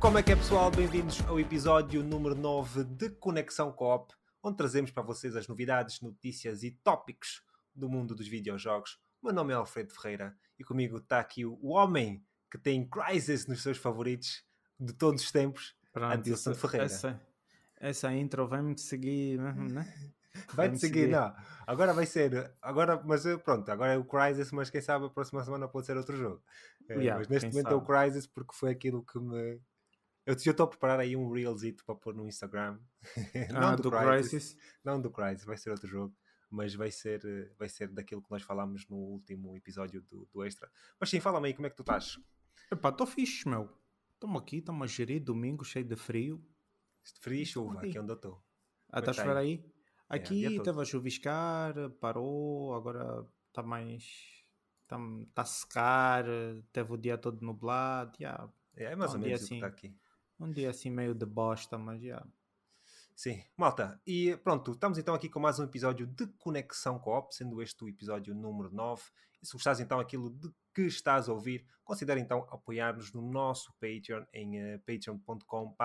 Como é que é pessoal? Bem-vindos ao episódio número 9 de Conexão Coop, onde trazemos para vocês as novidades, notícias e tópicos do mundo dos videojogos. O meu nome é Alfredo Ferreira e comigo está aqui o homem que tem Crysis nos seus favoritos de todos os tempos, Adilson Ferreira. Essa, essa intro vai-me seguir, né? Vai-te seguir, seguir, não. Agora vai ser. Agora, mas eh, pronto, agora é o Crysis, mas quem sabe a próxima semana pode ser outro jogo. Eh, yeah, mas neste momento sabe. é o Crysis porque foi aquilo que me. Eu estou a preparar aí um Reelsito para pôr no Instagram. não ah, do, do Crysis, Crisis. Não do Crysis, vai ser outro jogo. Mas vai ser, eh, vai ser daquilo que nós falámos no último episódio do, do Extra. Mas sim, fala-me aí como é que tu estás. Epá, estou fixe, meu. Estamos aqui, estamos a gerir domingo cheio de frio. Frio e chuva, aqui onde eu estou. Ah, estás a chover aí? Aqui é, estava a chuviscar, parou, agora está mais. Está tá a secar, teve o dia todo nublado. Yeah. É, mais um ou menos assim, está aqui. Um dia assim meio de bosta, mas já. Sim, malta. E pronto, estamos então aqui com mais um episódio de Conexão Coop, sendo este o episódio número 9. E se gostares então aquilo de que estás a ouvir, considere então apoiar-nos no nosso Patreon em uh, patreon.com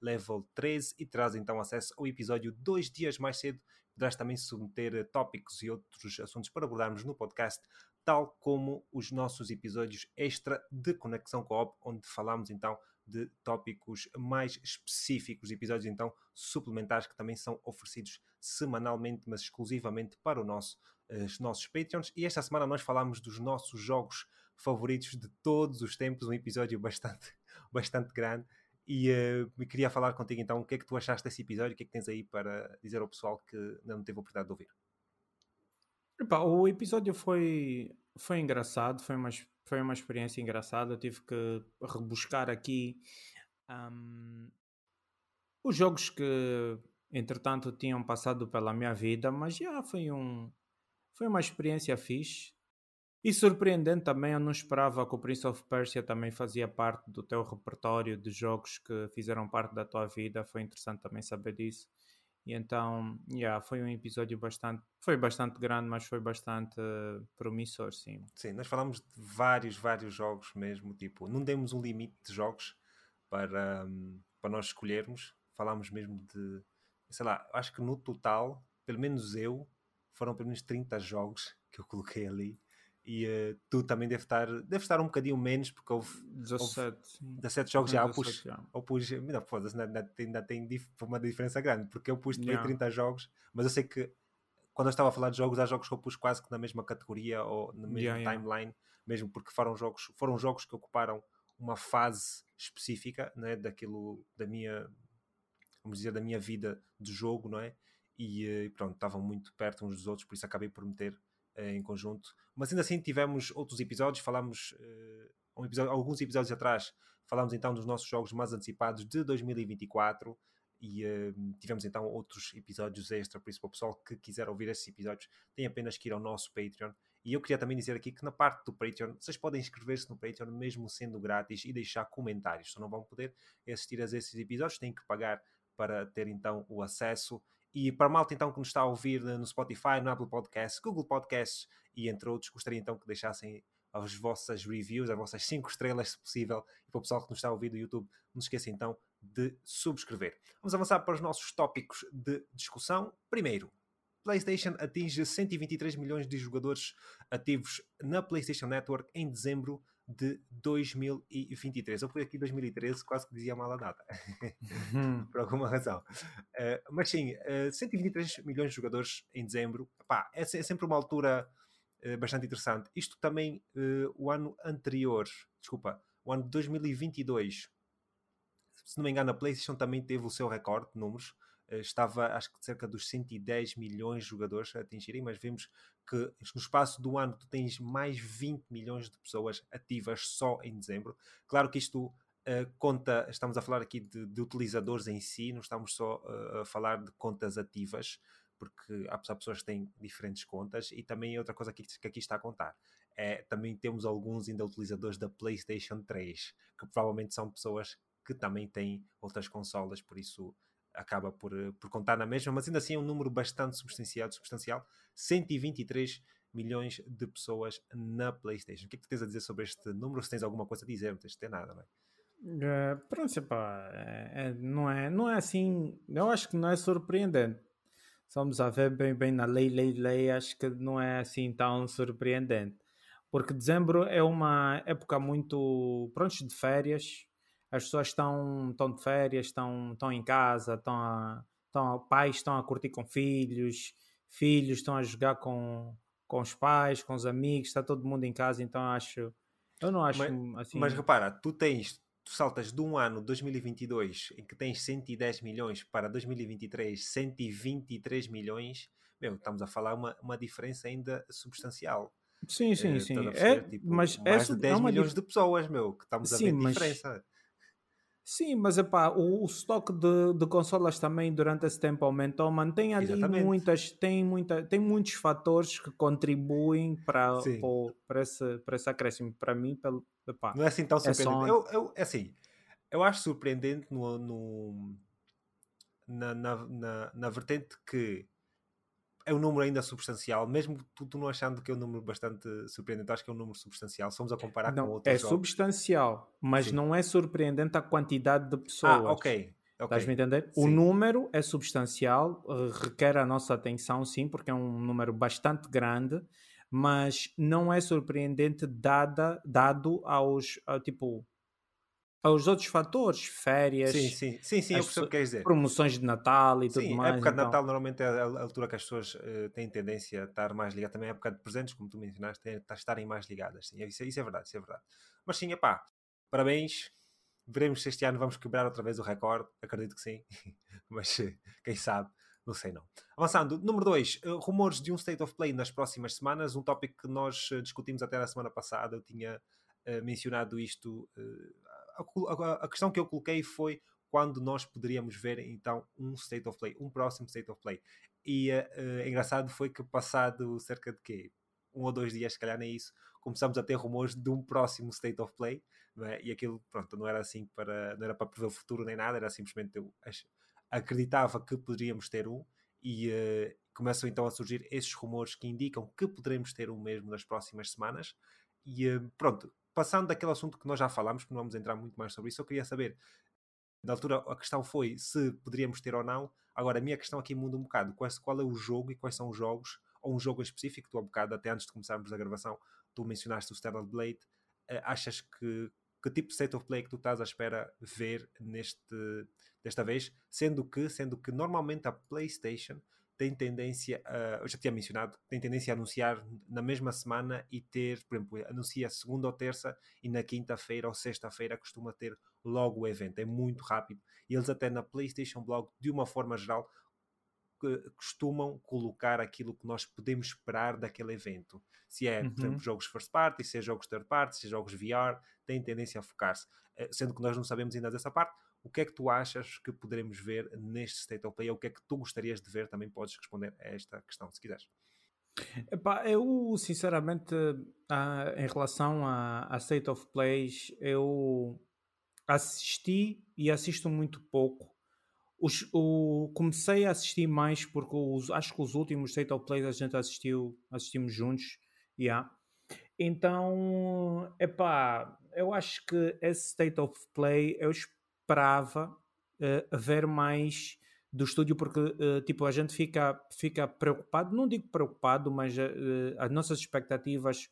level 13 e terás então acesso ao episódio dois dias mais cedo. Poderás também submeter uh, tópicos e outros assuntos para abordarmos no podcast, tal como os nossos episódios extra de Conexão Coop, onde falamos então de tópicos mais específicos, episódios então suplementares que também são oferecidos semanalmente, mas exclusivamente para o nosso, uh, os nossos Patreons. E esta semana nós falamos dos nossos jogos favoritos de todos os tempos, um episódio bastante, bastante grande. E uh, queria falar contigo então o que é que tu achaste desse episódio, o que é que tens aí para dizer ao pessoal que não teve a oportunidade de ouvir. O episódio foi, foi engraçado, foi uma, foi uma experiência engraçada. Eu tive que rebuscar aqui um, os jogos que entretanto tinham passado pela minha vida, mas já foi um foi uma experiência fixe. E surpreendente também, eu não esperava que o Prince of Persia também fazia parte do teu repertório de jogos que fizeram parte da tua vida. Foi interessante também saber disso. E então, yeah, foi um episódio bastante, foi bastante grande, mas foi bastante uh, promissor, sim. Sim, nós falamos de vários, vários jogos mesmo, tipo, não demos um limite de jogos para, um, para nós escolhermos. Falámos mesmo de, sei lá, acho que no total, pelo menos eu, foram pelo menos 30 jogos que eu coloquei ali e uh, tu também deve estar, deve estar um bocadinho menos, porque houve 17, houve 17 jogos já. Eu pus, eu pus não, foda-se, ainda, ainda tem uma diferença grande, porque eu pus yeah. 30 jogos, mas eu sei que quando eu estava a falar de jogos, há jogos que eu pus quase que na mesma categoria ou na mesma yeah, timeline, yeah. mesmo porque foram jogos, foram jogos que ocuparam uma fase específica né, daquilo, da minha, vamos dizer, da minha vida de jogo, não é? E eh, pronto, estavam muito perto uns dos outros, por isso acabei por meter em conjunto. Mas ainda assim tivemos outros episódios, falámos uh, um episódio, alguns episódios atrás, falámos então dos nossos jogos mais antecipados de 2024 e uh, tivemos então outros episódios extra, por isso para o pessoal que quiser ouvir esses episódios tem apenas que ir ao nosso Patreon. E eu queria também dizer aqui que na parte do Patreon, vocês podem inscrever-se no Patreon mesmo sendo grátis e deixar comentários, só não vão poder assistir a esses episódios, têm que pagar para ter então o acesso e para a malta então que nos está a ouvir no Spotify, no Apple Podcasts, Google Podcasts e entre outros, gostaria então que deixassem as vossas reviews, as vossas 5 estrelas, se possível. E para o pessoal que nos está a ouvir do YouTube, não se esqueça então de subscrever. Vamos avançar para os nossos tópicos de discussão. Primeiro, PlayStation atinge 123 milhões de jogadores ativos na PlayStation Network em dezembro de 2023. Eu fui aqui 2013, quase que dizia mal a data, uhum. por alguma razão. Uh, mas sim, uh, eh, 123 milhões de jogadores em dezembro, pá, é, é sempre uma altura uh, bastante interessante. Isto também, o ano anterior, desculpa, o ano de 2022, se não me engano, a PlayStation também teve o seu recorde de números. Estava, acho que, cerca dos 110 milhões de jogadores a atingirem, mas vimos que no espaço do ano tu tens mais 20 milhões de pessoas ativas só em dezembro. Claro que isto uh, conta, estamos a falar aqui de, de, utilizadores em si, não estamos só uh, a falar de contas ativas, porque há, há, pessoas que têm diferentes contas e também outra coisa que, que aqui está a contar. É, também temos alguns ainda utilizadores da PlayStation 3, que provavelmente são pessoas que também têm outras consolas, por isso acaba por, eh, por contar na mesma, mas ainda assim é um número bastante substancial, substancial 123 milhões de pessoas na PlayStation. O que é que tens a dizer sobre este número? Se tens alguma coisa a dizer, não tens de ter nada, não é? Uh, pronto, pá, é, é, não, é, não é assim. Eu acho que não é surpreendente. Somos a ver bem, bem na lei, lei, lei. Acho que não é assim tão surpreendente. Porque dezembro é uma época muito. Pronto, de férias. As pessoas estão, estão de férias, estão, estão em casa, estão a, estão a, pais estão a curtir com filhos, filhos estão a jogar com, com os pais, com os amigos, está todo mundo em casa, então acho. Eu não acho mas, assim. Mas repara, tu tens tu saltas de um ano 2022 em que tens 110 milhões para 2023 123 milhões, meu, estamos a falar uma, uma diferença ainda substancial. Sim, sim, é, sim. É, tipo, mas mais é, de 10 é milhões dif... de pessoas, meu, que estamos sim, a ver mas... Sim, mas epá, o, o estoque de, de consolas também durante esse tempo aumentou, mantém ali Exatamente. muitas, tem, muita, tem muitos fatores que contribuem para, para, para, esse, para esse acréscimo. Para mim, pelo, epá, não é assim tão surpreendente. É, só... eu, eu, é assim, eu acho surpreendente no, no na, na, na, na vertente que é um número ainda substancial, mesmo tu, tu, não achando que é um número bastante surpreendente, acho que é um número substancial. Somos a comparar não, com outros. É jogos. substancial, mas Sim. não é surpreendente a quantidade de pessoas. Ah, ok. Okay. Estás-me a entender? Sim. O número é substancial, eh, requer a nossa atenção, sim, porque é um número bastante grande, mas não é surpreendente dada, dado aos, tipo, aos outros fatores, férias, sim, sim, sim, sim percebo o que dizer. promoções de Natal e sim, tudo mais. A época de Natal normalmente é a altura que as pessoas uh, têm tendência a estar mais ligadas. Também a época de presentes, como tu mencionaste, a estarem mais ligadas. Sim, isso, isso, é verdade, isso é verdade. Mas sim, pá, parabéns. Veremos se este ano vamos quebrar outra vez o recorde. Acredito que sim. Mas quem sabe, não sei não. Avançando, número 2, uh, eh, rumores de um State of Play nas próximas semanas. Um tópico que nós discutimos até na semana passada. Eu tinha mencionado isto a, questão que eu coloquei foi quando nós poderíamos ver então um State of Play, um próximo State of Play. E uh, engraçado foi que passado cerca de quê? um ou dois dias, se calhar nem isso, começamos a ter rumores de um próximo State of Play, é? e aquilo, pronto, não era assim para, não era para prever o futuro nem nada, era simplesmente eu acreditava que poderíamos ter um, e uh, começam então a surgir esses rumores que indicam que poderemos ter um mesmo nas próximas semanas, e uh, pronto, passando daquele assunto que nós já falámos, que não vamos entrar muito mais sobre isso, eu queria saber, na altura a questão foi se poderíamos ter ou não, agora a minha questão aqui muda um bocado, qual, é o jogo e quais são os jogos, ou um jogo específico, tu há um bocado, até antes de começarmos a gravação, tu mencionaste o Stellar Blade, uh, achas que que tipo de state of play que tu estás à espera ver neste, desta vez, sendo que, sendo que normalmente a PlayStation tem tendência a, eu já tinha mencionado, tem tendência a anunciar na mesma semana e ter, por exemplo, anuncia segunda ou terça e na quinta-feira ou sexta-feira costuma ter logo o evento, é muito rápido. E eles até na PlayStation Blog, de uma forma geral, costumam colocar aquilo que nós podemos esperar daquele evento. Se é, uhum. por exemplo, jogos first party, se é jogos third party, se é jogos VR, tem tendência a focar-se. Eh, sendo que nós não sabemos ainda dessa parte, o que é que tu achas que poderemos ver neste State of Play? O que é que tu gostarias de ver? Também podes responder a esta questão, se quiseres. Epá, eu, sinceramente, uh, em relação a, a State of Plays, eu assisti e assisto muito pouco. Os, o, comecei a assistir mais porque os, acho que os últimos State of Plays a gente assistiu, assistimos juntos. Yeah. Então, epá, eu acho que esse State of Play eu esperava uh, ver mais do estúdio porque uh, tipo a gente fica fica preocupado não digo preocupado mas uh, as nossas expectativas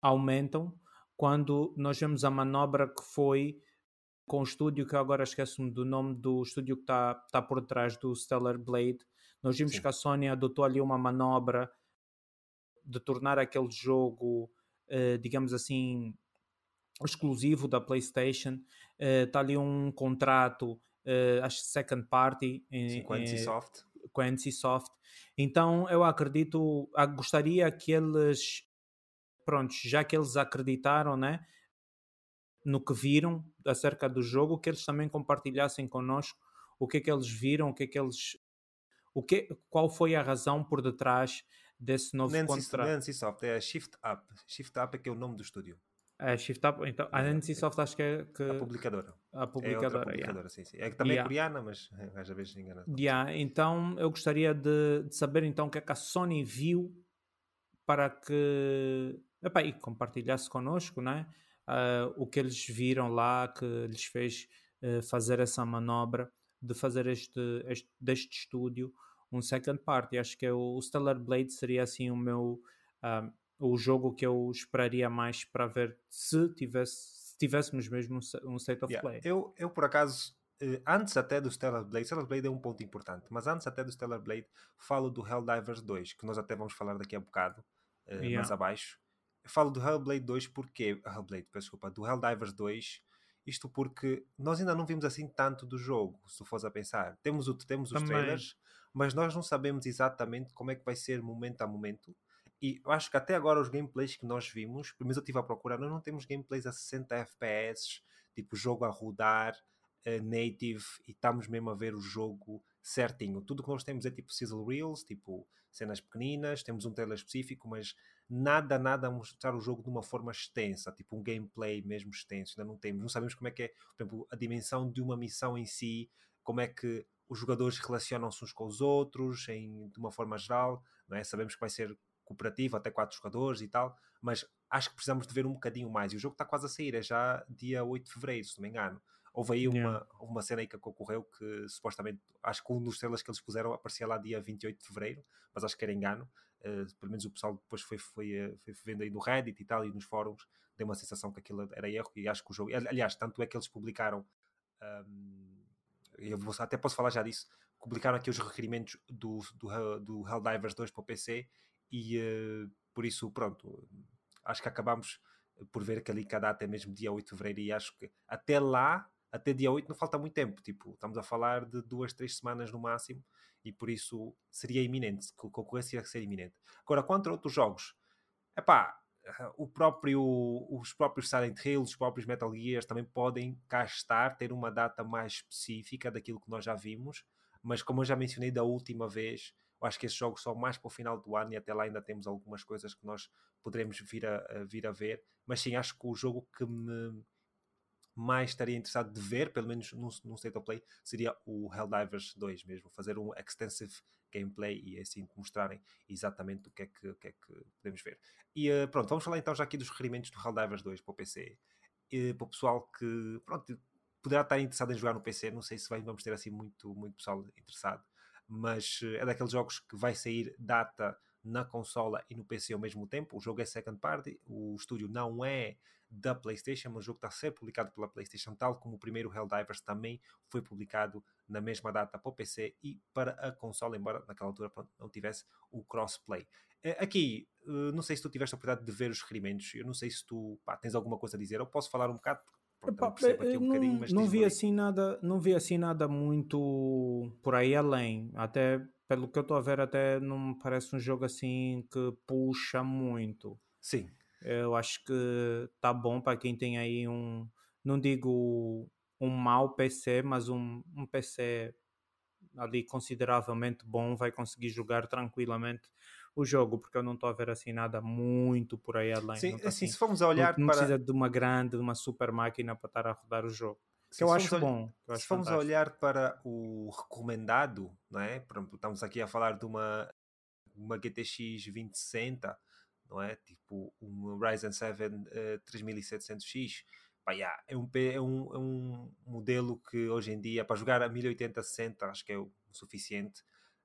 aumentam quando nós vemos a manobra que foi com o estúdio que agora esqueço-me do nome do estúdio que está tá por trás do Stellar Blade nós vimos Sim. que a Sony adotou ali uma manobra de tornar aquele jogo uh, digamos assim exclusivo da PlayStation. Está uh, ali um contrato, uh, acho second party em, com a NCSoft. Com a NCSoft. Então eu acredito, gostaria que eles, pronto, já que eles acreditaram, né? No que viram acerca do jogo, que eles também compartilhassem connosco o que é que eles viram, o que é que eles. O que, qual foi a razão por detrás desse novo Nancy, contrato? Nancy Soft é a Shift Up. Shift Up é que é o nome do estúdio. A Shift Up, então, a NCSoft acho que é que... a publicadora. A publicadora, é publicadora yeah. sim, sim. É que também yeah. é coreana, mas às vezes engana. Yeah. Então eu gostaria de, de, saber então o que é que a Sony viu para que epá, e compartilhasse connosco, né? uh, o que eles viram lá que lhes fez uh, fazer essa manobra de fazer este, este deste estúdio um second party. Acho que é o, o Stellar Blade seria assim o meu uh, o jogo que eu esperaria mais para ver se tivesse se tivéssemos mesmo um state of yeah. play. Eu, eu por acaso eh, antes até do Stellar Blade, Stellar Blade é um ponto importante, mas antes até do Stellar Blade, falo do Helldivers 2, que nós até vamos falar daqui a bocado, uh, yeah. mais abaixo. Eu falo do Hellblade 2 porque. Hellblade, desculpa, do Helldivers 2. Isto porque nós ainda não vimos assim tanto do jogo, se tu fores a pensar. Temos, o, temos os Também. trailers, mas nós não sabemos exatamente como é que vai ser momento a momento. E eu acho que até agora os gameplays que nós vimos, pelo menos eu estive a procurar, nós não temos gameplays a 60 FPS, tipo jogo a rodar, uh, native, e estamos mesmo a ver o jogo certinho. Tudo que nós temos é tipo sizzle reels, tipo cenas pequeninas, temos um trailer específico, mas nada, nada a mostrar o jogo de uma forma extensa, tipo um gameplay mesmo extenso, ainda não temos, não sabemos como é que é, por exemplo, a dimensão de uma missão em si, como é que os jogadores relacionam-se uns com os outros, em, de uma forma geral, não é? Sabemos que vai ser cooperativo, até quatro jogadores e tal, mas acho que precisamos de ver um bocadinho mais, e o jogo está quase a sair, é já dia 8 de Fevereiro, se não me engano. Houve aí uma, yeah. uma cena aí que ocorreu que supostamente, acho que um dos estrelas que eles puseram aparecia lá dia 28 de Fevereiro, mas acho que era engano. Uh, pelo menos o pessoal depois foi, foi, eh, foi, vendo aí no Reddit e tal, e nos fóruns, deu uma sensação que aquilo era erro, e acho que o jogo, aliás, tanto é que eles publicaram, um, eu vou, até posso falar já disso, publicaram aqui os requerimentos do, do, do Helldivers 2 para o PC, e uh, por isso, pronto, acho que acabamos por ver que ali que a data é mesmo dia 8 de Fevereiro, e acho que até lá até dia 8 não falta muito tempo, tipo, estamos a falar de duas, três semanas no máximo, e por isso seria iminente, que a concorrência ia ser iminente. Agora, contra outros jogos, é pá, o próprio, os próprios Silent Hill, os próprios Metal Gears também podem cá estar, ter uma data mais específica daquilo que nós já vimos, mas como eu já mencionei da última vez, acho que esses jogos são mais para o final do ano e até lá ainda temos algumas coisas que nós poderemos vir a, a vir a ver, mas sim, acho que o jogo que me mais estaria interessado de ver, pelo menos num, num State of Play, seria o Helldivers 2 mesmo, fazer um extensive gameplay e assim mostrarem exatamente o que é que, o que, é que podemos ver. E uh, pronto, vamos falar então já aqui dos requerimentos do Helldivers 2 para o PC. E, para o pessoal que pronto, poderá estar interessado em jogar no PC, não sei se vamos ter assim muito, muito pessoal interessado, mas uh, é daqueles jogos que vai sair data na consola e no PC ao mesmo tempo. O jogo é second party, o estúdio não é da PlayStation, mas o jogo está a ser publicado pela PlayStation, tal como o primeiro Helldivers também foi publicado na mesma data para o PC e para a console, embora naquela altura pronto, não tivesse o crossplay. Eh, aqui, eh, não sei se tu tiveste a oportunidade de ver os requerimentos, eu não sei se tu pá, tens alguma coisa a dizer, eu posso falar um bocado, Um não, não vi assim nada não vi assim nada muito por aí além. Até pelo que eu estou a ver até não me parece um jogo assim que puxa muito. Sim. Eu acho que tá bom para quem tem aí um, não digo um mau PC, mas um, um PC ali consideravelmente bom, vai conseguir jogar tranquilamente o jogo, porque eu não estou a ver assim nada muito por aí além. Sim, tá, assim, se formos a olhar não, não precisa de uma grande, de uma super máquina para estar a rodar o jogo. Que eu acho bom. Eu acho se formos a olhar para o recomendado, não é? Exemplo, estamos aqui a falar de uma, uma GTX 2060 não é? Tipo um Ryzen 7 uh, 3700X. Pá, yeah, é, um, é, um, é um modelo que hoje em dia, para jogar a 1080-60, acho que é o suficiente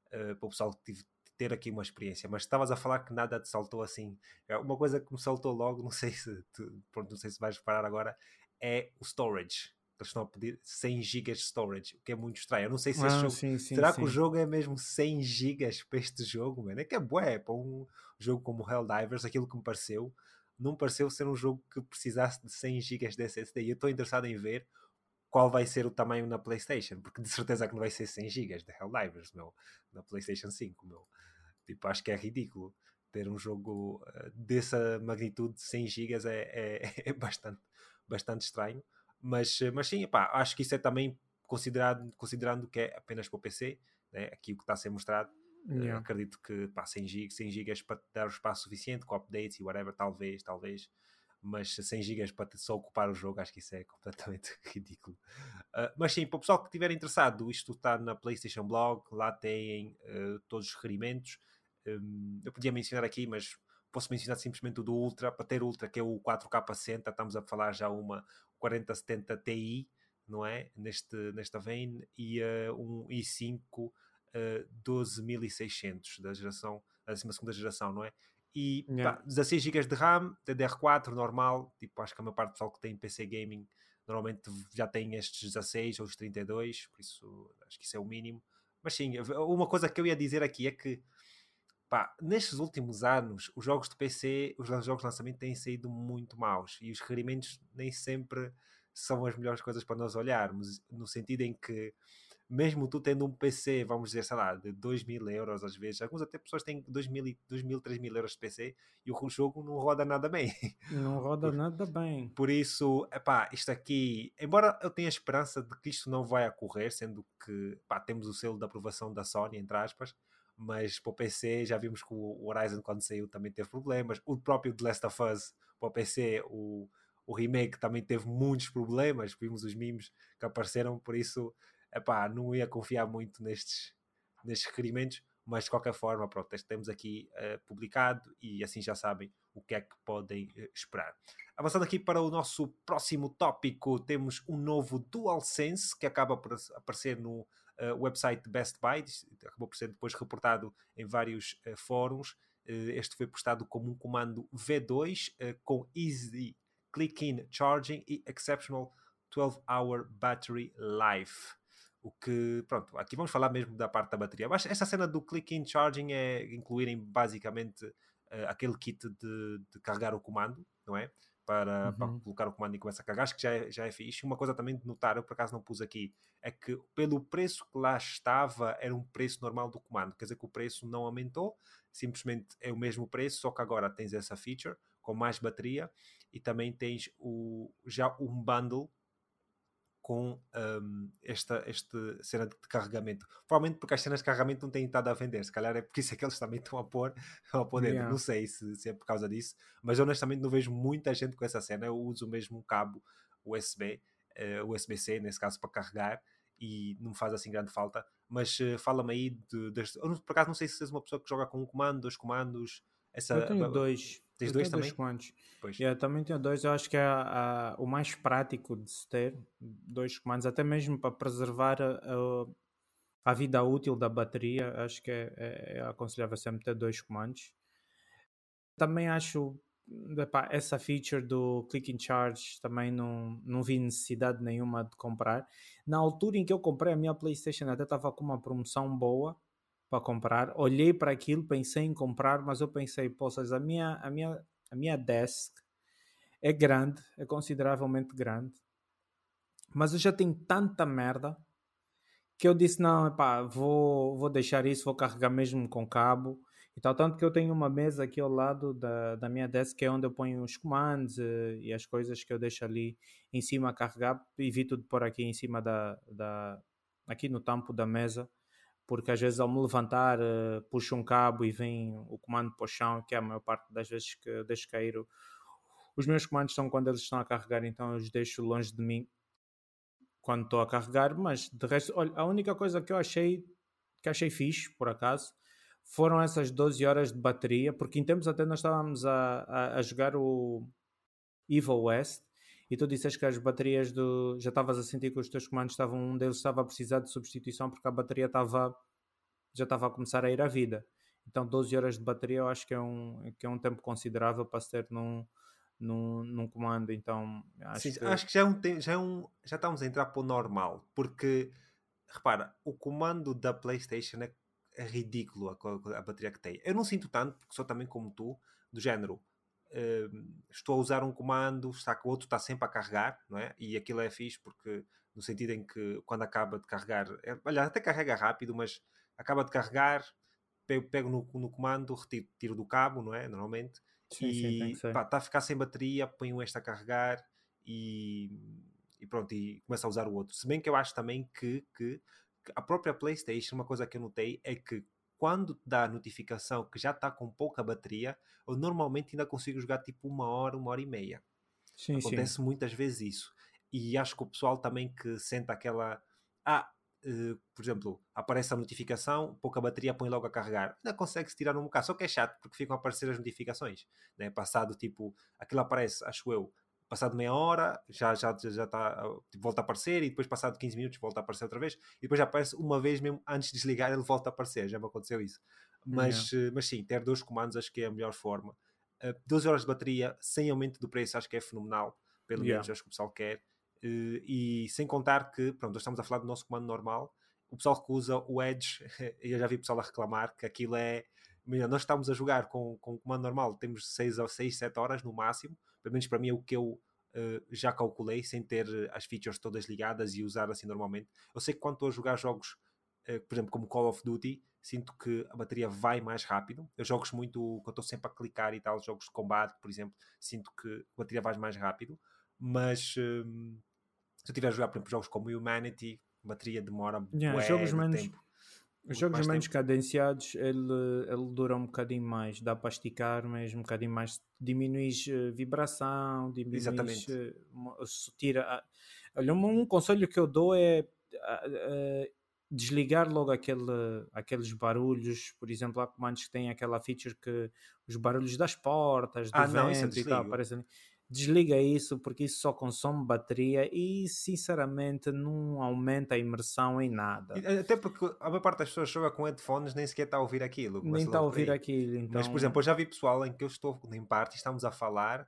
uh, para o pessoal que tive, ter aqui uma experiência. Mas estavas a falar que nada te saltou assim. É uma coisa que me saltou logo, não sei se, pronto, não sei se vais reparar agora, é o storage eles estão a pedir 100 GB de storage, o que é muito estranho. Eu não sei se ah, jogo. Sim, sim, será sim. que o jogo é mesmo 100 GB para este jogo, mano? É que é bué, para um jogo como Helldivers, aquilo que me pareceu, não pareceu ser um jogo que precisasse de 100 GB de SSD. E eu estou interessado em ver qual vai ser o tamanho na PlayStation, porque de certeza que não vai ser 100 GB de Helldivers, meu, na PlayStation 5, meu. Tipo, acho que é ridículo ter um jogo uh, dessa magnitude de 100 GB é, é, é bastante, bastante estranho. Mas, mas sim, epá, acho que isso é também considerado, considerando que é apenas para o PC, né? aqui o que está a ser mostrado. Eh, yeah. Acredito que pá, 100 GB 100 GB para dar o espaço suficiente com updates e whatever, talvez, talvez. Mas 100 GB para só ocupar o jogo, acho que isso é completamente ridículo. Uh, mas sim, para o pessoal que estiver interessado, isto está na PlayStation Blog, lá têm uh, todos os requerimentos. Um, eu podia mencionar aqui, mas posso mencionar simplesmente o do Ultra, para ter Ultra, que é o 4K 60, estamos a falar já uma 4070 Ti, não é? Neste, nesta vein, e uh, um i5 uh, 12600 da geração, da segunda geração, não é? E yeah. pá, 16 GB de RAM, DDR4 normal, tipo, acho que a maior parte do pessoal que tem PC Gaming normalmente já tem estes 16 ou os 32, por isso acho que isso é o mínimo. Mas sim, uma coisa que eu ia dizer aqui é que pá, nestes últimos anos os jogos de PC, os jogos de lançamento têm saído muito maus e os requerimentos nem sempre são as melhores coisas para nós olharmos, no sentido em que mesmo tu tendo um PC, vamos dizer, sei lá, de 2 mil euros às vezes, algumas até pessoas têm 2 mil, 2 mil 3 mil euros de PC e o jogo não roda nada bem. Não roda Por, nada bem. Por isso, epá, isto aqui, embora eu tenha esperança de que isto não vai ocorrer, sendo que pá, temos o selo de aprovação da Sony, entre aspas, mas para o PC já vimos que o Horizon quando saiu também teve problemas, o próprio The Last of Us para o PC, o, o remake também teve muitos problemas, vimos os memes que apareceram, por isso epá, não ia confiar muito nestes, nestes requerimentos, mas de qualquer forma, pronto, temos aqui uh, publicado e assim já sabem o que é que podem uh, esperar. Avançando aqui para o nosso próximo tópico, temos um novo DualSense que acaba por aparecer no uh, website Best Buy, acabou por ser depois reportado em vários fóruns. este foi postado como um comando V2 com Easy Click-in Charging e Exceptional 12-Hour Battery Life. O que, pronto, aqui vamos falar mesmo da parte da bateria. Mas essa cena do click-in charging é incluírem basicamente uh, aquele kit de, de, carregar o comando, não é? Para, uhum. para, colocar o comando e começa a carregar. Acho que já é, já é fixe. Uma coisa também de notar, eu por acaso não pus aqui, é que pelo preço que lá estava, era um preço normal do comando. Quer dizer que o preço não aumentou, simplesmente é o mesmo preço, só que agora tens essa feature com mais bateria e também tens o, já um bundle com um, esta, esta cena de carregamento. Provavelmente porque as cenas de carregamento não têm estado a vender, se calhar é por isso é que eles também estão a pôr, a pôr dentro. Yeah. Não sei se, se, é por causa disso, mas honestamente não vejo muita gente com essa cena. Eu uso mesmo um cabo USB, uh, eh, USB-C, nesse caso, para carregar e não me faz assim grande falta. Mas uh, fala-me aí de, de, Por acaso, não sei se és uma pessoa que joga com um comando, dois comandos. Essa, eu tenho dois. Tens dois também? Dois Pois. Yeah, também tenho dois. Eu acho que é a, a, o mais prático de se ter dois comandos, até mesmo para preservar a, a, a vida útil da bateria. Acho que é, é, é aconselhável sempre ter dois comandos. Também acho epá, essa feature do Click in Charge também não, não vi necessidade nenhuma de comprar. Na altura em que eu comprei a minha PlayStation, até estava com uma promoção boa para comprar. Olhei para aquilo, pensei em comprar, mas eu pensei, poças, a minha, a minha, a minha desk é grande, é consideravelmente grande, mas eu já tenho tanta merda que eu disse, não, epá, vou, vou deixar isso, vou carregar mesmo com cabo e tal. Tanto que eu tenho uma mesa aqui ao lado da, da minha desk, que é onde eu ponho os comandos uh, e as coisas que eu deixo ali em cima a carregar. Evito de pôr aqui em cima da, da aqui no tampo da mesa porque às vezes ao me levantar uh, puxo um cabo e vem o comando para o chão, que é a maior parte das vezes que deixo cair. Os meus comandos são quando eles estão a carregar, então eu os deixo longe de mim quando estou a carregar, mas de resto, olha, a única coisa que eu achei que achei fixe, por acaso, foram essas 12 horas de bateria, porque em tempos até nós estávamos a, a, a jogar o Evil West e tu disseste que as baterias do. já estavas a sentir que os teus comandos estavam. um deles estava a precisar de substituição porque a bateria estava. já estava a começar a ir à vida. Então 12 horas de bateria eu acho que é um, que é um tempo considerável para se ter num, num, num comando. Então acho, Sim, que... acho que já é um, já é um. já estamos a entrar para o normal, porque repara, o comando da PlayStation é, é ridículo a, a bateria que tem. Eu não sinto tanto, porque sou também como tu, do género uh, estou a usar um comando, está que o outro está sempre a carregar, não é? E aquilo é fixe porque, no sentido em que quando acaba de carregar, é, olha, até carrega rápido, mas acaba de carregar, pego, pego no, no, comando, retiro tiro do cabo, não é? Normalmente, sim, e está a ficar sem bateria, ponho este a carregar e, e pronto, e começo a usar o outro. Se bem que eu acho também que, que, que a própria PlayStation, uma coisa que eu notei é que quando dá a notificação que já está com pouca bateria, eu normalmente ainda consigo jogar tipo uma hora, uma hora e meia. Sim, Acontece sim. muitas vezes isso. E acho que o pessoal também que sente aquela. Ah, uh, por exemplo, aparece a notificação, pouca bateria, põe logo a carregar. Ainda consegue-se tirar um bocado, só que é chato porque ficam a aparecer as notificações. Né? Passado tipo, aquilo aparece, acho eu, passado meia hora, já já já está, tipo, volta a aparecer e depois passado 15 minutos volta a aparecer outra vez e depois já aparece uma vez mesmo antes de desligar ele volta a aparecer, já me aconteceu isso. Mas, yeah. mas sim, ter dois comandos acho que é a melhor forma. Uh, 12 horas de bateria sem aumento do preço acho que é fenomenal, pelo yeah. menos acho que o pessoal quer. Uh, e sem contar que, pronto, nós estamos a falar do nosso comando normal, o pessoal que usa o Edge, eu já vi o pessoal a reclamar que aquilo é. Nós estamos a jogar com, com comando normal, temos 6 ou 6, 7 horas no máximo, pelo menos para mim é o que eu uh, já calculei, sem ter as features todas ligadas e usar assim normalmente. Eu sei que quando estou a jogar jogos, uh, por exemplo, como Call of Duty, sinto que a bateria vai mais rápido. Eu jogos muito, quando estou sempre a clicar e tal, jogos de combate, por exemplo, sinto que a bateria vai mais rápido. Mas um, se eu estiver a jogar, por exemplo, jogos como Humanity, a bateria demora yeah, jogos menos, tempo. Os jogos menos tempo. cadenciados, ele, ele dura um bocadinho mais, dá para esticar mesmo um bocadinho mais, diminuis uh, vibração, diminuis, Exatamente. Uh, tira, uh, olha, um, um conselho que eu dou é desligar logo aquele, aqueles barulhos, por exemplo, há comandos que têm aquela feature que os barulhos das portas, do ah, vento não, e tal, aparecem desliga isso porque isso só consome bateria e sinceramente não aumenta a imersão em nada. Até porque a maior parte das pessoas joga com headphones nem sequer está a ouvir aquilo. Nem está a ouvir aquilo. Então... Mas, por exemplo, eu já vi pessoal em que eu estou em parte estamos a falar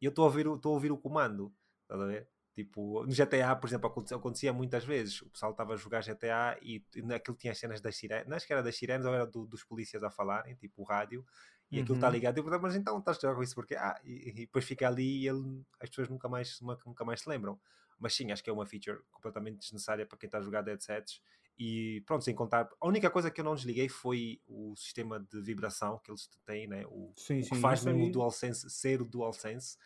e eu estou a ouvir, estou a ouvir o comando. Está a ver? Tipo, no GTA, por exemplo, acontecia, acontecia muitas vezes. O pessoal estava a jogar GTA e, e aquilo tinha as cenas das sirenes, não acho que era das sirenes ou era do, dos polícias a falarem, tipo o rádio, e uhum. aquilo está ligado. Eu pergunto, mas então estás a jogar com isso porque ah, e, e, depois fica ali e ele, as pessoas nunca mais, nunca mais se lembram. Mas sim, acho que é uma feature completamente desnecessária para quem está a jogar headsets. E pronto, sem contar, a única coisa que eu não desliguei foi o sistema de vibração que eles têm, né? o, sim, o que faz mesmo o DualSense ser o DualSense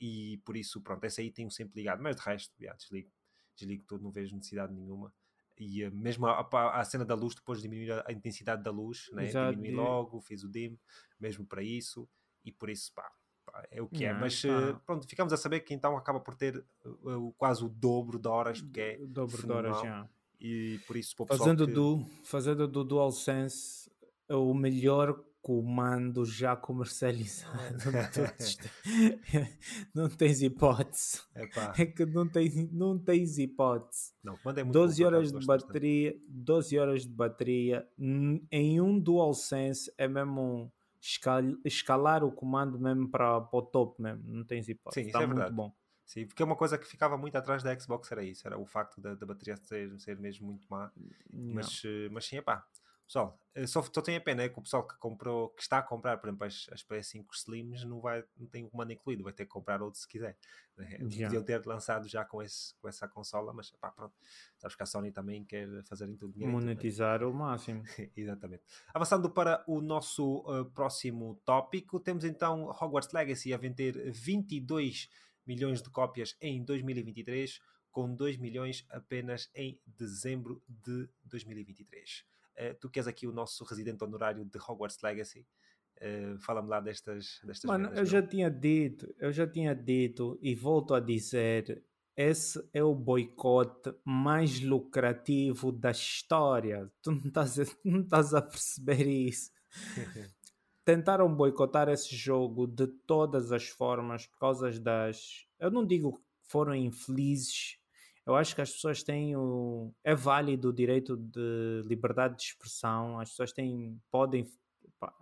e por isso, pronto, essa aí tenho sempre ligado, mas de resto, já, desligo, desligo tudo, não vejo necessidade nenhuma. E uh, mesmo a, a, a, cena da luz, depois diminuir a, intensidade da luz, né? diminui logo, fiz o dim, mesmo para isso, e por isso, pá, pá é o que é. Mas uh, pronto, ficamos a saber que então acaba por ter uh, quase o dobro de horas, porque é o dobro de horas, já. E por isso, fazendo, que... do, fazendo do DualSense o melhor comando já comercializado. não tens hipótese. Epá. É que não tens, não tens hipótese. Não, é 12 horas de bateria, 12 horas de bateria em um DualSense é mesmo escal, escalar o comando mesmo para, para o top mesmo. Não tens hipótese. Sim, Está é muito verdade. bom. Sim, porque é uma coisa que ficava muito atrás da Xbox era isso, era o facto da, da bateria ser, ser mesmo muito má. Mas, eh, mas sim, é pá, Pessoal, só, só tenho a pena é que o pessoal que comprou, que está a comprar, por exemplo, as, as PS5 Slims não, vai, não tem o comando incluído, vai ter que comprar outro se quiser. Né? Podiam ter lançado já com, esse, com essa consola, mas pá, pronto. Sabes que a Sony também quer fazer em tudo dinheiro. Monetizar o máximo. Exatamente. Avançando para o nosso uh, próximo tópico, temos então Hogwarts Legacy a vender 22 milhões de cópias em 2023, com 2 milhões apenas em dezembro de 2023. Uh, tu que és aqui o nosso residente honorário de Hogwarts Legacy, uh, fala-me lá destas, destas Mano, eu já tinha dito, eu já tinha dito e volto a dizer, esse é o boicote mais lucrativo da história. Tu não estás a, não estás a perceber isso. Tentaram boicotar esse jogo de todas as formas por causa das. Eu não digo que foram infelizes, eu acho que as pessoas têm o. É válido o direito de liberdade de expressão, as pessoas têm. podem. Pá,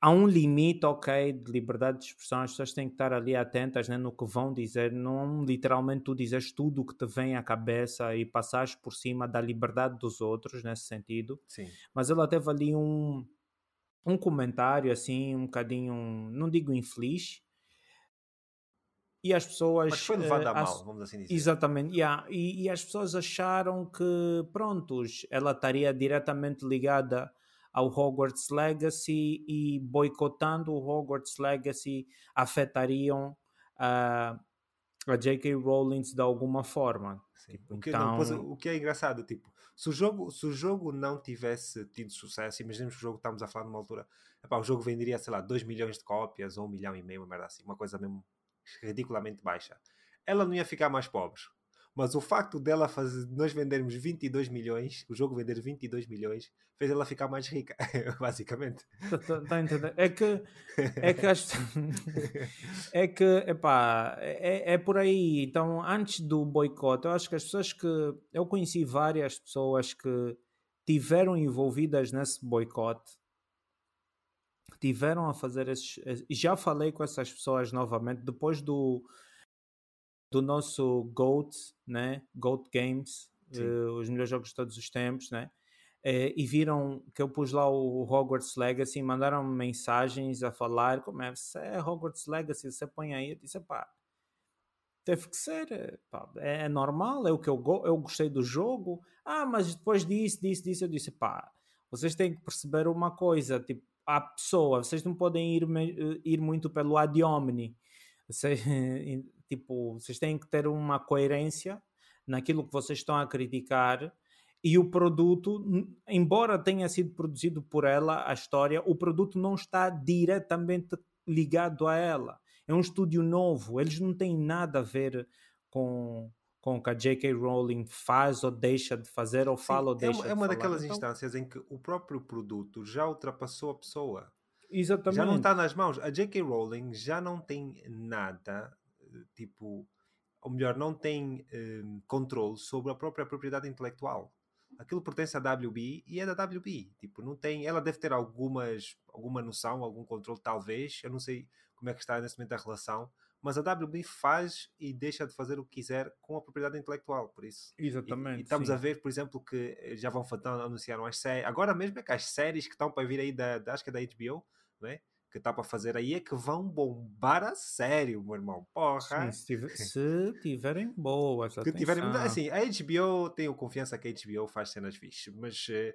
há um limite, ok, de liberdade de expressão, as pessoas têm que estar ali atentas né, no que vão dizer, não literalmente tu dizes tudo o que te vem à cabeça e passares por cima da liberdade dos outros, nesse sentido. Sim. Mas ela teve ali um, um comentário, assim, um bocadinho, não digo infeliz, e as pessoas. Mas foi levada uh, a mal, vamos assim dizer. Exatamente, yeah. e, e as pessoas acharam que, prontos, ela estaria diretamente ligada ao Hogwarts Legacy e boicotando o Hogwarts Legacy afetariam uh, a J.K. Rowling de alguma forma. Tipo, o, que, então... não, o que é engraçado, tipo, se o, jogo, se o jogo não tivesse tido sucesso, imaginemos que o jogo estamos a falar numa altura, epá, o jogo venderia, sei lá, 2 milhões de cópias ou 1 um milhão e meio, uma merda assim, uma coisa mesmo ridiculamente baixa. Ela não ia ficar mais pobre. Mas o facto dela fazer, nós vendermos 22 milhões, o jogo vender 22 milhões, fez ela ficar mais rica, basicamente. Tá, tá, tá entendendo? É que, é que as, é que, epá, é, é por aí. Então, antes do boicote, eu acho que as pessoas que, eu conheci várias pessoas que tiveram envolvidas nesse boicote, tiveram a fazer esses, já falei com essas pessoas novamente, depois do, do nosso GOAT, né? GOAT Games, uh, os melhores jogos de todos os tempos, né? Uh, e viram que eu pus lá o Hogwarts Legacy, mandaram mensagens a falar como é, se é Hogwarts Legacy, você põe aí, eu disse, pá, teve que ser, eh, pá, é, é normal, é o que eu, eu gostei do jogo, ah, mas depois disso, disso, disso, eu disse, pá, vocês têm que perceber uma coisa, tipo, a pessoa, vocês não podem ir, ir muito pelo ad hominem, vocês, Tipo, vocês têm que ter uma coerência naquilo que vocês estão a criticar e o produto, embora tenha sido produzido por ela, a história, o produto não está diretamente ligado a ela. É um estúdio novo, eles não têm nada a ver com, com o que a J.K. Rowling faz ou deixa de fazer ou Sim, fala ou é deixa uma, de É uma falar. daquelas então, instâncias em que o próprio produto já ultrapassou a pessoa. Exatamente. Já não está nas mãos. A J.K. Rowling já não tem nada tipo, ou melhor, não tem um, controle sobre a própria propriedade intelectual. Aquilo pertence à WB e é da WB. Tipo, não tem, ela deve ter algumas, alguma noção, algum controle, talvez. Eu não sei como é que está nesse momento a relação, mas a WB faz e deixa de fazer o que quiser com a propriedade intelectual, por isso. Exatamente. E, e estamos sim. a ver, por exemplo, que eh, já vão anunciaram as séries. Agora mesmo é que as séries que estão para vir aí da, da acho que é da HBO, não é? que está para fazer aí é que vão bombar a sério, meu irmão. Porra! Sim, se, tiver, se tiverem boas. Que tiverem, assim, a HBO, tenho confiança que a HBO faz cenas fixas, mas uh,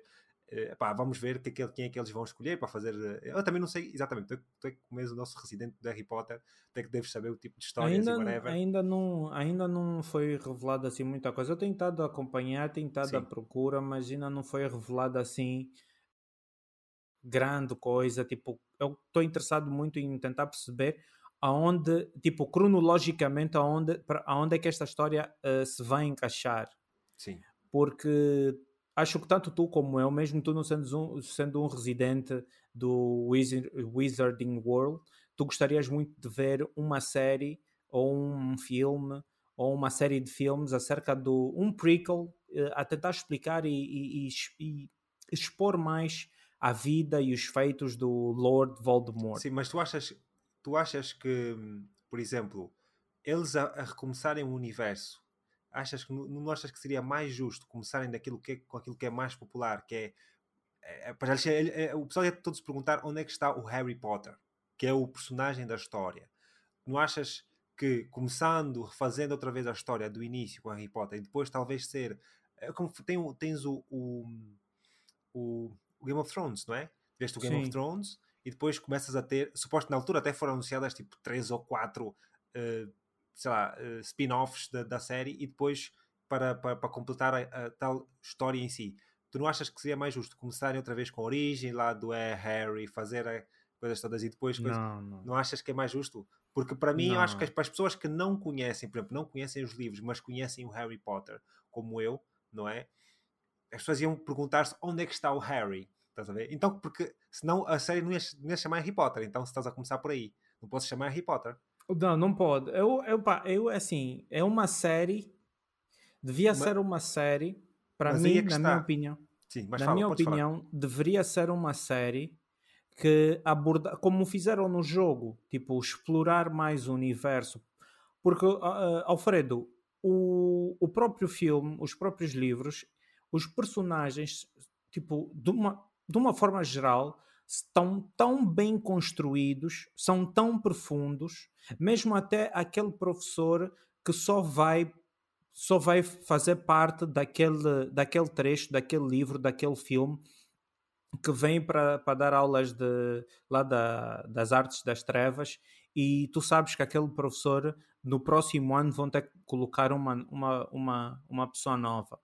pá, vamos ver que, quem é que eles vão escolher para fazer. Eu também não sei exatamente, tu, tu é que comes o nosso residente do Harry Potter, até que deves saber o tipo de histórias ainda, e Ainda não, ainda não foi revelado assim muita coisa. Eu tenho estado a acompanhar, tenho estado à procura, mas ainda não foi revelado assim grande coisa, tipo, eu estou interessado muito em tentar perceber aonde, tipo, cronologicamente, aonde, aonde é que esta história uh, se vai encaixar. Sim. Porque acho que tanto tu como eu, mesmo tu não sendo um, sendo um residente do Wizard, Wizarding World, tu gostarias muito de ver uma série ou um filme ou uma série de filmes acerca do um prequel uh, a tentar explicar e, e, e, expor mais a vida e os feitos do Lord Voldemort. Sim, mas tu achas, tu achas que, por exemplo, eles a, a recomeçarem o universo, achas que não achas que seria mais justo começarem daquilo que é, com aquilo que é mais popular, que é, é, é, é o pessoal ia todos perguntar onde é que está o Harry Potter, que é o personagem da história. Não achas que começando, refazendo outra vez a história do início com Harry Potter e depois talvez ser é como tem, tens o, o, o Game of Thrones, não é? Veste o Game Sim. of Thrones e depois começas a ter, suposto na altura até foram anunciadas tipo três ou quatro, uh, sei lá, uh, spin-offs da, da, série e depois para, para, para completar a, a, tal história em si. Tu não achas que seria mais justo começarem outra vez com a origem lá do é Harry, fazer a, coisas todas e depois coisas... não, não. não achas que é mais justo? Porque para mim, não. eu acho que as, para as pessoas que não conhecem, por exemplo, não conhecem os livros, mas conhecem o Harry Potter, como eu, não é? as pessoas iam perguntar-se onde é que está o Harry. Estás a ver? Então, porque senão a série não ia, não ia chamar Harry Potter. Então, se estás a começar por aí, não podes chamar Harry Potter. Não, não pode. Eu, eu, eu assim, é uma série. Devia mas, ser uma série. Para mim, é na está. minha opinião. Sim, na fala, minha opinião, falar. deveria ser uma série que aborda, como fizeram no jogo, tipo, explorar mais o universo. Porque, uh, Alfredo, o, o próprio filme, os próprios livros, os personagens, tipo, de uma, de uma forma geral, estão tão bem construídos, são tão profundos, mesmo até aquele professor que só vai só vai fazer parte daquele, daquele trecho, daquele livro, daquele filme que vem para, dar aulas de, lá da, das artes das trevas. E tu sabes que aquele professor no próximo ano vão ter que colocar uma, uma, uma, uma pessoa nova.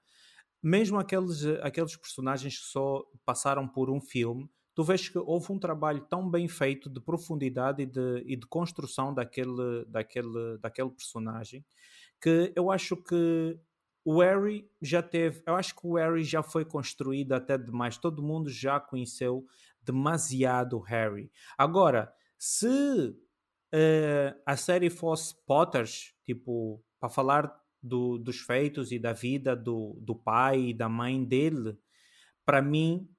Mesmo aqueles, aqueles personagens que só passaram por um filme, tu vês que houve um trabalho tão bem feito de profundidade e de, e de construção daquele, daquele, daquele personagem que eu acho que o Harry já teve, eu acho que o Harry já foi construído até demais, todo mundo já conheceu demasiado Harry. Agora, se uh, a série fosse Potters, tipo, para falar do, dos feitos e da vida do, do pai e da mãe dele, para mim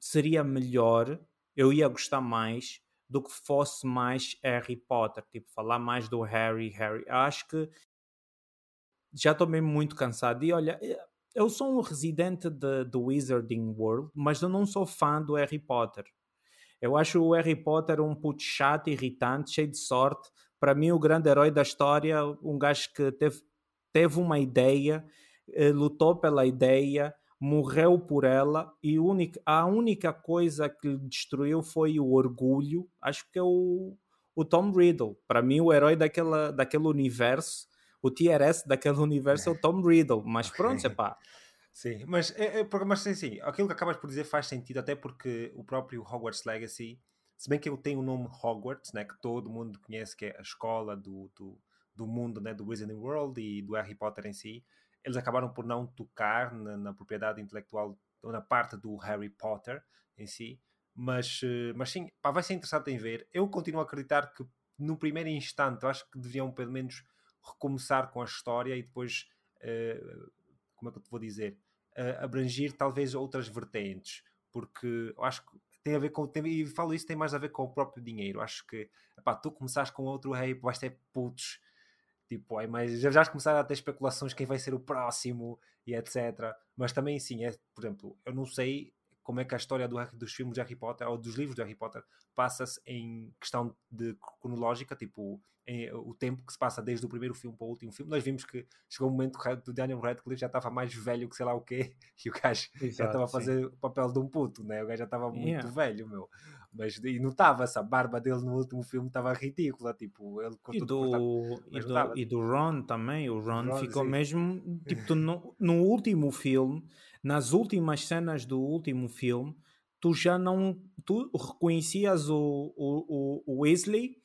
seria melhor, eu ia gostar mais do que fosse mais Harry Potter, tipo, falar mais do Harry, Harry. Eu acho que já estou mesmo muito cansado. E olha, eu sou um residente do Wizarding World, mas eu não sou fã do Harry Potter. Eu acho o Harry Potter um puto chato, irritante, cheio de sorte. Para mim, o grande herói da história, um gajo que teve, teve uma ideia, eh, lutou pela ideia, morreu por ela e única, a única coisa que lhe destruiu foi o orgulho. Acho que é o, o Tom Riddle. Para mim, o herói daquela, daquele universo, o TRS daquele universo é o Tom Riddle. Mas pronto, é pá. Sim, mas, é, é, mas sim, sim, aquilo que acabas por dizer faz sentido, até porque o próprio Hogwarts Legacy, se bem que ele tem o nome Hogwarts, né, que todo mundo conhece, que é a escola do, do, do mundo né, do Wizarding World e do Harry Potter em si, eles acabaram por não tocar na, na propriedade intelectual ou na parte do Harry Potter em si, mas, eh, mas sim, pá, vai ser interessante em ver. Eu continuo a acreditar que no primeiro instante, eu acho que deviam pelo menos recomeçar com a história e depois, uh, como é que eu te vou dizer, uh, abrangir talvez outras vertentes, porque eu acho que tem a ver com, tem, e falo isso, tem mais a ver com o próprio dinheiro. Acho que, epá, tu começaste com outro Harry, vais ter putos Tipo, é mais, já, já começaram a ter especulações quem vai ser o próximo e etc. Mas também, sim, é, por exemplo, eu não sei como é que a história do, dos filmes de Harry Potter ou dos livros de Harry Potter passa-se em questão de cronológica, tipo, em, o tempo que se passa desde o primeiro filme para o último filme. Nós vimos que chegou um momento que o Daniel Radcliffe já estava mais velho que sei lá o quê, e o gajo Exato, já estava a fazer o papel de um puto, né? O gajo já estava muito yeah. velho, meu. Mas e notava-se, a barba dele no último filme estava ridícula, tipo, ele e do, e, do, e do Ron também, o Ron, Ron ficou sim. mesmo, tipo, no, no último filme, nas últimas cenas do último filme, tu já não, tu reconhecias o, o, o Weasley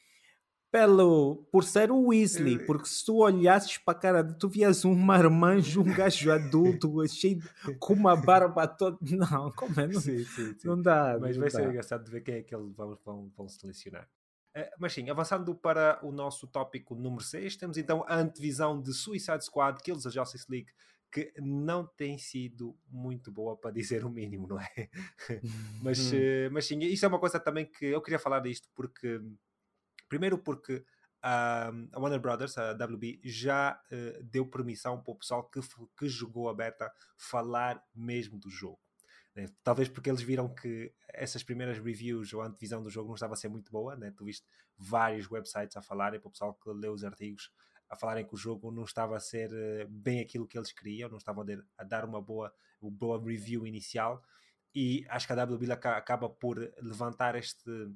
pelo, por ser o Weasley, porque se tu olhasses para a cara de tu vias um marmanjo, um gajo adulto, cheio de, com uma barba toda. Não, como é? Não, sim, sim, sim. não dá. Mas não vai dá. ser engraçado de ver quem é que eles vão, vão, vão selecionar. Uh, mas sim, avançando para o nosso tópico número 6, temos então a antevisão de Suicide Squad, Kills a Justice League, que não tem sido muito boa para dizer o mínimo, não é? mas, uh, mas sim, isso é uma coisa também que eu queria falar disto porque Primeiro porque a Warner Brothers, a WB, já uh, deu permissão para o pessoal que, que jogou a beta falar mesmo do jogo. Né? Talvez porque eles viram que essas primeiras reviews ou a antevisão do jogo não estava a ser muito boa. Né? Tu viste vários websites a falarem para o pessoal que leu os artigos a falarem que o jogo não estava a ser uh, bem aquilo que eles queriam, não estavam a dar uma boa, uma boa review inicial. E acho que a WB acaba por levantar este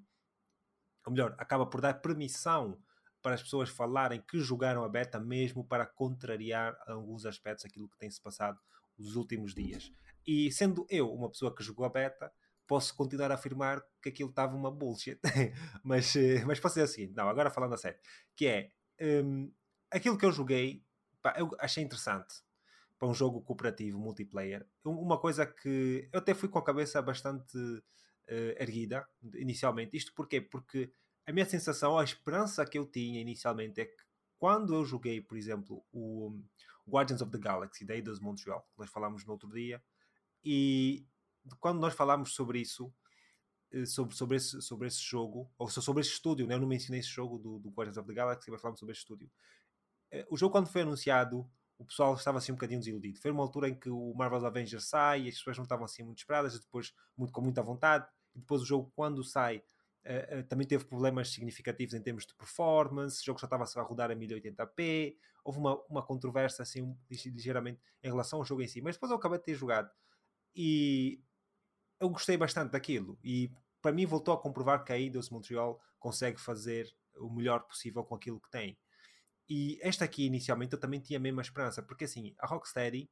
ou melhor, acaba por dar permissão para as pessoas falarem que jogaram a beta mesmo para contrariar alguns aspectos aquilo que tem-se passado nos últimos dias. E sendo eu uma pessoa que jogou a beta, posso continuar a afirmar que aquilo estava uma bullshit. mas, eh, mas posso dizer assim, não, agora falando a sério, que é um, aquilo que eu joguei, pá, eu achei interessante para um jogo cooperativo, multiplayer. Uma coisa que eu até fui com a cabeça bastante uh, erguida inicialmente. Isto porquê? Porque a minha sensação, a esperança que eu tinha inicialmente é que quando eu joguei, por exemplo, o Guardians of the Galaxy da Eidos Montreal, que nós falámos no outro dia, e quando nós falámos sobre isso, eh, sobre, sobre, esse, sobre esse jogo, ou sobre esse estúdio, né? eu não mencionei esse jogo do, do Guardians of the Galaxy, mas falamos sobre esse estúdio. Eh, o jogo, quando foi anunciado, o pessoal estava assim um bocadinho desiludido. Foi uma altura em que o Marvel's Avengers sai as pessoas não estavam assim muito esperadas, depois muito, com muita vontade depois o jogo, quando sai, uh, uh, também teve problemas significativos em termos de performance, o jogo já estava a rodar a 1080p, houve uma, uma controvérsia assim um, ligeiramente em relação ao jogo em si, mas depois eu acabei de ter jogado. E eu gostei bastante daquilo. E para mim voltou a comprovar que a Eidos Montreal consegue fazer o melhor possível com aquilo que tem. E esta aqui, inicialmente, eu também tinha a mesma esperança, porque assim, a Rocksteady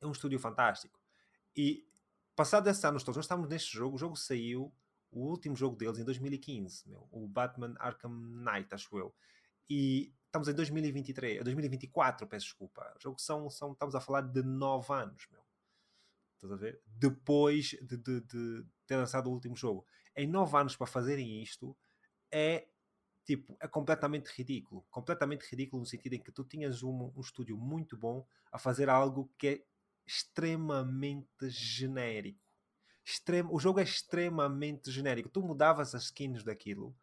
é um estúdio fantástico. E Passado esses anos todos, nós estamos neste jogo, o jogo saiu, o último jogo deles em 2015, meu, o Batman Arkham Knight, acho eu. E estamos em 2023, 2024, peço desculpa. O jogo são, são, estamos a falar de 9 anos, meu. Estás a ver? Depois de, de, de ter lançado o último jogo. Em 9 anos para fazerem isto é tipo, é completamente ridículo. Completamente ridículo no sentido em que tu tinhas um, um estúdio muito bom a fazer algo que é extremamente genérico. Extremo, o jogo é extremamente genérico. Tu mudavas as skins daquilo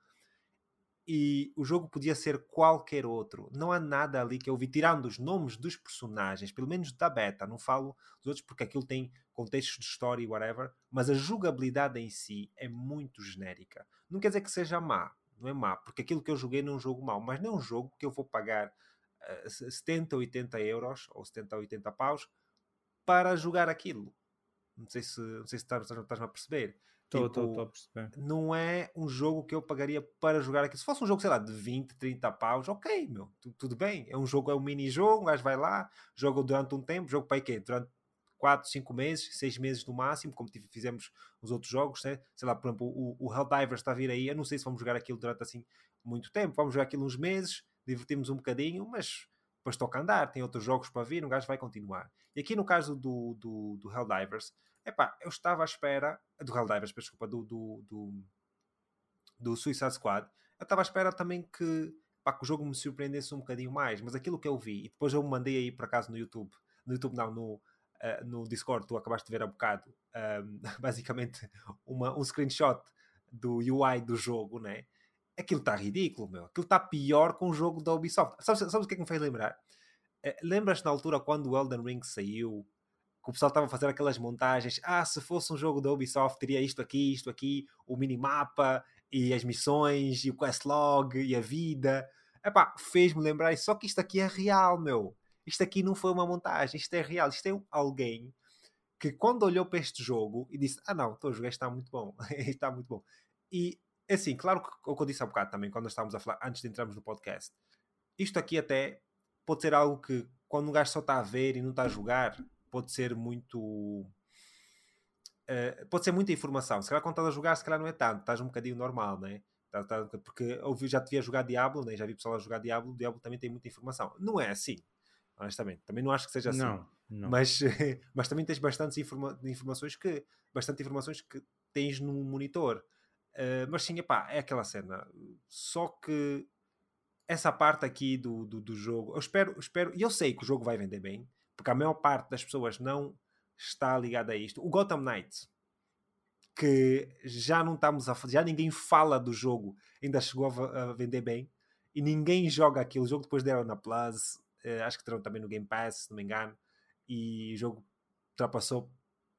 e o jogo podia ser qualquer outro. Não há nada ali que eu vi, tirando os nomes dos personagens, pelo menos da beta, não falo dos outros porque aquilo tem contextos de história e whatever, mas a jogabilidade em si é muito genérica. Não quer dizer que seja má, não é má, porque aquilo que eu joguei não é um jogo mau, mas não é um jogo que eu vou pagar uh, 70, 80 euros ou 70, 80 paus para jogar aquilo. Não sei se, não sei se estás, estás a perceber. Estou tipo, a perceber. Não é um jogo que eu pagaria para jogar aqui. Se fosse um jogo, sei lá, de 20, 30 paus, ok, meu, tudo bem. É um jogo, é um mini-jogo, um gajo vai lá, joga durante um tempo, jogo para quê? Durante 4, 5 meses, 6 meses no máximo, como fizemos os outros jogos, né? sei lá, por exemplo, o, o Helldivers está a vir aí, eu não sei se vamos jogar aquilo durante assim muito tempo, vamos jogar aquilo uns meses, divertimos um bocadinho, mas depois toca andar, tem outros jogos para vir, um gajo vai continuar. E aqui no caso do, do, do Helldivers, Epá, eu estava à espera do Helldivers, desculpa, do, do, do, do Suicide Squad. Eu estava à espera também que, pá, que o jogo me surpreendesse um bocadinho mais, mas aquilo que eu vi, e depois eu mandei aí por acaso no YouTube, no YouTube não, no, uh, no Discord, tu acabaste de ver há bocado, um, basicamente uma, um screenshot do UI do jogo, né? Aquilo está ridículo, meu. Aquilo está pior que um jogo da Ubisoft. Sabes, sabes o que é que me fez lembrar? Uh, Lembras-te na altura quando o Elden Ring saiu que o pessoal estava a fazer aquelas montagens. Ah, se fosse um jogo da Ubisoft, teria isto aqui, isto aqui, o minimapa e as missões e o questlog e a vida. Epá, fez-me lembrar isso. Só que isto aqui é real, meu. Isto aqui não foi uma montagem, isto é real. Isto é alguém que quando olhou para este jogo e disse: Ah, não, estou a jogar, está muito bom. está muito bom. E assim, claro que o que eu disse há bocado também, quando estávamos a falar, antes de entrarmos no podcast, isto aqui até pode ser algo que quando um gajo só está a ver e não está a jogar, pode ser muito. Uh, pode ser muita informação. Se calhar quando estás a jogar, se calhar não é tanto, estás um bocadinho normal, né? Tá, porque eu já te via jogar Diablo, né? já vi pessoal a jogar Diablo, o Diablo também tem muita informação. Não é assim, honestamente. Também não acho que seja assim. Não, não. Mas, mas também tens bastantes informa informações que bastante informações que tens no monitor. Uh, mas sim, epá, é aquela cena. Só que essa parte aqui do, do, do jogo, eu espero, espero, e eu sei que o jogo vai vender bem, porque a maior parte das pessoas não está ligada a isto. O Gotham Knights, que já não estamos a já ninguém fala do jogo, ainda chegou a, a vender bem e ninguém joga aquilo. O jogo depois deram na Plus, eh, acho que terão também no Game Pass, se não me engano, e o jogo ultrapassou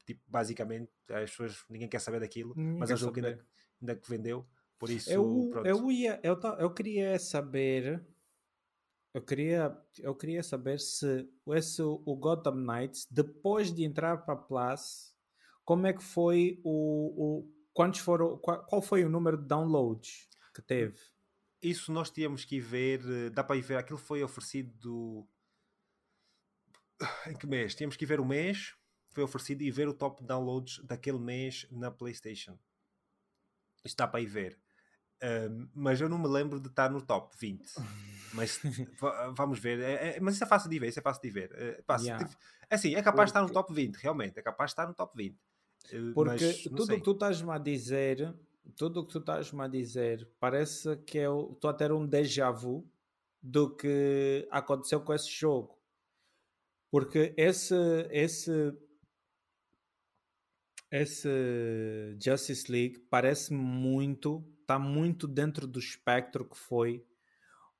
tipo, basicamente as pessoas, ninguém quer saber daquilo, ninguém mas é um jogo ainda, ainda que vendeu. Por isso, eu, eu, ia, eu, eu queria saber eu queria, eu queria saber se esse, o Gotham Knights, depois de entrar para a Plus, como é que foi o. o quantos foram, qual, qual foi o número de downloads que teve? Isso nós tínhamos que ir ver, eh, dá para ir ver, aquilo foi oferecido em que mês? Tínhamos que ver o mês, foi oferecido e ver o top downloads daquele mês na PlayStation. Isto dá para ir ver. Mas eu não me lembro de estar no top 20. Mas vamos ver. É, é, mas isso é fácil de ver. Isso é fácil de ver. Uh, pá, yeah. É assim, é capaz Porque... de estar no top 20, realmente. É capaz de estar no top 20. Uh, Porque tudo o que tu estás-me a dizer, tudo o que tu estás-me a dizer, parece que eu estou a ter um déjà vu do que aconteceu com esse jogo. Porque esse, esse esse Justice League parece muito, está muito dentro do espectro que foi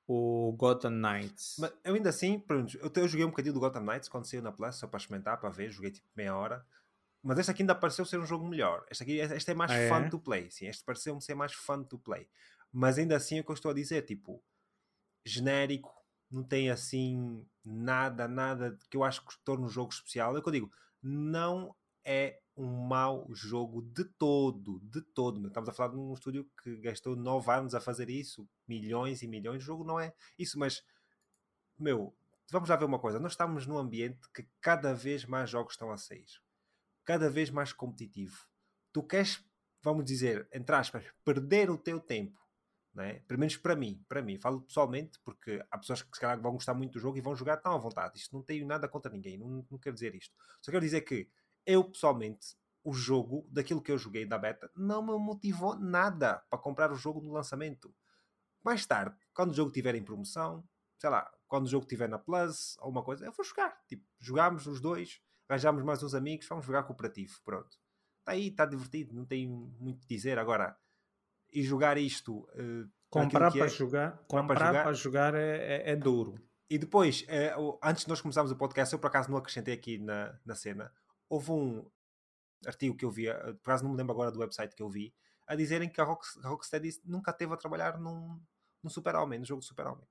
o Gotham Knights. Mas eu ainda assim, pronto, eu, eu joguei um bocadinho do Gotham Knights quando saiu na Plus, só para experimentar, para ver, joguei tipo meia hora. Mas este aqui ainda pareceu ser um jogo melhor. Este aqui este é mais ah, fun é? to play. Sim, este pareceu-me ser mais fun to play. Mas ainda assim é o que eu estou a dizer, tipo, genérico, não tem assim nada, nada que eu acho que torna um jogo especial. É o que eu digo, não é um mau jogo de todo, de todo. Estamos a falar de um estúdio que gastou nove anos a fazer isso, milhões e milhões. O jogo não é isso, mas meu, vamos lá ver uma coisa. Nós estamos num ambiente que cada vez mais jogos estão a sair, cada vez mais competitivo. Tu queres, vamos dizer, entre aspas, perder o teu tempo né? pelo menos para mim, para mim, falo pessoalmente, porque há pessoas que se calhar vão gostar muito do jogo e vão jogar tão à vontade. Isto não tenho nada contra ninguém, não, não quero dizer isto. Só quero dizer que eu pessoalmente, o jogo, daquilo que eu joguei da beta, não me motivou nada para comprar o jogo no lançamento. Mais tarde, quando o jogo estiver em promoção, sei lá, quando o jogo estiver na Plus ou uma coisa, eu vou jogar. Tipo, jogámos os dois, arranjámos mais uns amigos, vamos jogar cooperativo. Pronto. Está aí, está divertido, não tem muito a dizer. Agora, e jogar isto. Uh, comprar para, é, jogar, comprar para jogar, para jogar é, é, é, duro. E depois, uh, antes de nós começarmos o podcast, eu por acaso não acrescentei aqui na, na cena, houve um artigo que eu vi, eh, por acaso não me lembro agora do website que eu vi, a dizerem que a, Rock, a Rocksteady nunca teve a trabalhar num, num Super-Homem, no jogo Super-Homem.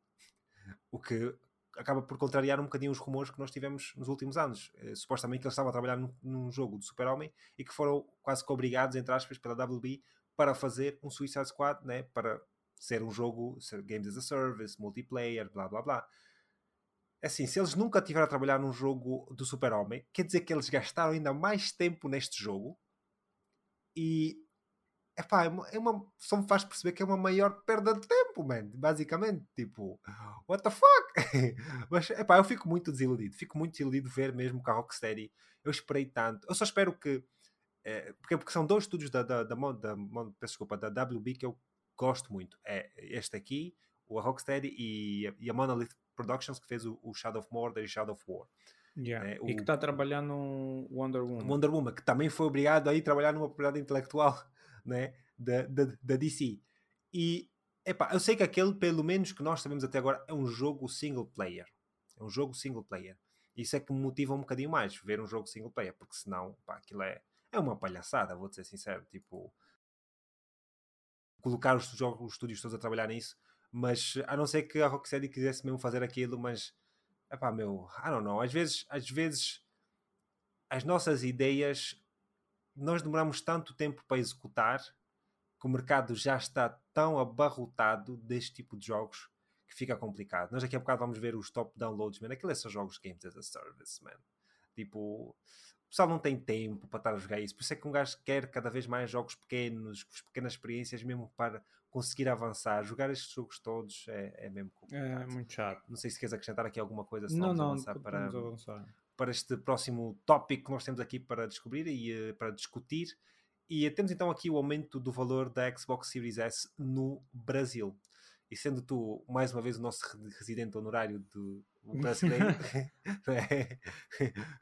O que acaba por contrariar um bocadinho os rumores que nós tivemos nos últimos anos. Uh, supostamente que eles estavam a trabalhar num, num jogo do Super-Homem e que foram quase que obrigados, entre aspas, pela WB para fazer um Suicide Squad, né, para ser um jogo, ser Games as a Service, multiplayer, blá blá blá. Assim, se eles nunca tiveram a trabalhar num jogo do Super-Homem, quer dizer que eles gastaram ainda mais tempo neste jogo e epá, é uma, é uma, só me faz perceber que é uma maior perda de tempo, man. Basicamente, tipo, what the fuck? Mas epá, eu fico muito desiludido, fico muito desiludido ver mesmo que a Rocksteady. Eu esperei tanto, eu só espero que é, porque, porque são dois estúdios da, da, da, da, desculpa, da WB que eu gosto muito. É este aqui, o Rocksteady e, e a Monolith Productions que fez o, o, Shadow of Mordor e Shadow of War. Yeah. É, o, e que está trabalhando no Wonder Woman. Wonder Woman, que também foi obrigado a ir trabalhar numa propriedade intelectual né, da, da, da DC. E epá, eu sei que aquele, pelo menos que nós sabemos até agora, é um jogo single player. É um jogo single player. Isso é que me motiva um bocadinho mais, ver um jogo single player, porque senão, pá, aquilo é é uma palhaçada, vou ser sincero. Tipo, colocar os, os estúdios todos a trabalhar nisso, mas a não ser que a Rocksteady quisesse mesmo fazer aquilo, mas epá, meu, I don't know. Às vezes, às vezes as nossas ideias nós demoramos tanto tempo para executar que o mercado já está tão abarrotado deste tipo de jogos que fica complicado. Nós daqui a bocado vamos ver os top downloads, man. Aquilo é só jogos Games as a Service, man. Tipo, o pessoal não tem tempo para estar a jogar isso. Por isso é que um gajo quer cada vez mais jogos pequenos, pequenas experiências, mesmo para conseguir avançar. Jogar estes jogos todos é, é mesmo complicado. É muito chato. Não sei se queres acrescentar aqui alguma coisa, não, não, avançar para, avançar. para este próximo tópico que nós temos aqui para descobrir e uh, para discutir. E temos então aqui o aumento do valor da Xbox Series S no Brasil. E sendo tu, mais uma vez, o nosso residente honorário do brasileiro, é,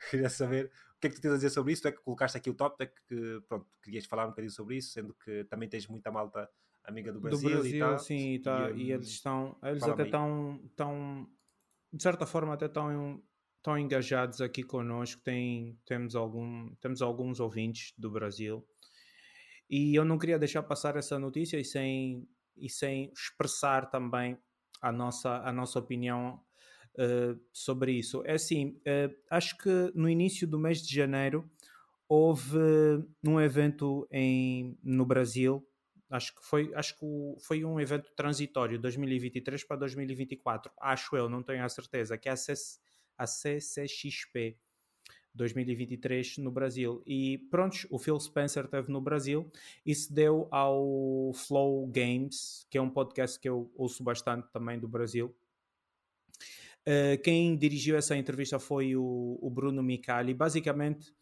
queria saber que é que tu tens a dizer sobre isso? Tu é que colocaste aqui o top, é que pronto, querias falar um bocadinho sobre isso, sendo que também tens muita malta amiga do Brasil, do Brasil e tal. Sim, e, tá, e, e eles estão, eles até estão, estão, de certa forma, até estão, estão engajados aqui connosco. Tem, temos, algum, temos alguns ouvintes do Brasil. E eu não queria deixar passar essa notícia e sem, e sem expressar também a nossa, a nossa opinião uh, sobre isso. É assim, uh, acho que no início do mês de janeiro houve um evento em, no Brasil, acho que foi, acho que foi um evento transitório, 2023 para 2024, acho eu, não tenho a certeza, que é a, CC, a CCXP. 2023 no Brasil. E pronto, o Phil Spencer esteve no Brasil e se deu ao Flow Games, que é um podcast que eu ouço bastante também do Brasil. Uh, quem dirigiu essa entrevista foi o, o, Bruno Micali. Basicamente,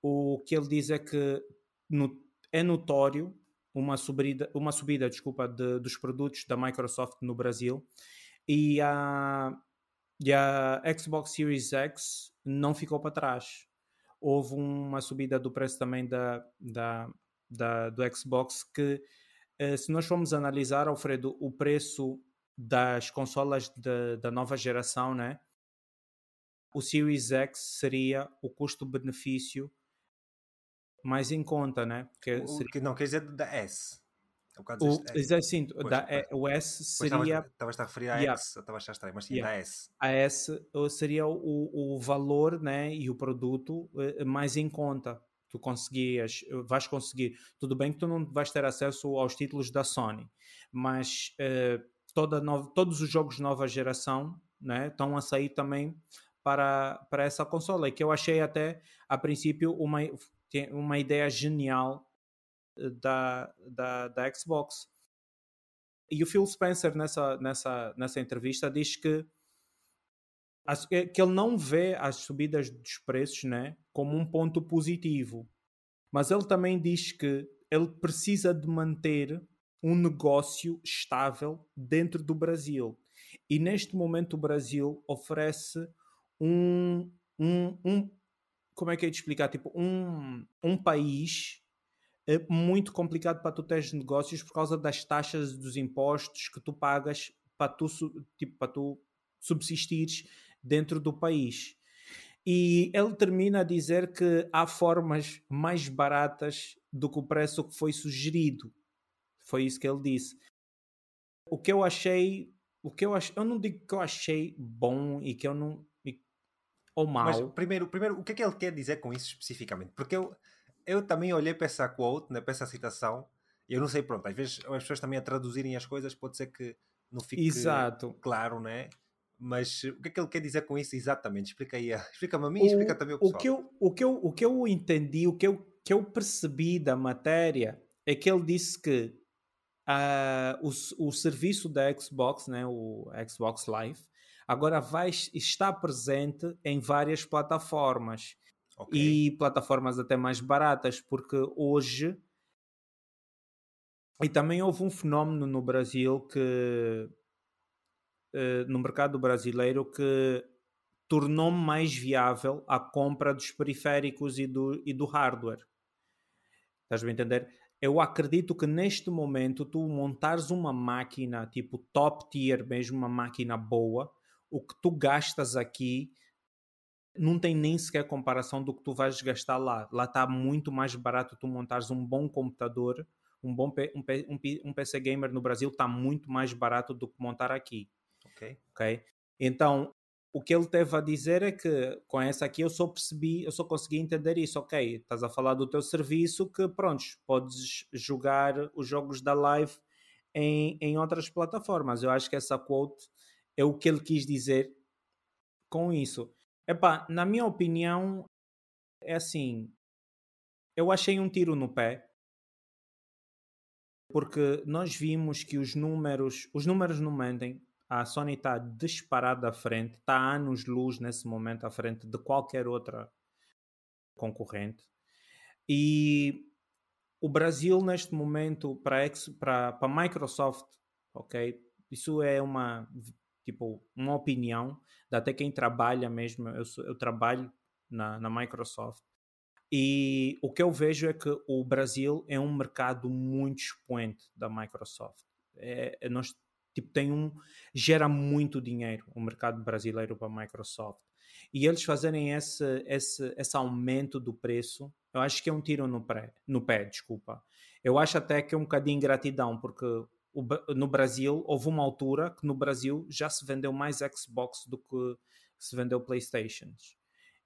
o que ele diz é que no, é notório uma subida, uma subida desculpa, de, dos produtos da Microsoft no Brasil e a, e a Xbox Series X não ficou para trás. Houve uma subida do preço também da, da, da do Xbox que, uh, se nós formos analisar, Alfredo, o preço das consolas de, da nova geração, né? O Series X seria o custo-benefício mais em conta, né? Que, o, seria... que não quer dizer da S. É o, sim, pois, da, pois. o S seria. Estavas a referir à yeah. X, estava a achar estranho, mas sim, yeah. da S. A S seria o, o valor né, e o produto eh, mais em conta. Tu conseguias, vais conseguir. Tudo bem que tu não vais ter acesso aos títulos da Sony, mas toda nova, todos os jogos de nova geração né, estão a sair também para, para essa consola, e que eu achei até, a princípio, uma, uma ideia genial eh, da, da, da Xbox. E o Phil Spencer, nessa, nessa, nessa entrevista, diz que, é, que ele não vê as subidas dos preços né, como um ponto positivo. Mas ele também diz que ele precisa de manter um negócio estável dentro do Brasil. E neste momento o Brasil oferece um, um, um como é que é de explicar? Tipo, um, um país é muito complicado para tu teres negócios por causa das taxas dos impostos que tu pagas para tu, tipo, para tu subsistires dentro do país. E ele termina a dizer que há formas mais baratas do que o preço que foi sugerido. Foi isso que ele disse. O que eu achei, o que eu achei, eu não digo que eu achei bom e que eu não ou mal. Mas primeiro, primeiro, o que é que ele quer dizer com isso especificamente? Porque eu, eu também olhei para essa quote, né, para essa citação, e eu não sei, pronto, às vezes as pessoas também a traduzirem as coisas pode ser que não fique Exato. claro, né? Mas o que é que ele quer dizer com isso exatamente? Explica aí, explica-me a mim, o, explica também o pessoal. O que eu, o que eu, o que eu entendi, o que eu, que eu percebi da matéria é que ele disse que uh, o, o serviço da Xbox, né, o Xbox Live, agora vai estar presente em várias plataformas okay. e plataformas até mais baratas, porque hoje e também houve um fenómeno no Brasil que uh, no mercado brasileiro que tornou mais viável a compra dos periféricos e do, e do hardware. Estás a entender? Eu acredito que neste momento tu montares uma máquina tipo top tier, mesmo uma máquina boa, o que tu gastas aqui não tem nem sequer comparação do que tu vais gastar lá. Lá está muito mais barato tu montares um bom computador, um bom um, um, um PC gamer no Brasil está muito mais barato do que montar aqui. Ok. Ok. Então o que ele teve a dizer é que com essa aqui eu só percebi, eu só consegui entender isso. Ok, estás a falar do teu serviço que pronto, podes jogar os jogos da live em, em outras plataformas. Eu acho que essa quote é o que ele quis dizer com isso. Epá, na minha opinião, é assim. Eu achei um tiro no pé. Porque nós vimos que os números, os números não mentem. A Sony está disparada à frente, está anos-luz nesse momento à frente de qualquer outra concorrente. E o Brasil, neste momento, para a Microsoft, ok? Isso é uma tipo, uma opinião de até quem trabalha mesmo. Eu, eu trabalho na, na Microsoft. E o que eu vejo é que o Brasil é um mercado muito expoente da Microsoft. É, é, nós, tipo, tem um, gera muito dinheiro o mercado brasileiro para a Microsoft. E eles fazerem esse, esse, esse aumento do preço, eu acho que é um tiro no, pré, no pé, desculpa. Eu acho até que é um bocadinho ingratidão, porque no Brasil, houve uma altura que no Brasil já se vendeu mais Xbox do que se vendeu Playstations.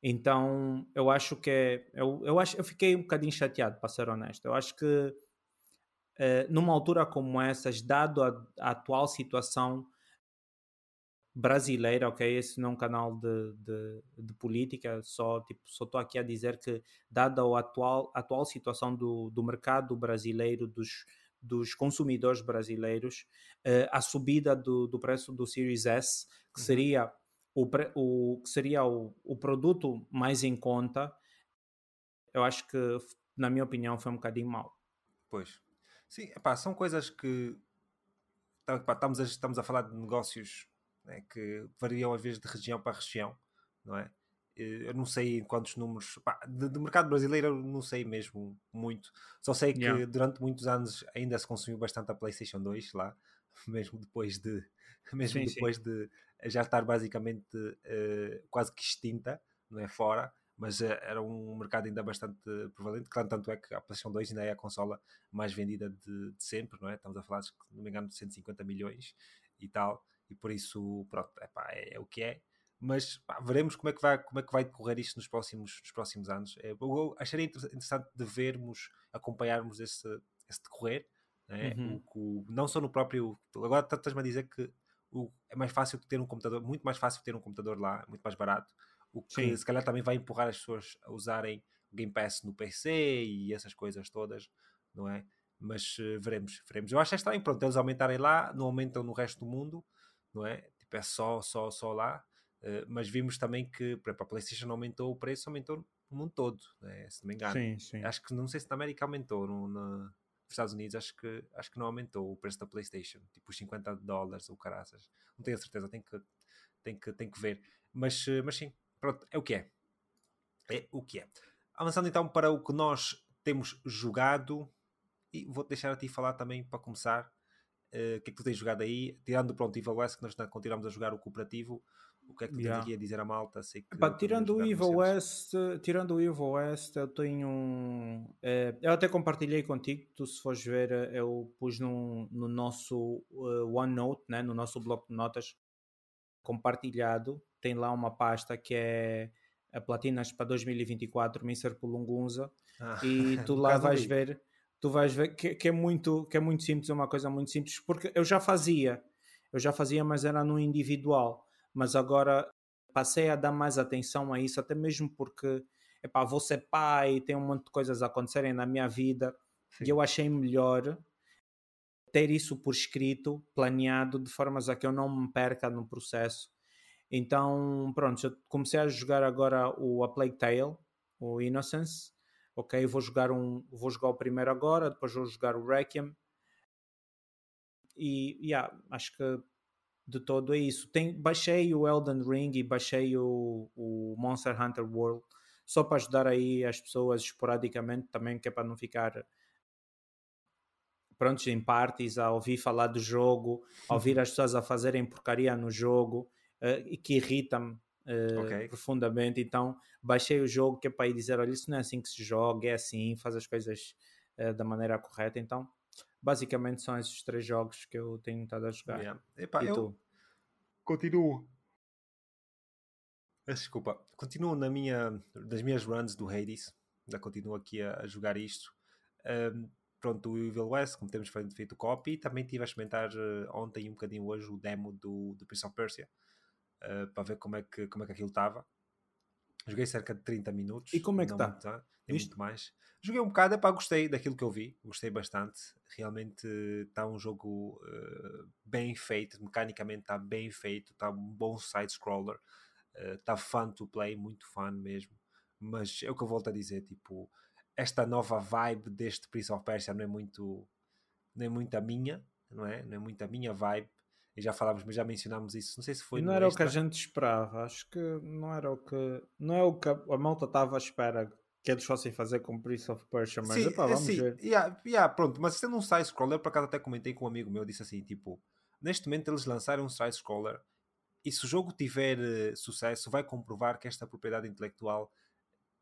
Então, eu acho que é, eu, eu, acho, eu fiquei um bocadinho chateado, para ser honesto. Eu acho que uh, numa altura como essas, dado a, a, atual situação brasileira, ok? Esse não é um canal de, de, de política, só tipo, só estou aqui a dizer que, dada a atual, atual situação do, do mercado brasileiro, dos, dos consumidores brasileiros uh, a subida do, do, preço do Series S, que uhum. seria, o, o, que seria o, o produto mais em conta, eu acho que, na minha opinião, foi um bocadinho mau. Pois. Sim, epá, são coisas que epá, estamos, a, estamos a falar de negócios né, que variam às vezes de região para região, não é? Eh, eu não sei quantos números pá, de, de, mercado brasileiro eu não sei mesmo muito só sei que yeah. durante muitos anos ainda se consumiu bastante a Playstation 2 lá mesmo depois de mesmo sim, depois sim. de já estar basicamente uh, quase que extinta não é fora mas uh, era um mercado ainda bastante prevalente claro, tanto é que a PlayStation 2 ainda é a consola mais vendida de, de sempre não é estamos a falar de, não me engano de 150 milhões e tal e por isso pronto epá, é, é o que é mas pá, veremos como é, que vai, como é que vai decorrer isto nos próximos, nos próximos anos. É, eu acharia interessante de vermos, acompanharmos esse, esse decorrer, né? uhum. o, o, não só no próprio. Agora estás-me a dizer que o, é mais fácil ter um computador, muito mais fácil ter um computador lá, muito mais barato, o que Sim. se calhar também vai empurrar as pessoas a usarem Game Pass no PC e essas coisas todas, não é? mas uh, veremos, veremos. Eu acho que estranho, pronto, eles aumentarem lá, não aumentam no resto do mundo, não é? Tipo, é só, só, só lá. Uh, mas vimos também que, para a PlayStation aumentou o preço, aumentou no mundo todo, né? se não me engano. Sim, sim. Acho que não sei se na América aumentou, no, na, nos Estados Unidos acho que, acho que não aumentou o preço da PlayStation, tipo os 50 dólares ou caraças. Não tenho a certeza, tenho que, tenho que, tenho que ver. Mas, uh, mas sim, pronto, é o que é. É o que é. Avançando então para o que nós temos jogado, e vou-te deixar a ti falar também para começar. Uh, o que é que tu tens jogado aí? Tirando pronto Evil West, que nós continuamos a jogar o cooperativo, o que é que tu yeah. tens aqui a dizer a malta? Sei que Epá, tirando, o Evil West, tirando o Evil West, eu tenho um. É, eu até compartilhei contigo, tu se fores ver, eu pus no, no nosso uh, OneNote, né, no nosso bloco de notas compartilhado, tem lá uma pasta que é a Platinas para 2024 Mr. Pulungunza ah, e tu lá vais ver tu vais ver que, que, é muito que é muito simples é uma coisa muito simples porque eu já fazia eu já fazia mas era no individual mas agora passei a dar mais atenção a isso até mesmo porque epá, vou ser pai tem um monte de coisas a acontecerem na minha vida Sim. e eu achei melhor ter isso por escrito planeado de formas a que eu não me perca no processo então, pronto, eu comecei a jogar agora o A Plague Tale, o Innocence. Ok, vou jogar um, vou jogar o primeiro agora, depois vou jogar o Requiem. E yeah, acho que de todo é isso. Tem, baixei o Elden Ring e baixei o, o Monster Hunter World só para ajudar aí as pessoas esporadicamente também, que é para não ficar prontos em parties a ouvir falar do jogo, a ouvir as pessoas a fazerem porcaria no jogo uh, e que irrita-me uh, okay. profundamente. Então baixei o jogo que é para ir dizer: olha, isso não é assim que se joga, é assim, faz as coisas uh, da maneira correta. Então, basicamente são esses três jogos que eu tenho estado a jogar. Yeah. Epá, e eu tu? continuo. Desculpa, continuo na minha, das minhas runs do Hades, ainda continuo aqui a, a jogar isto. Um, pronto, o Evil West, como temos feito, feito copy, também estive a experimentar uh, ontem e um bocadinho hoje o demo do, do Prince of Persia uh, para ver como é que, como é que aquilo estava. Joguei cerca de 30 minutos. E como é que está? Tá, tem muito mais. Joguei um bocado, epá, gostei daquilo que eu vi, gostei bastante. Realmente está um jogo uh, bem feito, mecanicamente está bem feito, está um bom side-scroller, está uh, fun to play, muito fun mesmo. Mas é o que eu volto a dizer, tipo, esta nova vibe deste Prince of Persia não é muito, não é muito a minha, não é? Não é muito a minha vibe e já falámos, mas já mencionámos isso. Não sei se foi. E não era extra. o que a gente esperava. Acho que não era o que. Não é o que a malta estava à espera que eles fossem fazer com Prince of Persia, mas sim, epá, vamos sim. ver. Yeah, yeah, pronto, mas sendo um side-scroller, por acaso até comentei com um amigo meu, disse assim: tipo, neste momento eles lançaram um side-scroller e se o jogo tiver uh, sucesso, vai comprovar que esta propriedade intelectual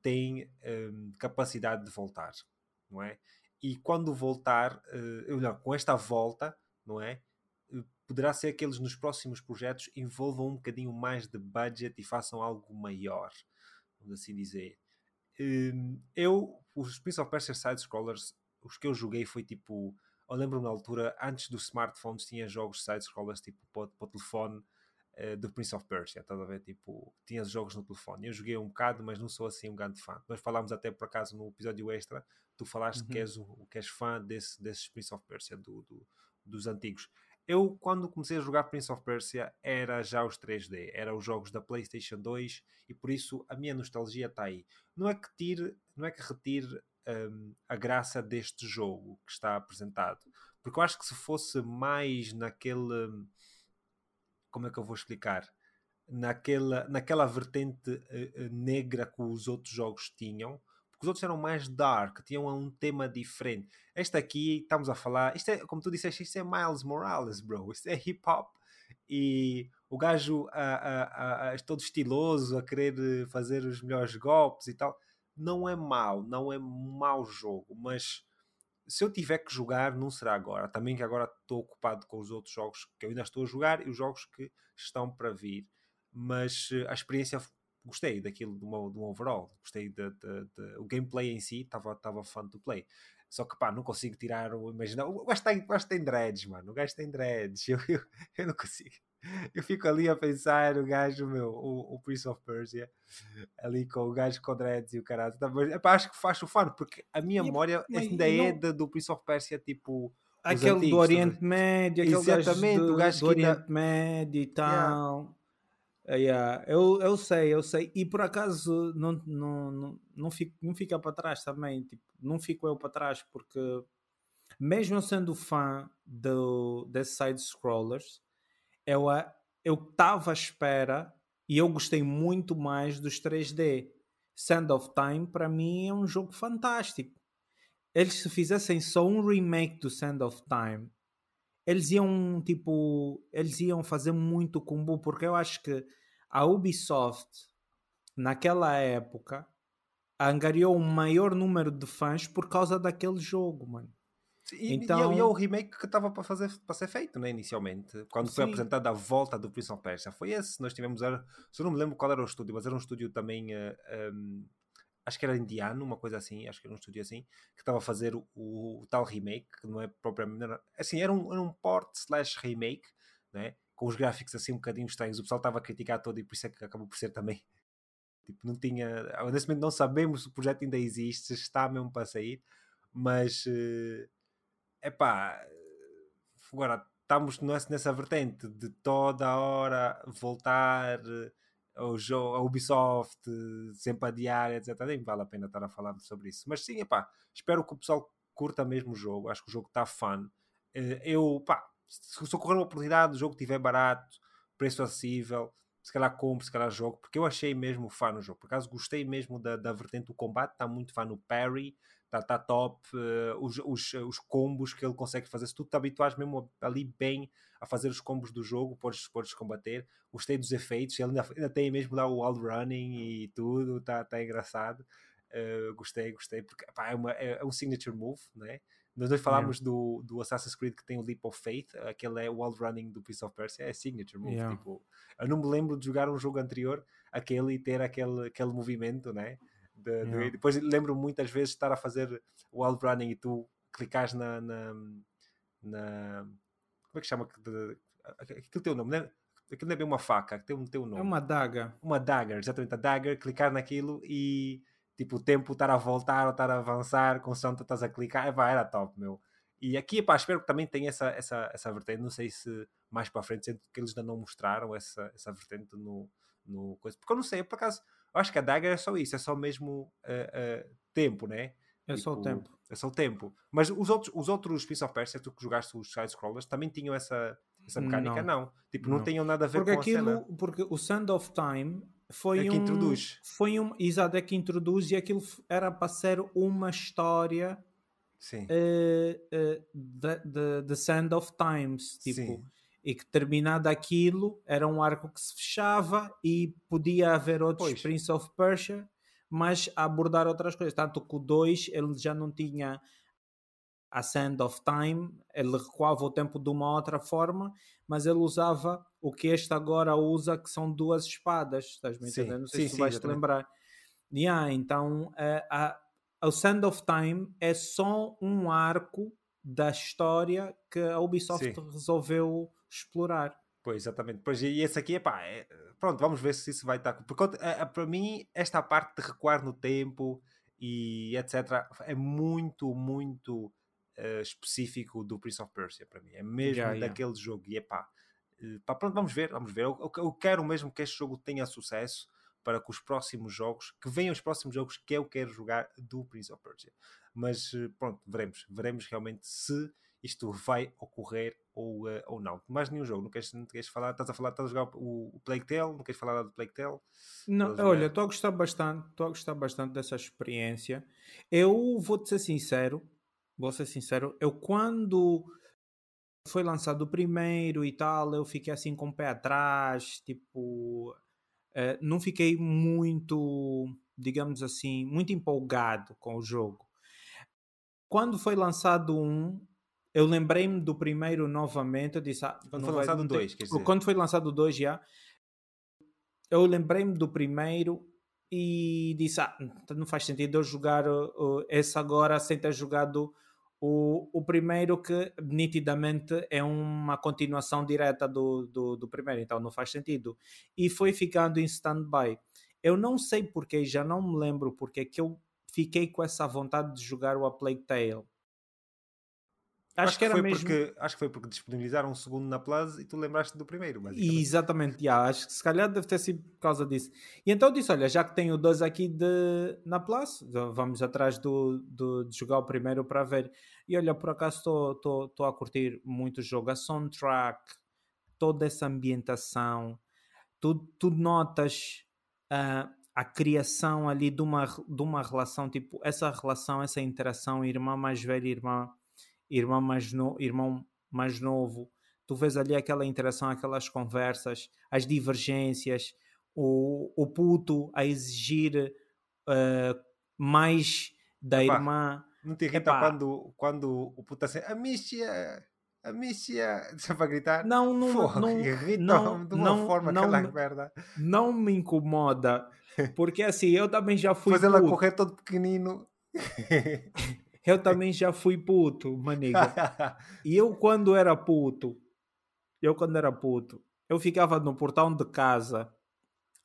tem um, ehm, capacidade de voltar, não é? E quando voltar, uh, não, com esta volta, não é? Poderá ser que eles nos próximos projetos envolvam um bocadinho mais de budget e façam algo maior, vamos assim dizer. Hum, eu, os Prince of Persia side-scrollers, os que eu joguei foi tipo. Eu lembro-me na altura, antes dos smartphones, tinha jogos side-scrollers tipo para, o telefone uh, do Prince of Persia, estás a ver? Tipo, tinha jogos no telefone. Eu joguei um bocado, mas não sou assim um grande fã. Nós falámos até por acaso no episódio extra, tu falaste uhum. que, és, que és fã desse, desses Prince of Persia, do, do, dos antigos. Eu, quando comecei a jogar Prince of Persia, era já os 3D, eram os jogos da PlayStation 2 e por isso a minha nostalgia está aí. Não é que tire, não é que retire um, a graça deste jogo que está apresentado, porque eu acho que se fosse mais naquele. Como é que eu vou explicar? Naquela, naquela vertente uh, negra que os outros jogos tinham, os outros eram mais dark, tinham um tema diferente. Este aqui, estamos a falar, isto é, como tu disseste, isto é Miles Morales, bro. Isto é hip hop e o gajo a, a, a, todo estiloso, a querer fazer os melhores golpes e tal. Não é mau, não é mau jogo, mas se eu tiver que jogar, não será agora. Também que agora estou ocupado com os outros jogos que eu ainda estou a jogar e os jogos que estão para vir. Mas eh, a experiência gostei daquilo do, do overall, gostei de, de, de, o gameplay em si, estava fã do play. Só que pá, não consigo tirar o. Imagina, o gajo tem, o tem dreads, mano. O gajo tem dreads. Eu, eu, eu não consigo. eu fico ali a pensar o gajo, meu, o, o Prince of Persia, ali com o gajo com dreads e o caralho. Tá, acho que faz o fã, porque a minha e, memória ainda é não... do Prince of Persia, tipo. Aquele antigos, do Oriente Médio, aquele Exatamente, gajo do, o gajo do Oriente ainda... Médio e tal. Yeah. Yeah. Eu, eu sei, eu sei. E por acaso não, não, não, não, fico, não fica para trás também. Tipo, não fico eu para trás porque mesmo sendo fã do, desses side-scrollers, eu estava à espera e eu gostei muito mais dos 3D. Sand of Time, para mim, é um jogo fantástico. Eles, se fizessem só um remake do Sand of Time, eles iam, tipo, eles iam fazer muito combo, porque eu acho que a Ubisoft, naquela época, angariou o maior número de fãs por causa daquele jogo, mano. E, então... e, é, o remake que estava para fazer para ser feito, né, inicialmente, quando Sim. foi apresentado a volta do Prince of Persia. Foi esse. Nós tivemos, era, se eu não me lembro qual era o estúdio, mas era um estúdio também, uh, eh, um, acho que era indiano, uma coisa assim, acho que era um estúdio assim, que estava a fazer o, o, tal remake, que não é propriamente. Assim, era um, era um port slash remake, né, com os gráficos assim um bocadinho estranhos. O pessoal estava a criticar todo e por isso é que acabou por ser também. Tipo, não tinha. Nesse momento não sabemos se o projeto ainda existe, está mesmo para sair, mas. Uh, epá, agora estamos nessa vertente de toda hora voltar eh, ao jogo, a Ubisoft, sempre adiar, etc. Nem vale a pena estar a falar sobre isso. Mas sim, epá, espero que o pessoal curta mesmo o jogo. Acho que o jogo está fun. Eh, eu, pá, se ocorrer uma oportunidade, o jogo estiver barato, preço acessível, se calhar compro, se calhar jogo, porque eu achei mesmo fã no jogo. Por acaso gostei mesmo da, da vertente do combate, está muito fã no parry, está tá top, uh, os, os, os, combos que ele consegue fazer, se tu te habituares mesmo ali bem a fazer os combos do jogo, podes, podes combater. Gostei dos efeitos, ele ainda, ainda tem mesmo lá o wall running e tudo, está tá engraçado. Uh, gostei, gostei, porque pá, é, uma, é, é, um signature move, né? Nós dois falámos yeah. do, do Assassin's Creed que tem o Leap of Faith, aquele é o wall running do Piece of Persia, é signature move. Yeah. Tipo, eu não me lembro de jogar um jogo anterior aquele e ter aquele, aquele movimento, né? De, yeah. de, depois lembro muitas vezes estar a fazer wall running e tu clicas na, na, na como é que chama? De, aquilo tem o nome, né? Aquilo não é bem uma faca, tem, tem um nome. É uma daga. Uma dagger, exatamente. A dagger, clicar naquilo e tipo o tempo estar a voltar ou estar a avançar, com o tu estás a clicar, vai, era top, meu. E aqui, pá, espero que também tenha essa, essa, essa vertente. Não sei se mais para a frente, sendo que eles ainda não mostraram essa, essa vertente no, no coisa. Porque eu não sei, por acaso, eu acho que a Dagger é só isso, é só mesmo uh, uh, tempo, né? É tipo, só o tipo, tempo. É só o tempo. Mas os outros, os outros Prince of Persia, tu que jogaste os side-scrollers, também tinham essa, essa mecânica? Não. não. Tipo, não, não tinham nada a ver porque com aquilo, a cena. Porque o Sand of Time foi é que um... introduz. Foi um... Exato, é que introduz e aquilo era para ser uma história... Sim. Uh, uh, de, Sand of Times, tipo... Sim e que terminado aquilo era um arco que se fechava e podia haver outros pois. Prince of Persia, mas a abordar outras coisas. Tanto que o 2 ele já não tinha a Sand of Time, ele recuava o tempo de uma outra forma, mas ele usava o que este agora usa, que são duas espadas. Estás me entendendo? Não sei sim, se sim, vais te lembrar. Yeah, então, a, a, o Sand of Time é só um arco da história que a Ubisoft sim. resolveu explorar. Pois, exatamente. Pois, e esse aqui, epá, é, pronto, vamos ver se isso vai estar. Porque é, para mim, esta parte de recuar no tempo e etc. é muito, muito uh, específico do Prince of Persia para mim. É mesmo yeah, daquele yeah. jogo. E epá, uh, pronto, vamos ver, vamos ver. Eu, eu, quero mesmo que este jogo tenha sucesso para que os próximos jogos, que venham os próximos jogos que eu quero jogar do Prince of Persia. Mas pronto, veremos. Veremos realmente se isto vai ocorrer ou, uh, ou não. Mais nenhum jogo, não queres, não queres falar? Estás a falar, estás a jogar o, o Plague Tale? Não queres falar nada do Plague Tale? Não, olha, estou a gostar bastante, estou a gostar bastante dessa experiência. Eu vou-te ser sincero, vou ser sincero, eu quando foi lançado o primeiro e tal, eu fiquei assim com o pé atrás, tipo, uh, não fiquei muito, digamos assim, muito empolgado com o jogo. Quando foi lançado um, eu lembrei-me do primeiro novamente. Eu disse, ah, quando foi lançado o 2, quer dizer. Quando foi lançado o 2 já, eu lembrei-me do primeiro e disse: Ah, então não faz sentido eu jogar uh, esse agora sem ter jogado O, o primeiro que nitidamente é uma continuação direta do, do, do primeiro, então não faz sentido. E foi ficando em stand-by. Eu não sei porque, já não me lembro porque que eu fiquei com essa vontade de jogar o A Plague Tale. Acho, acho que, era foi mesmo... porque Acho que foi porque disponibilizaram um segundo na Plus e tu lembraste do primeiro. Exatamente, yeah, acho que se calhar deve ter sido por causa disso. E então disse: Olha, já que tenho dois aqui de, na Plus, vamos atrás do, do, de jogar o primeiro para ver. E olha, por acaso estou a curtir muito o jogo, a soundtrack, toda essa ambientação, tu, tu notas. Uh, a criação ali de uma, de uma relação, tipo, essa relação, essa interação, irmã mais velha, irmã irmão mais, no, irmão mais novo, tu vês ali aquela interação, aquelas conversas, as divergências, o, o puto a exigir uh, mais da Epá, irmã. Não te irrita quando, quando o puto assim, a Missia, a Missia, deixa para gritar. Não, não, Porra, não, irrita não, de uma não, forma não, aquela merda. Não me incomoda, porque assim, eu também já fui. Faz ela correr todo pequenino. Eu também já fui puto, maniga. e eu quando era puto, eu quando era puto, eu ficava no portão de casa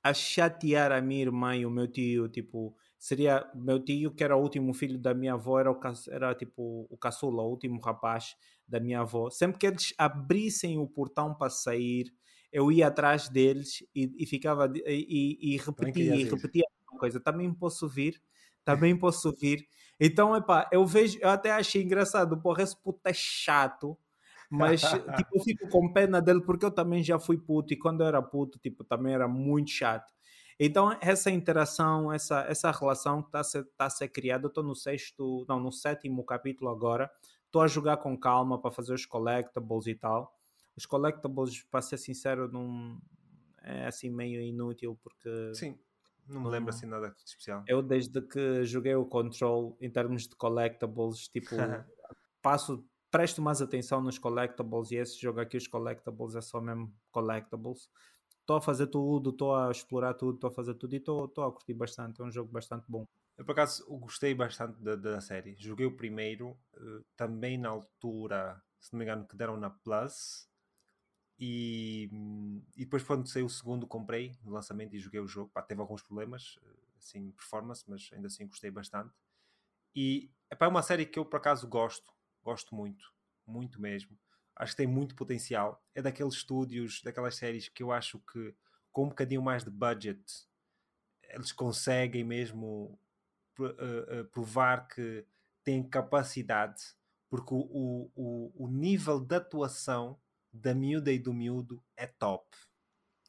a chatear a minha irmã e o meu tio, tipo, seria meu tio que era o último filho da minha avó, era, o, era tipo o caçula, o último rapaz da minha avó. Sempre que eles abrissem o portão para sair, eu ia atrás deles e, e ficava e, e, e repetia, e repetia a coisa. Também posso vir, também posso vir. Então, epá, eu vejo, eu até achei engraçado, porra, esse puto é chato, mas tipo, eu fico com pena dele porque eu também já fui puto e quando eu era puto, tipo, também era muito chato. Então, essa interação, essa, essa relação que está a ser, tá a ser criada, eu estou no sexto, não, no sétimo capítulo agora, estou a jogar com calma para fazer os collectibles e tal. Os collectibles, para ser sincero, não é assim meio inútil porque. Sim não me lembro assim nada de especial. Eu, desde que joguei o Control, em termos de collectibles, tipo, passo, presto mais atenção nos collectibles e esse jogo aqui, os collectibles, é só mesmo collectibles. Estou a fazer tudo, estou a explorar tudo, estou a fazer tudo e estou a curtir bastante. É um jogo bastante bom. Eu, por acaso, gostei bastante da, da série. Joguei o primeiro, uh, também na altura, se não me engano, que deram na Plus. E, e depois quando saiu o segundo comprei no lançamento e joguei o jogo, Pá, teve alguns problemas eh, assim performance, mas ainda assim gostei bastante. E epá, é uma série que eu por acaso gosto, gosto muito muito mesmo, acho que tem muito potencial. É daqueles estúdios, daquelas séries que eu acho que com um bocadinho mais de budget eles conseguem mesmo uh, uh, provar que têm capacidade porque o, o, o nível de atuação da miúda e do miúdo é top.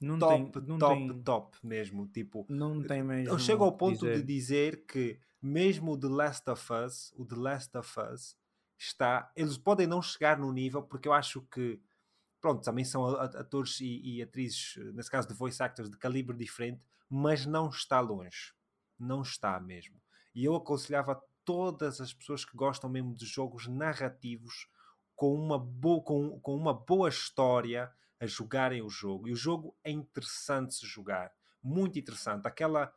Não top, tem, não top, tem, top mesmo. Tipo, não tem mesmo. Eu chego ao ponto dizer. de dizer que mesmo o The Last of Us, o The Last of Us está. Eles podem não chegar no nível, porque eu acho que pronto, também são atores e, e atrizes, nesse caso de voice actors, de calibre diferente, mas não está longe. Não está mesmo. E eu aconselhava todas as pessoas que gostam mesmo de jogos narrativos com uma, boa, com, com uma boa história a jogarem o jogo. E o jogo é interessante se jogar. Muito interessante. Aquela.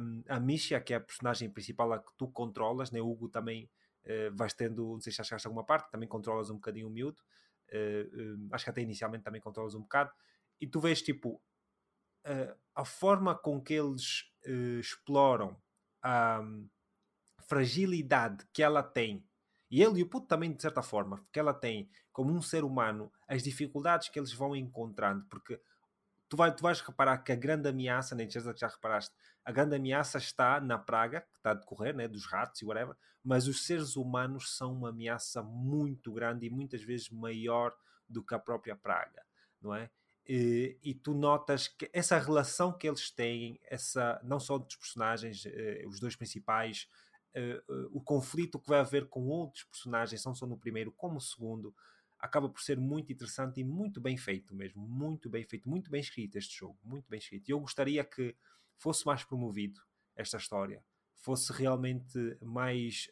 Um, a Misha, que é a personagem principal a que tu controlas, né? o Hugo também uh, vais tendo, não sei se achaste alguma parte, também controlas um bocadinho o miúdo. Uh, uh, acho que até inicialmente também controlas um bocado. E tu vês tipo a forma com que eles exploram a um, fragilidade que ela tem e ele e o puto também, de certa forma, porque ela tem, como um ser humano, as dificuldades que eles vão encontrando, porque tu, vai, tu vais reparar que a grande ameaça, nem certeza que já reparaste, a grande ameaça está na praga, que está a decorrer, né, dos ratos e whatever, mas os seres humanos são uma ameaça muito grande e muitas vezes maior do que a própria praga, não é? E, e, tu notas que essa relação que eles têm, essa não só dos personagens, eh, os dois principais, uh, o conflito que vai haver com outros personagens, não só no primeiro como no segundo, acaba por ser muito interessante e muito bem feito mesmo, muito bem feito, muito bem escrito este jogo, muito bem escrito. E eu gostaria que fosse mais promovido esta história, fosse realmente mais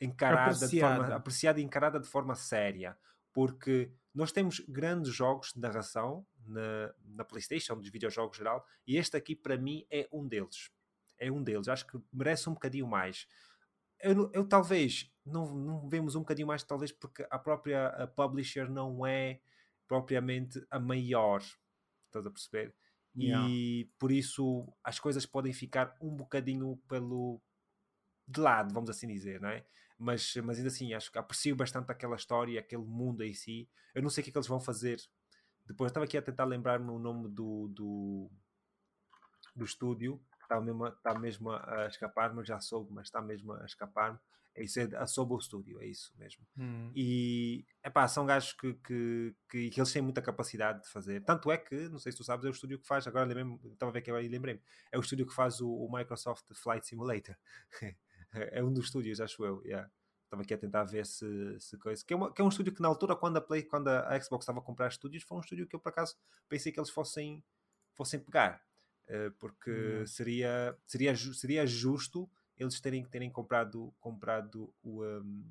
encarada apreciada. de forma apreciada e encarada de forma séria, porque nós temos grandes jogos de narração na, na PlayStation, dos videojogos geral, e este aqui para mim é um deles é um deles. Acho que merece um bocadinho mais. eu, eu talvez não, não vemos um bocadinho mais, talvez porque a própria a publisher não é propriamente a maior. Estás a perceber? Yeah. E por isso as coisas podem ficar um bocadinho pelo de lado, vamos assim dizer, não é? Mas, mas ainda assim, acho que aprecio bastante aquela história, aquele mundo em si. Eu não sei o que é que eles vão fazer. Depois estava aqui a tentar lembrar-me o nome do, do, do estúdio, está mesmo, está mesmo a escapar, mas já soube, mas está mesmo a escapar-me. É isso, é a Sobo Studio, é isso mesmo. Hum. E epá, são gajos que, que, que, que, eles têm muita capacidade de fazer. Tanto é que, não sei se tu sabes, é o estúdio que faz, agora lembrei estava a ver que agora lembrei-me, é o estúdio que faz o, o Microsoft Flight Simulator. é um dos estúdios, acho eu. Yeah. Estava aqui a tentar ver se, se coisa. Que é, uma, que é um estúdio que na altura, quando a, Play, quando a Xbox estava a comprar estúdios, foi um estúdio que eu por acaso pensei que eles fossem, fossem pegar. Uh, porque seria, seria, seria justo eles terem, terem comprado, comprado o, um,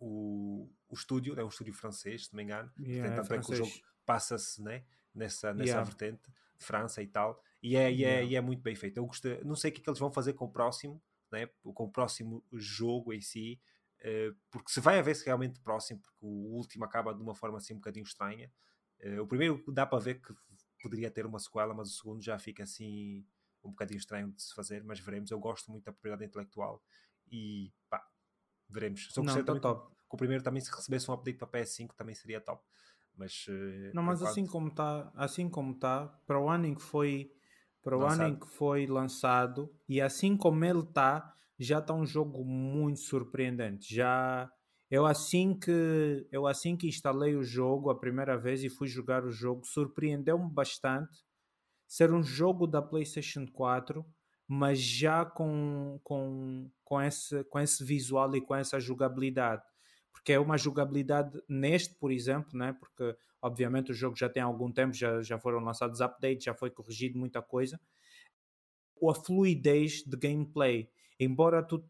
o, o estúdio, é um estúdio francês, se não me engano. Yeah, Portanto, é que o jogo passa-se né, nessa, nessa yeah. vertente de França e tal. E é, e, é, yeah. e é muito bem feito. Eu gostei, não sei o que, é que eles vão fazer com o próximo, né, com o próximo jogo em si, uh, porque se vai haver se realmente próximo, porque o último acaba de uma forma assim um bocadinho estranha. Uh, o primeiro dá para ver que poderia ter uma sequela, mas o segundo já fica assim um bocadinho estranho de se fazer, mas veremos. Eu gosto muito da propriedade intelectual e pá, veremos. Só gostei também top. que o primeiro também se recebesse um update para PS5 também seria top. Mas, uh, não, mas enquanto... assim como está, assim como está, para o ano em que foi para o ano em que foi lançado e assim como ele está, já está um jogo muito surpreendente. Já eu assim que eu assim que instalei o jogo a primeira vez e fui jogar o jogo, surpreendeu-me bastante ser um jogo da PlayStation 4, mas já com, com, com, esse, com esse visual e com essa jogabilidade. Porque é uma jogabilidade neste, por exemplo, né? porque obviamente o jogo já tem algum tempo, já, já foram lançados updates, já foi corrigido muita coisa. A fluidez de gameplay, embora tu.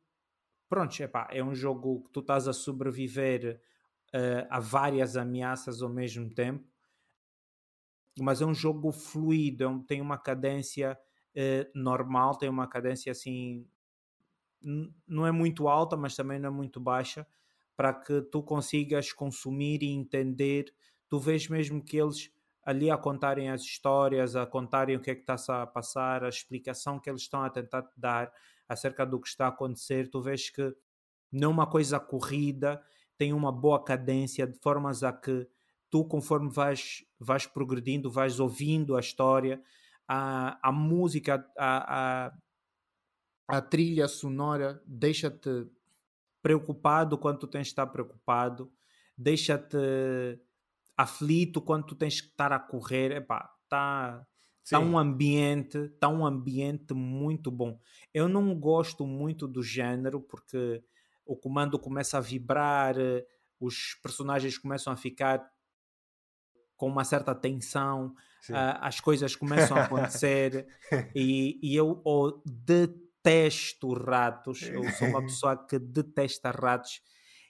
Pronto, epá, é um jogo que tu estás a sobreviver uh, a várias ameaças ao mesmo tempo, mas é um jogo fluido, é tem uma cadência eh, normal, tem uma cadência assim, não é muito alta, mas também não é muito baixa, para que tu consigas consumir e entender. Tu vês mesmo que eles ali a contarem as histórias, a contarem o que é que está a passar, a explicação que eles estão a tentar te dar acerca do que está a acontecer, tu vês que não é uma coisa corrida, tem uma boa cadência, de formas a que tu, conforme vais, vais progredindo, vais ouvindo a história, a, a música, a, a, a trilha sonora deixa-te preocupado quando tu tens de estar preocupado, deixa-te aflito quando tu tens que estar a correr. Epá, tá, tá um ambiente, tá um ambiente muito bom. Eu não gosto muito do género porque o comando começa a vibrar, os personagens começam a ficar com uma certa tensão, uh, as coisas começam a acontecer e, e, eu oh, detesto ratos. Eu sou uma pessoa que detesta ratos.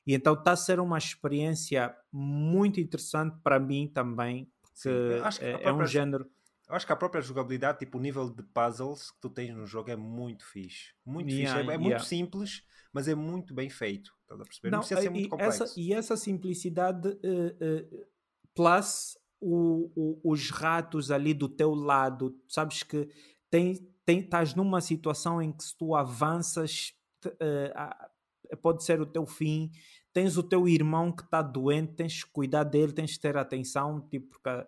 E então está a ser uma experiência muito interessante para mim também, porque é, própria, é, um género. Eu acho que a própria jogabilidade, tipo o nível de puzzles que tu tens no jogo é muito fixe. Muito yeah, fixe. É, é muito simples, mas é muito bem feito. Estás a perceber? Não, Não precisa ser muito complexo. Essa, e essa simplicidade uh, uh, plus o, o, os ratos ali do teu lado, sabes que tem, tem, estás numa situação em que se tu avanças uh, pode ser o teu fim, tens o teu irmão que está doente, tens que cuidar dele, tens que ter atenção, tipo, porque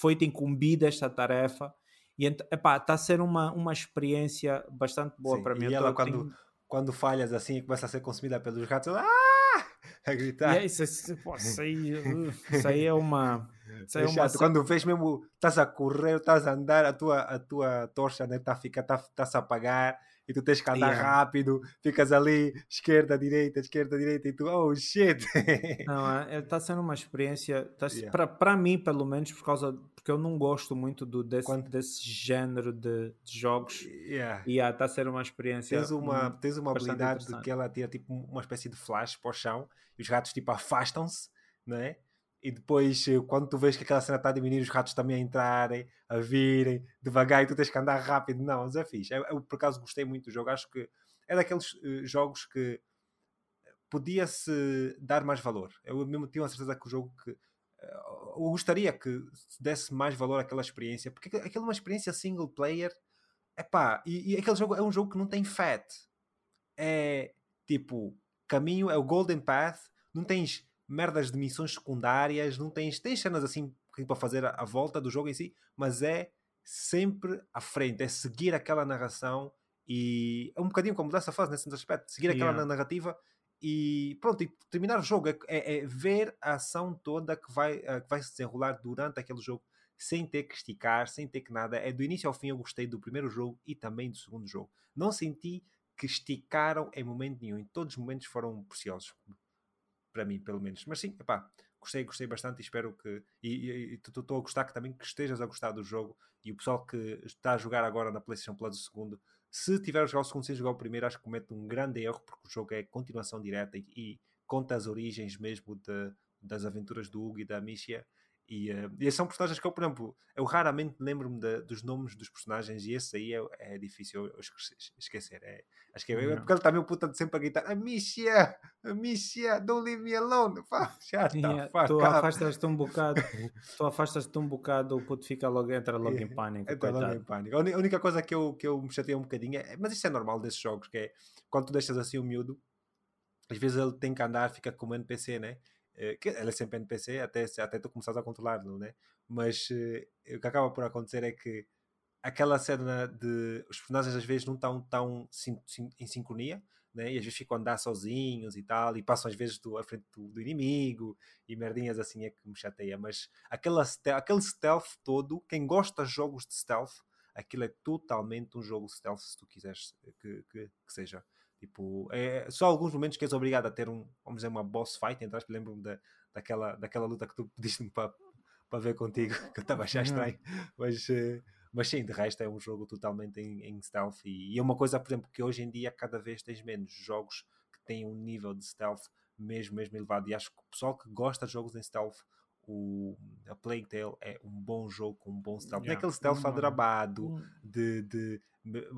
foi-te incumbida esta tarefa e está a ser uma, uma experiência bastante boa para mim. E ela, quando, tenho... quando falhas assim, começa a ser consumida pelos ratos, ah! a gritar. É, isso, isso, pô, isso, aí, isso aí é uma. Isso é, é uma... Quando vês mesmo, estás a correr, estás a andar, a tua, a tua tocha está né, tá, fica, tá, tá a apagar e tu tens que andar yeah. rápido, ficas ali, esquerda, direita, esquerda, direita, e tu, oh shit! Não, está é, sendo uma experiência, tá, yeah. para mim, pelo menos, por causa, porque eu não gosto muito do, desse, Quando... desse género de, de jogos, yeah. e yeah, está a ser uma experiência. Tens uma, tens uma habilidade de que ela tira tipo uma espécie de flash para o chão e os ratos tipo afastam-se, não é? E depois eh, quando tu vês que aquela cena está a diminuir, os ratos também a entrarem, a virem devagar e tu tens que andar rápido. Não, mas é fixe. Eu, eu por acaso gostei muito do jogo. Acho que é daqueles uh, jogos que podia-se dar mais valor. Eu mesmo tinha a certeza que o jogo que uh, eu gostaria que desse mais valor àquela experiência, porque aquela é uma experiência single player. Epá, e, e aquele jogo é um jogo que não tem fat. É tipo, caminho, é o Golden Path, não tens merdas de missões secundárias, não tens, tens cenas assim para fazer a, a volta do jogo em si, mas é sempre à frente, é seguir aquela narração e é um bocadinho como dessa fase nesse aspecto, seguir aquela yeah. narrativa e pronto, e terminar o jogo é, é, é, ver a ação toda que vai, uh, que vai se desenrolar durante aquele jogo sem ter que esticar, sem ter que nada. É do início ao fim eu gostei do primeiro jogo e também do segundo jogo. Não senti que esticaram em momento nenhum. Em todos os momentos foram preciosos. Para mim, pelo menos. Mas sim, epá, gostei, gostei bastante e espero que. E estou a gostar que também que estejas a gostar do jogo e o pessoal que está a jogar agora na PlayStation Plus o segundo, se tiver a jogar o segundo sem jogar o primeiro, acho que comete um grande erro porque o jogo é continuação direta e, e conta as origens mesmo de, das aventuras do Hugo e da Amicia e, uh, e são personagens que eu, por exemplo, eu raramente lembro-me dos nomes dos personagens e esse aí é, é difícil eu esquecer. É, acho que é, é porque ele está meio puta de sempre a gritar Amicia, Amicia, don't leave me alone. já está, yeah, tu afastas-te um bocado, tu afastas-te um bocado, o puto fica logo, entra logo em pânico. Entra logo em pânico. A única coisa que eu, que eu me chatei um bocadinho é, mas isso é normal desses jogos, que é quando tu deixas assim o miúdo, às vezes ele tem que andar, fica como NPC, né? Eh, que ela é sempre NPC até, até tu começares a controlar-lo, né? Mas uh, o que acaba por acontecer é que aquela cena de os personagens às vezes não estão tão em sincronia, né? e às vezes ficam a andar sozinhos e tal, e passam às vezes do, à frente do, do, inimigo e merdinhas assim é que me chateia. Mas aquela, aquele stealth todo, quem gosta de jogos de stealth, aquilo é totalmente um jogo stealth, se tu quiseres que, que, que seja. Tipo, é só alguns momentos que és obrigado a ter um, vamos dizer, uma boss fight, entre aspas, lembro-me da, daquela, daquela luta que tu pediste-me para para ver contigo, que eu estava a achar estranho, mas, uh, mas sim, de resto é um jogo totalmente em, em stealth e, e, é uma coisa, por exemplo, que hoje em dia cada vez tens menos jogos que têm um nível de stealth mesmo, mesmo elevado e acho que o pessoal que gosta de jogos em stealth o, a Plague Tale é um bom jogo com um bom stealth. Yeah. Não é aquele stealth hum, adrabado hum. de, de,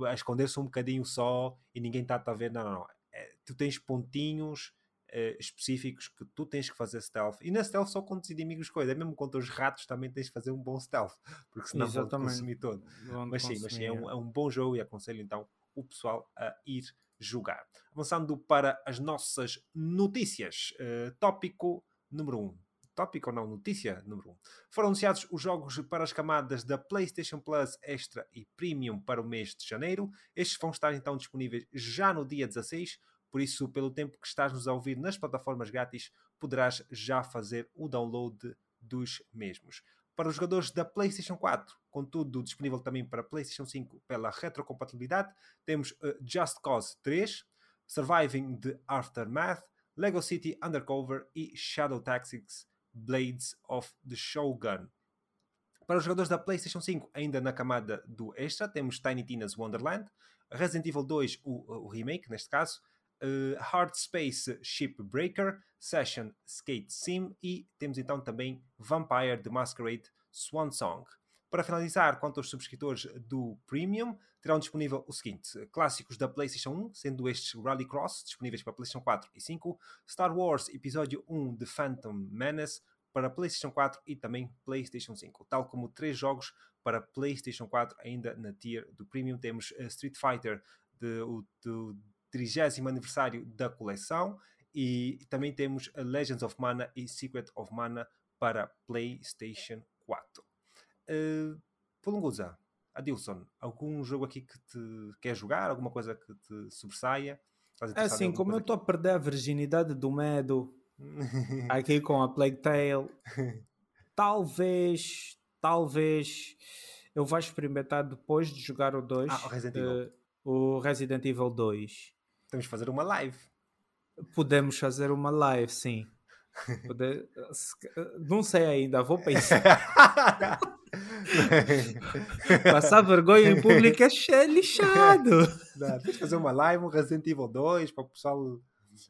a esconder-se um bocadinho só e ninguém está a ver. Não, não, não. É, tu tens pontinhos uh, específicos que tu tens que fazer stealth. E na stealth só contra os inimigos coisa. É mesmo contra os ratos também tens que fazer um bom stealth. Porque senão vão consumir todo. mas sim, mas sim, é um, é um bom jogo e aconselho então o pessoal a ir jogar. Avançando para as nossas notícias. Uh, tópico número 1. Um tópico ou não, notícia número 1. Um. Foram anunciados os jogos para as camadas da PlayStation Plus Extra e Premium para o mês de janeiro. Estes vão estar então disponíveis já no dia 16, por isso, pelo tempo que estás-nos a ouvir nas plataformas grátis, poderás já fazer o download dos mesmos. Para os jogadores da PlayStation 4, contudo disponível também para PlayStation 5 pela retrocompatibilidade, temos uh, Just Cause 3, Surviving the Aftermath, Lego City Undercover e Shadow Tactics Blades of the Shogun. Para os jogadores da PlayStation 5, ainda na camada do Extra, temos Tiny Tina's Wonderland, Resident Evil 2, o, o remake neste caso, uh, Hard Space Shipbreaker, Session Skate Sim e temos então também Vampire the Masquerade Swan Song. Para finalizar, quanto aos subscritores do Premium, terão disponível o seguinte: clássicos da PlayStation 1, sendo estes Rallycross, disponíveis para PlayStation 4 e 5, Star Wars Episódio 1 de Phantom Menace para PlayStation 4 e também PlayStation 5, tal como três jogos para PlayStation 4 ainda na tier do Premium. Temos uh, Street Fighter de, o, do 30 aniversário da coleção e também temos Legends of Mana e Secret of Mana para PlayStation 4. Uh, Adilson, algum jogo aqui que te quer jogar? Alguma coisa que te sobressaia? É assim, como eu estou a perder a virginidade do medo aqui com a Plague Tale, talvez, talvez eu vá experimentar depois de jogar o 2, ah, o, Resident uh, o Resident Evil 2. Temos que fazer uma live. Podemos fazer uma live, sim. Poder... Não sei ainda, vou pensar. Passar vergonha em público é lixado. Dá, tens de fazer uma live, um Resident Evil 2 para o pessoal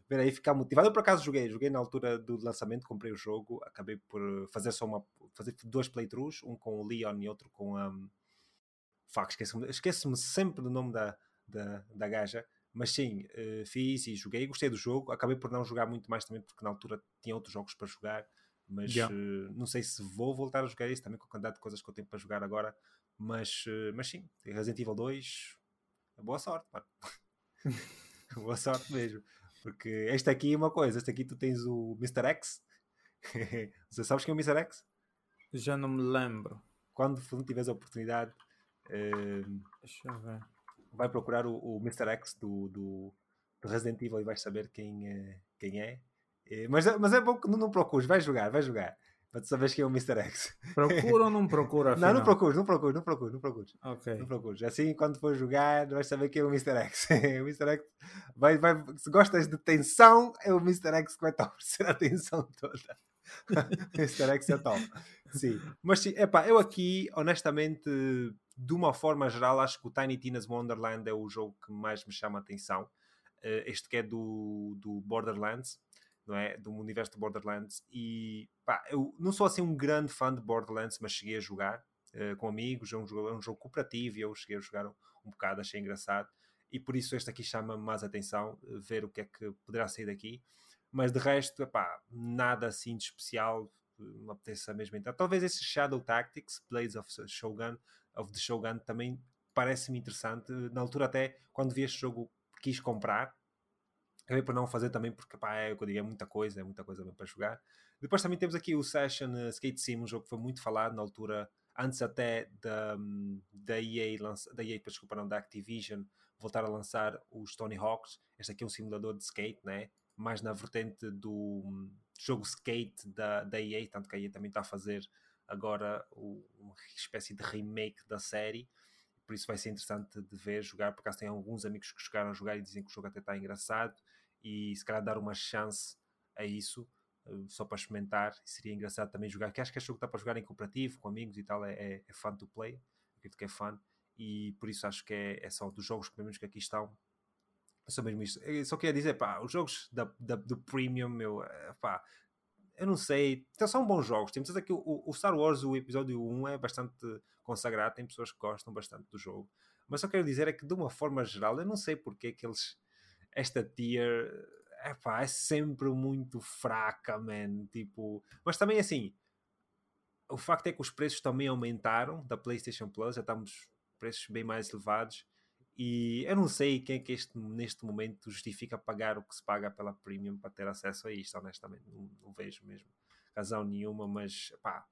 ver aí ficar motivado. Eu por acaso joguei, joguei na altura do lançamento, comprei o jogo, acabei por fazer só uma fazer dois playthroughs, um com o Leon e outro com a um... Fuck, esqueço-me esqueço sempre do nome da, da, da gaja, Mas sim, uh, fiz e joguei, gostei do jogo. Acabei por não jogar muito mais também, porque na altura tinha outros jogos para jogar. Mas yeah. uh, não sei se vou voltar a jogar isso também com a quantidade de coisas que eu tenho para jogar agora. Mas, uh, mas sim, Resident Evil 2, boa sorte, mano. boa sorte mesmo. Porque este aqui é uma coisa, este aqui tu tens o Mr. X. Você sabes quem é o Mr. X? Já não me lembro. Quando tiveres a oportunidade, uh, deixa eu ver. Vai procurar o, o Mr. X do, do, do, Resident Evil e vais saber quem, uh, quem é. Uh, mas, mas é bom que não, não procures, vai jogar, vai jogar. Para tu saberes quem é o Mr. X. Procura ou não procura? Afinal? Não, não procures, não procures, não procures, não procures. Ok. Não procures. Assim, quando for jogar, vais saber quem é o Mr. X. o Mr. X vai, vai, se gostas de tensão, é o Mr. X que vai te oferecer a tensão toda. Mr. X é top. Sim. Mas sim, epá, eu aqui, honestamente, de uma forma geral, acho que o Tiny Tina's Wonderland é o jogo que mais me chama a atenção. Uh, este que é do, do Borderlands não é? Do universo de Borderlands. E pá, eu não sou assim um grande fã de Borderlands, mas cheguei a jogar uh, com amigos. É um, jogo, é um jogo cooperativo e eu cheguei a jogar um, um bocado, achei engraçado. E por isso este aqui chama mais atenção, uh, ver o que é que poderá sair daqui. Mas de resto, epá, nada assim de especial. Me apetece mesmo entrar. Talvez esse Shadow Tactics, Blades of Shogun, of the Shogun, também parece-me interessante. Na altura, até quando vi este jogo, quis comprar Acabei por não fazer também porque pá, é, eu digo, é muita coisa, é muita coisa para jogar. Depois também temos aqui o Session uh, Skate Sim, um jogo que foi muito falado na altura, antes até da, da EA, lança, da EA, desculpa, não, da Activision, voltar a lançar os Tony Hawks. Este aqui é um simulador de skate, né? mais na vertente do um, jogo skate da, da EA, tanto que a EA também está a fazer agora uma espécie de remake da série por isso vai ser interessante de ver jogar, porque acaso tem alguns amigos que chegaram a jogar e dizem que o jogo até está engraçado e se calhar dar uma chance a isso uh, só para experimentar. Seria engraçado também jogar que acho que este jogo está para jogar em cooperativo com amigos e tal é, é, é fun to play. Acredito que é fun. E por isso acho que é, é só dos jogos pelo menos que aqui estão. É só mesmo isso só queria dizer pá os jogos da, da, do premium meu eh, pá eu não sei, então, são bons jogos. Temos aqui o, o, Star Wars, o episódio 1 é bastante consagrado, tem pessoas que gostam bastante do jogo. Mas só quero dizer é que, de uma forma geral, eu não sei porque é que eles esta tier epá, é sempre muito fraca, man. Tipo, mas também assim, o facto é que os preços também aumentaram da PlayStation Plus, já estamos preços bem mais elevados. E eu não sei quem é que este, neste momento justifica pagar o que se paga pela Premium para ter acesso a isto, honestamente. Não, não vejo mesmo razão nenhuma, mas pá,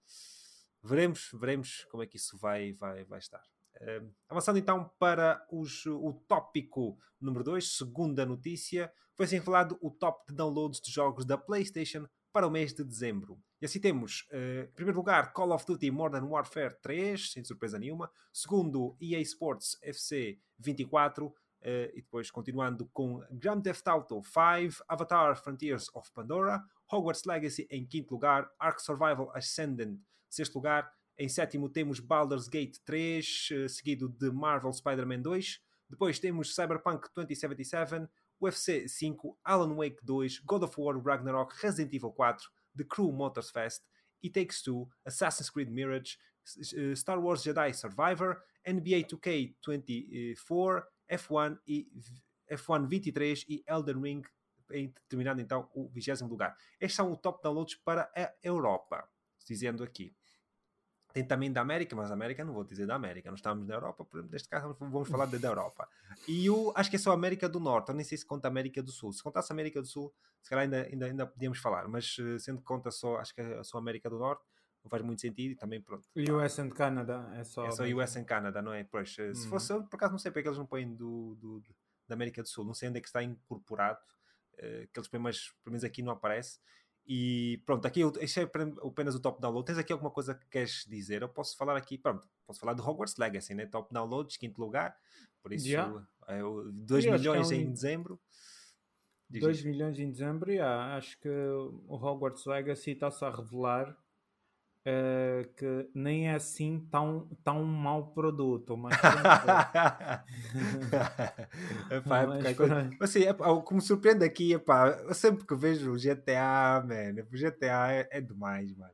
veremos, veremos como é que isso vai, vai, vai estar. Uh, avançando então para os, o tópico número 2, segunda notícia, foi assim falado o top de downloads de jogos da PlayStation para o mês de dezembro. E assim temos, uh, em primeiro lugar, Call of Duty Modern Warfare 3, sem surpresa nenhuma. Segundo, EA Sports FC 24. Uh, e depois continuando com Grand Theft Auto 5, Avatar Frontiers of Pandora, Hogwarts Legacy em quinto lugar, Ark Survival Ascendant sexto lugar, em sétimo temos Baldur's Gate 3, eh, seguido de Marvel Spider-Man 2. Depois temos Cyberpunk 2077, UFC 5, Alan Wake 2, God of War Ragnarok, Resident Evil 4, The Crew Motors Fest, It Takes Two, Assassin's Creed Mirage, eh, Star Wars Jedi Survivor, NBA 2K24, F1 e F1 23 e Elden Ring, terminando então o 20 lugar. Estes são o top downloads para a Europa, dizendo aqui. Tem também da América, mas América não vou dizer da América, nós estamos na Europa, neste caso vamos falar da Europa. E o, acho que é só América do Norte, eu nem sei se conta América do Sul. Se contasse América do Sul, se calhar ainda, ainda, ainda podíamos falar, mas eh, sendo que conta só, acho que é só América do Norte, não faz muito sentido e também pronto. US and Canada é só. É só US and Canada, não é? Pois, hum. se fosse, por acaso não sei porque eles não põem do, do, da América do Sul, não sei onde é que está incorporado, uh, que eles pelo menos aqui não aparece. E pronto, aqui este é apenas o top download. Tens aqui alguma coisa que queres dizer? Eu posso falar aqui, pronto, posso falar do Hogwarts Legacy, né? Top downloads, quinto lugar. Por isso, yeah. é, 2 milhões é um... em dezembro. 2 milhões em dezembro, yeah. acho que o Hogwarts Legacy está-se a revelar uh, que nem é assim tão, tão mau produto, mas epá, é mas, coisa... assim, epá, o que me surpreende aqui, epá, eu sempre que vejo o GTA, man, o GTA é, é demais, mano.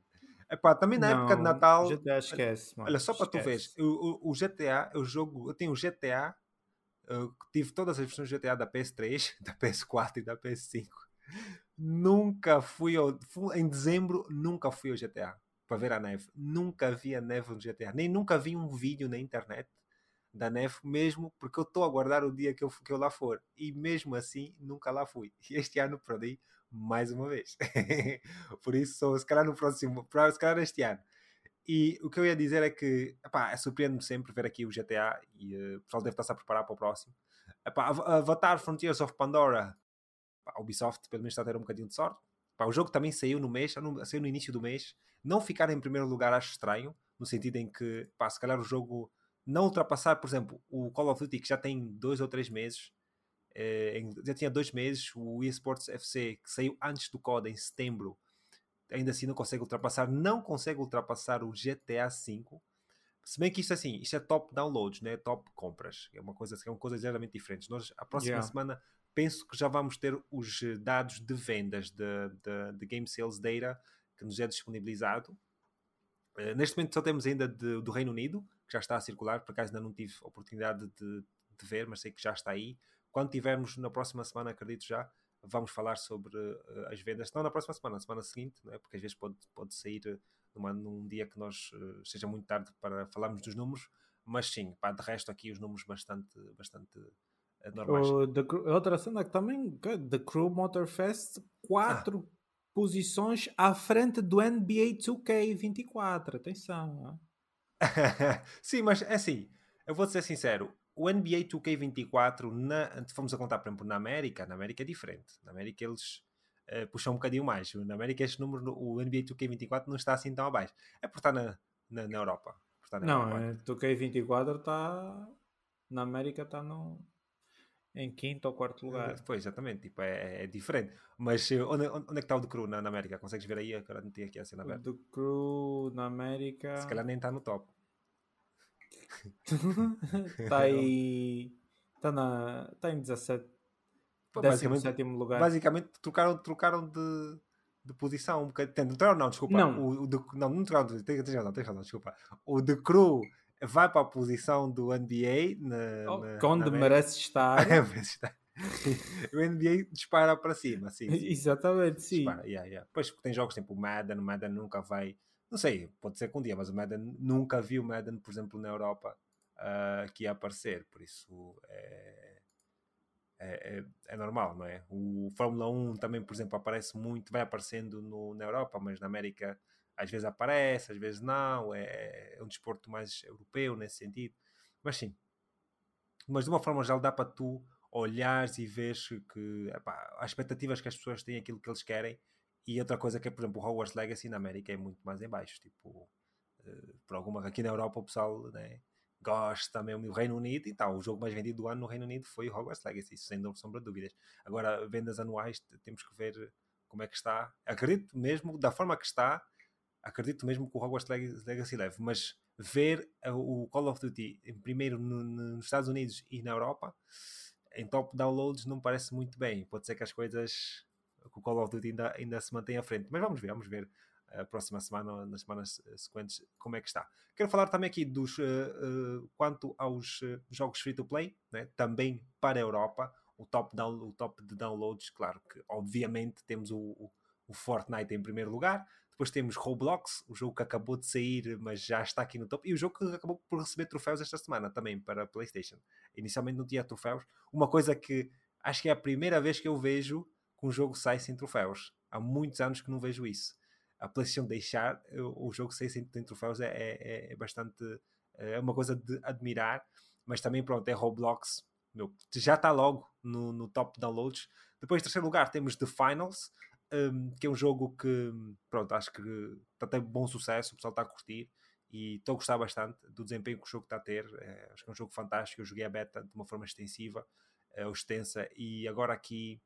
Epá, também na não, época de Natal. GTA esquece, mano. Olha, só para tu veres, o, o, o, GTA, o jogo, eu tenho o GTA Eu tive todas as versões do GTA da PS3, da PS4 e da PS5. Nunca fui, ao, fui em dezembro, nunca fui ao GTA para ver a neve. Nunca vi a neve no GTA. Nem nunca vi um vídeo na internet da neve, mesmo porque eu estou a aguardar o dia que eu, que eu lá for. E mesmo assim, nunca lá fui. E este ano perdi mais uma vez. Por isso, se calhar no próximo, se calhar este ano. E o que eu ia dizer é que epá, surpreende-me sempre ver aqui o GTA e uh, o pessoal deve estar-se a preparar para o próximo. Epá, Avatar Frontiers of Pandora, a Ubisoft pelo menos está a ter um bocadinho de sorte. Epá, o jogo também saiu no mês, saiu no início do mês. Não ficar em primeiro lugar acho estranho, no sentido em que, epá, se calhar o jogo não ultrapassar, por exemplo, o Call of Duty que já tem dois ou três meses, eh, já tinha dois meses, o eSports FC que saiu antes do COD em setembro ainda assim não consegue ultrapassar, não consegue ultrapassar o GTA V. Se bem que isto assim, isto é top downloads, né? top compras. É uma coisa, são coisas geralmente diferentes. Nós, a próxima yeah. semana, penso que já vamos ter os dados de vendas de, de, de Game Sales Data que nos é disponibilizado. Uh, neste momento só temos ainda de, do Reino Unido, que já está a circular, por acaso ainda não tive oportunidade de, de ver, mas sei que já está aí. Quando tivermos na próxima semana, acredito já, vamos falar sobre uh, as vendas, não na próxima semana, na semana seguinte, é? porque às vezes pode, pode sair eh, numa, num dia que nós uh, seja muito tarde para falarmos dos números, mas sim, pá, de resto aqui os números bastante, bastante normais. O, the, outra cena que também, The Crew Motorfest, quatro ah. posições à frente do NBA 2K24, atenção. sim, mas é assim, eu vou ser sincero, o NBA 2K24, na, fomos a contar, por exemplo, na América, na América é diferente. Na América eles uh, puxam um bocadinho mais. Na América este número, o NBA 2K24 não está assim tão abaixo. É por estar na, na, na Europa. Estar na não, Europa. É, 2K24 está... Na América está no... Em quinto ou quarto lugar. Pois, exatamente. Tipo, é, é diferente. Mas eh, onde, onde é que está o The Crew na, na América? Consegues ver aí? Agora não tinha aqui a cena aberta. O The Crew na América... Se calhar nem está no top. Está aí. Está na. Está em 17. Pô, 17 lugar. Basicamente trocaram, trocaram de, de posição um bocadinho. Não não, desculpa. Não, o, o de, não, não trocaram. Tens, tens razão, tens razão, desculpa. O de Crew vai para a posição do NBA. Na, oh, na, onde na merece estar. estar. o NBA dispara para cima, sim. sim. Exatamente, sim. Dispara, yeah, yeah. Depois tem jogos tipo o Madden, o Madden nunca vai não sei, pode ser que um dia, mas o Madden nunca vi o Madden, por exemplo, na Europa uh, que ia aparecer, por isso é, é, é, é, normal, não é? O Fórmula 1 também, por exemplo, aparece muito, vai aparecendo no, na Europa, mas na América às vezes aparece, às vezes não, é, é um desporto mais europeu nesse sentido, mas sim. Mas de uma forma geral dá para tu olhares e veres que epá, as expectativas que as pessoas têm aquilo que eles querem e outra coisa que é, por exemplo, o Hogwarts Legacy na América é muito mais em baixo. Tipo, uh, por alguma. Aqui na Europa o pessoal né, gosta mesmo do Reino Unido e tal. O jogo mais vendido do ano no Reino Unido foi o Hogwarts Legacy, sem sombra de dúvidas. Agora, vendas anuais, temos que ver como é que está. Acredito mesmo, da forma que está, acredito mesmo que o Hogwarts Legacy leve, mas ver o Call of Duty em primeiro no, nos Estados Unidos e na Europa em top downloads não parece muito bem. Pode ser que as coisas que o Call of Duty ainda, ainda se mantém à frente. Mas vamos ver, vamos ver a próxima semana, nas semanas sequentes, como é que está. Quero falar também aqui dos uh, uh, quanto aos uh, jogos free to play, né? também para a Europa, o top, down, o top de downloads, claro que obviamente temos o, o, o, Fortnite em primeiro lugar, depois temos Roblox, o jogo que acabou de sair, mas já está aqui no top, e o jogo que acabou por receber troféus esta semana também para PlayStation. Inicialmente não tinha troféus, uma coisa que acho que é a primeira vez que eu vejo que um jogo sai sem troféus. Há muitos anos que não vejo isso. A PlayStation deixar o jogo sair sem, troféus é, é, é, bastante. É uma coisa de admirar, mas também, pronto, é Roblox. Meu, já está logo no, no top downloads. Depois, em terceiro lugar, temos The Finals, um, que é um jogo que, pronto, acho que está a ter bom sucesso, o pessoal está a curtir e estou a gostar bastante do desempenho que o jogo está a ter. É, acho que é um jogo fantástico. Eu joguei a beta de uma forma extensiva, é, extensa, e agora aqui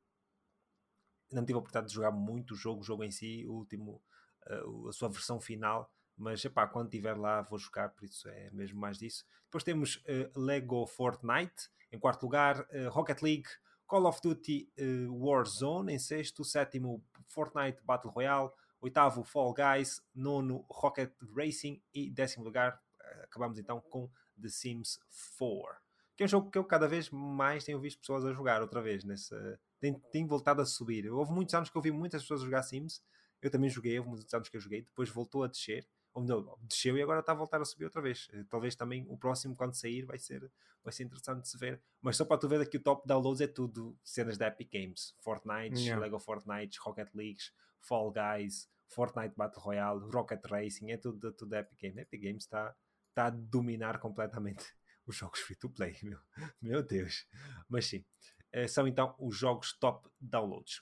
não tive a oportunidade de jogar muito o jogo, o jogo em si, o último, uh, a sua versão final, mas epá, quando estiver lá vou jogar, por isso é mesmo mais disso. Depois temos uh, Lego Fortnite, em quarto lugar, uh, Rocket League, Call of Duty Warzone, em sexto, sétimo Fortnite Battle Royale, oitavo Fall Guys, nono Rocket Racing e décimo lugar, acabamos então com The Sims 4. que é um jogo que eu cada vez mais tenho visto pessoas a jogar outra vez. Nesse, tem, tem voltado a subir. Houve muitos anos que eu vi muitas pessoas jogar Sims. Eu também joguei, houve muitos anos que eu joguei. Depois voltou a descer. Ou não, desceu e agora está a voltar a subir outra vez. Eh, talvez também o próximo, quando sair, vai ser, vai ser interessante de se ver. Mas só para tu ver aqui o top downloads é tudo cenas da Epic Games: Fortnite, yeah. Lego Fortnite, Rocket League, Fall Guys, Fortnite Battle Royale, Rocket Racing, é tudo, tudo da Epic Games. Epic Games está, está a dominar completamente os jogos free to play, meu, meu Deus. Mas sim, eh, são então os jogos top downloads.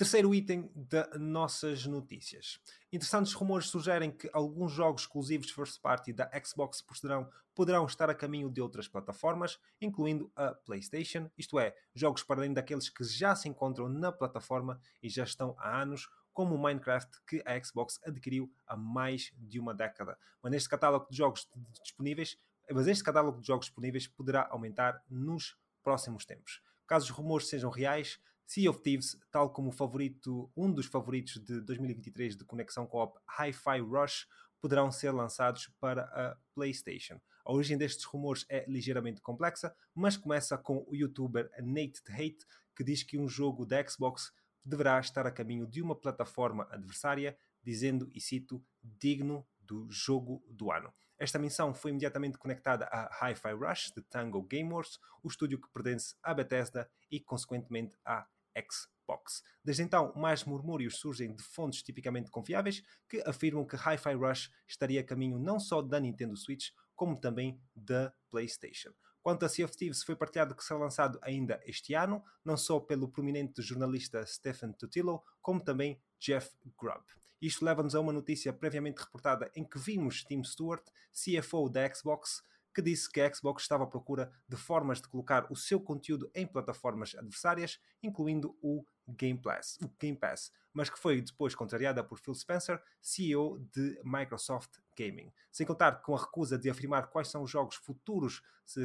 Terceiro item das nossas notícias. Interessantes rumores sugerem que alguns jogos exclusivos first party da Xbox poderão, poderão estar a caminho de outras plataformas, incluindo a PlayStation, isto é, jogos para além daqueles que já se encontram na plataforma e já estão há anos, como o Minecraft que a Xbox adquiriu há mais de uma década. Mas neste catálogo de jogos disponíveis, mas este catálogo de jogos disponíveis poderá aumentar nos próximos tempos. Caso os rumores sejam reais, Sea of Thieves, tal como o favorito, um dos favoritos de 2023 de conexão co-op Hi-Fi Rush, poderão ser lançados para a PlayStation. A origem destes rumores é ligeiramente complexa, mas começa com o youtuber Nate Hate, que diz que um jogo da Xbox deverá estar a caminho de uma plataforma adversária, dizendo, e cito, digno do jogo do ano. Esta menção foi imediatamente conectada a Hi-Fi Rush de Tango Gameworks, o estúdio que pertence à Bethesda e, consequentemente, à Xbox. Desde então, mais murmúrios surgem de fontes tipicamente confiáveis que afirmam que Hi-Fi Rush estaria a caminho não só da Nintendo Switch, como também da PlayStation. Quanto a Sea of Thieves, foi partilhado que será lançado ainda este ano, não só pelo prominente jornalista Stephen Tutillo, como também Jeff Grubb. Isto leva-nos a uma notícia previamente reportada em que vimos Tim Stewart, CFO da Xbox, que disse que a Xbox estava à procura de formas de colocar o seu conteúdo em plataformas adversárias, incluindo o Game Pass, o Game Pass mas que foi depois contrariada por Phil Spencer, CEO de Microsoft Gaming. Sem contar com a recusa de afirmar quais são os jogos futuros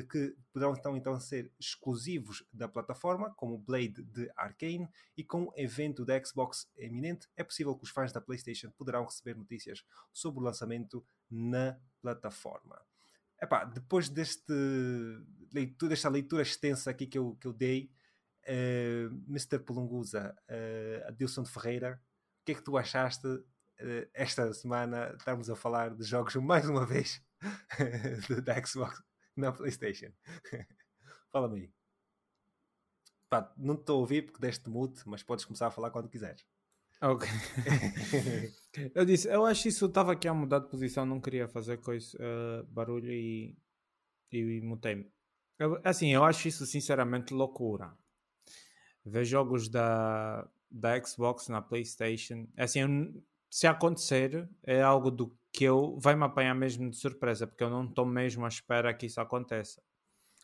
que poderão então, então ser exclusivos da plataforma, como Blade de Arkane, e com o evento da Xbox eminente, é possível que os fãs da PlayStation poderão receber notícias sobre o lançamento na plataforma. Epá, depois deste leitura, desta leitura extensa aqui que eu, que eu dei, uh, eh, Mr. Polunguza, uh, Adilson de Ferreira, o que é que tu achaste uh, esta semana? Estamos a falar de jogos mais uma vez da Xbox na PlayStation. Fala-me aí. Pá, não estou a ouvir porque deste mute, mas podes começar a falar quando quiseres. Ok. eu disse, eu acho isso, estava aqui a mudar de posição, não queria fazer coisa, uh, barulho e, e, e mutei-me. Assim, eu acho isso sinceramente loucura. Ver jogos da, da Xbox na PlayStation, assim, eu, se acontecer, é algo do que eu vai me apanhar mesmo de surpresa, porque eu não estou mesmo à espera que isso aconteça.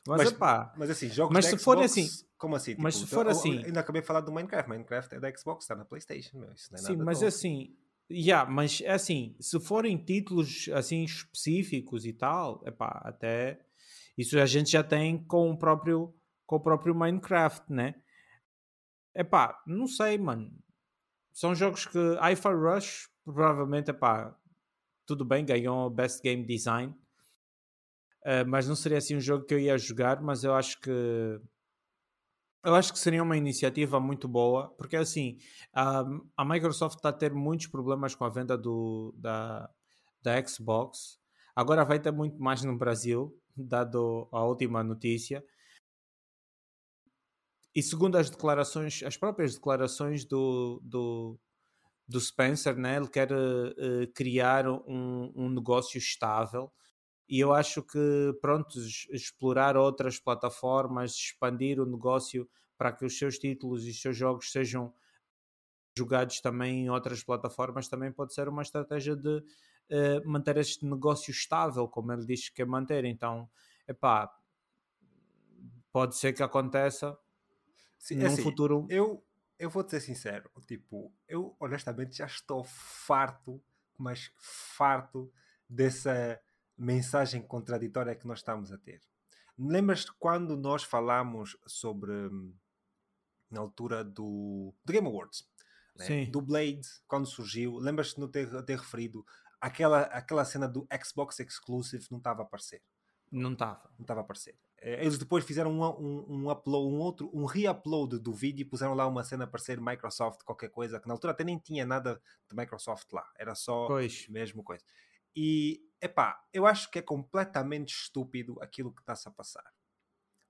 Mas, mas, epá, mas assim, jogos mas se Xbox, for assim, como assim? Mas tipo, se for assim, ainda acabei de falar do Minecraft. Minecraft é da Xbox, está na PlayStation. Meu, isso não é sim, nada mas assim, yeah, mas é assim, se forem títulos assim específicos e tal, epá, até isso a gente já tem com o próprio com o próprio Minecraft, né? Epá, não sei, mano. São jogos que Hi-Fi Rush provavelmente, epá, tudo bem, ganhou Best Game Design Uh, mas não seria assim um jogo que eu ia jogar, mas eu acho que eu acho que seria uma iniciativa muito boa, porque assim a, a Microsoft está a ter muitos problemas com a venda do, da, da Xbox. Agora vai ter muito mais no Brasil, dado a última notícia. E segundo as declarações, as próprias declarações do, do, do Spencer, né, ele quer uh, criar um, um negócio estável e eu acho que, pronto, explorar outras plataformas, expandir o negócio para que os seus títulos e os seus jogos sejam jogados também em outras plataformas também pode ser uma estratégia de uh, manter este negócio estável, como ele diz que quer manter. Então, epá, pode ser que aconteça Sim, num assim, futuro. Eu, eu vou te ser sincero, tipo, eu honestamente já estou farto, mas farto dessa mensagem contraditória que nós estamos a ter. Lembras-te quando nós falamos sobre, na altura do, do Game Awards, né? do Blade, quando surgiu, lembras-te de ter, ter referido aquela, aquela cena do Xbox Exclusive não estava a aparecer. Não estava. Não estava a aparecer. Eh, eles depois fizeram um, um, um upload, um outro, um re-upload do vídeo e puseram lá uma cena a aparecer Microsoft, qualquer coisa, que na altura até nem tinha nada de Microsoft lá. Era só pois. mesmo coisa. E, epá, eu acho que é completamente estúpido aquilo que está-se a passar.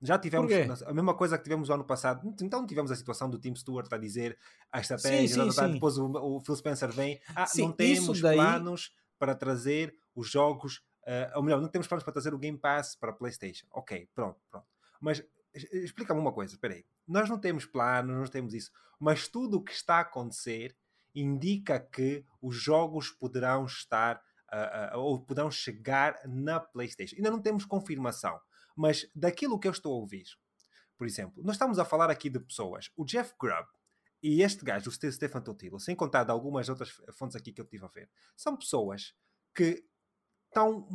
Já tivemos a mesma coisa que tivemos o ano passado. Então tivemos a situação do Tim Stewart a dizer a estratégia, sim, sim, sim. depois o, o, Phil Spencer vem. Ah, não temos daí... planos para trazer os jogos, uh, ou melhor, não temos planos para trazer o Game Pass para a PlayStation. Ok, pronto, pronto. Mas explica-me uma coisa, espera aí. Nós não temos planos, não temos isso, mas tudo o que está a acontecer indica que os jogos poderão estar uh, ou poderão chegar na PlayStation. Ainda não temos confirmação mas daquilo que eu estou a ouvir, por exemplo, nós estamos a falar aqui de pessoas, o Jeff Grubb e este gajo, o Stefan Totilo, sem contar de algumas outras fontes aqui que eu estive a ver, são pessoas que estão,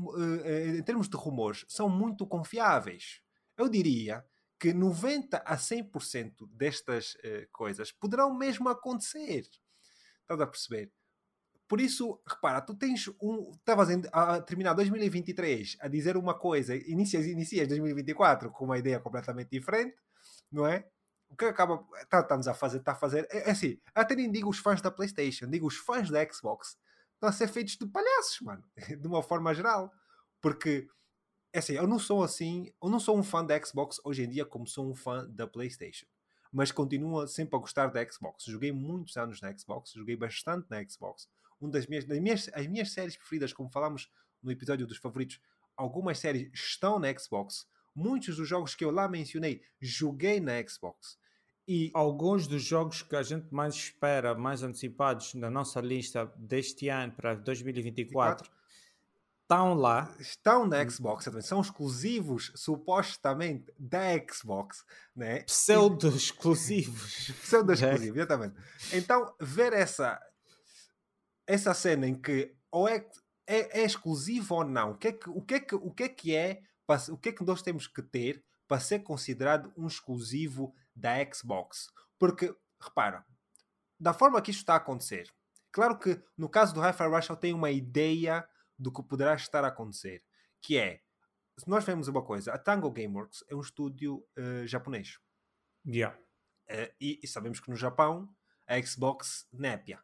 eh, em termos de rumores, são muito confiáveis. Eu diria que 90 a 100% destas uh, coisas poderão mesmo acontecer. Estás a perceber? Por isso, repara, tu tens um. Estavas a terminar 2023 a dizer uma coisa, inicias, inicias 2024 com uma ideia completamente diferente, não é? O que acaba. Tá, estamos a fazer, está a fazer. É, é assim, até nem digo os fãs da PlayStation, digo os fãs da Xbox estão a ser feitos de palhaços, mano, de uma forma geral. Porque, é assim, eu não sou assim, eu não sou um fã da Xbox hoje em dia como sou um fã da PlayStation mas continuo sempre a gostar da Xbox. Joguei muitos anos na Xbox, joguei bastante na Xbox um das minhas, das minhas, as minhas séries preferidas, como falámos no episódio dos favoritos, algumas séries estão na Xbox. Muitos dos jogos que eu lá mencionei, joguei na Xbox. E alguns dos jogos que a gente mais espera, mais antecipados na nossa lista deste ano para 2024, 24? estão lá. Estão na Xbox, são exclusivos, supostamente, da Xbox. Né? Pseudo-exclusivos. Pseudo-exclusivos, exatamente. Então, ver essa essa cena em que ou é, é, é exclusivo ou não, o que é que, o que, é, que, o que, é, que é o que é que nós temos que ter para ser considerado um exclusivo da Xbox? Porque, repara, da forma que isto está a acontecer, claro que no caso do Hi-Fi Rush eu tenho uma ideia do que poderá estar a acontecer, que é, se nós vemos uma coisa, a Tango Gameworks é um estúdio uh, japonês. Yeah. Uh, e, e, sabemos que no Japão a Xbox népia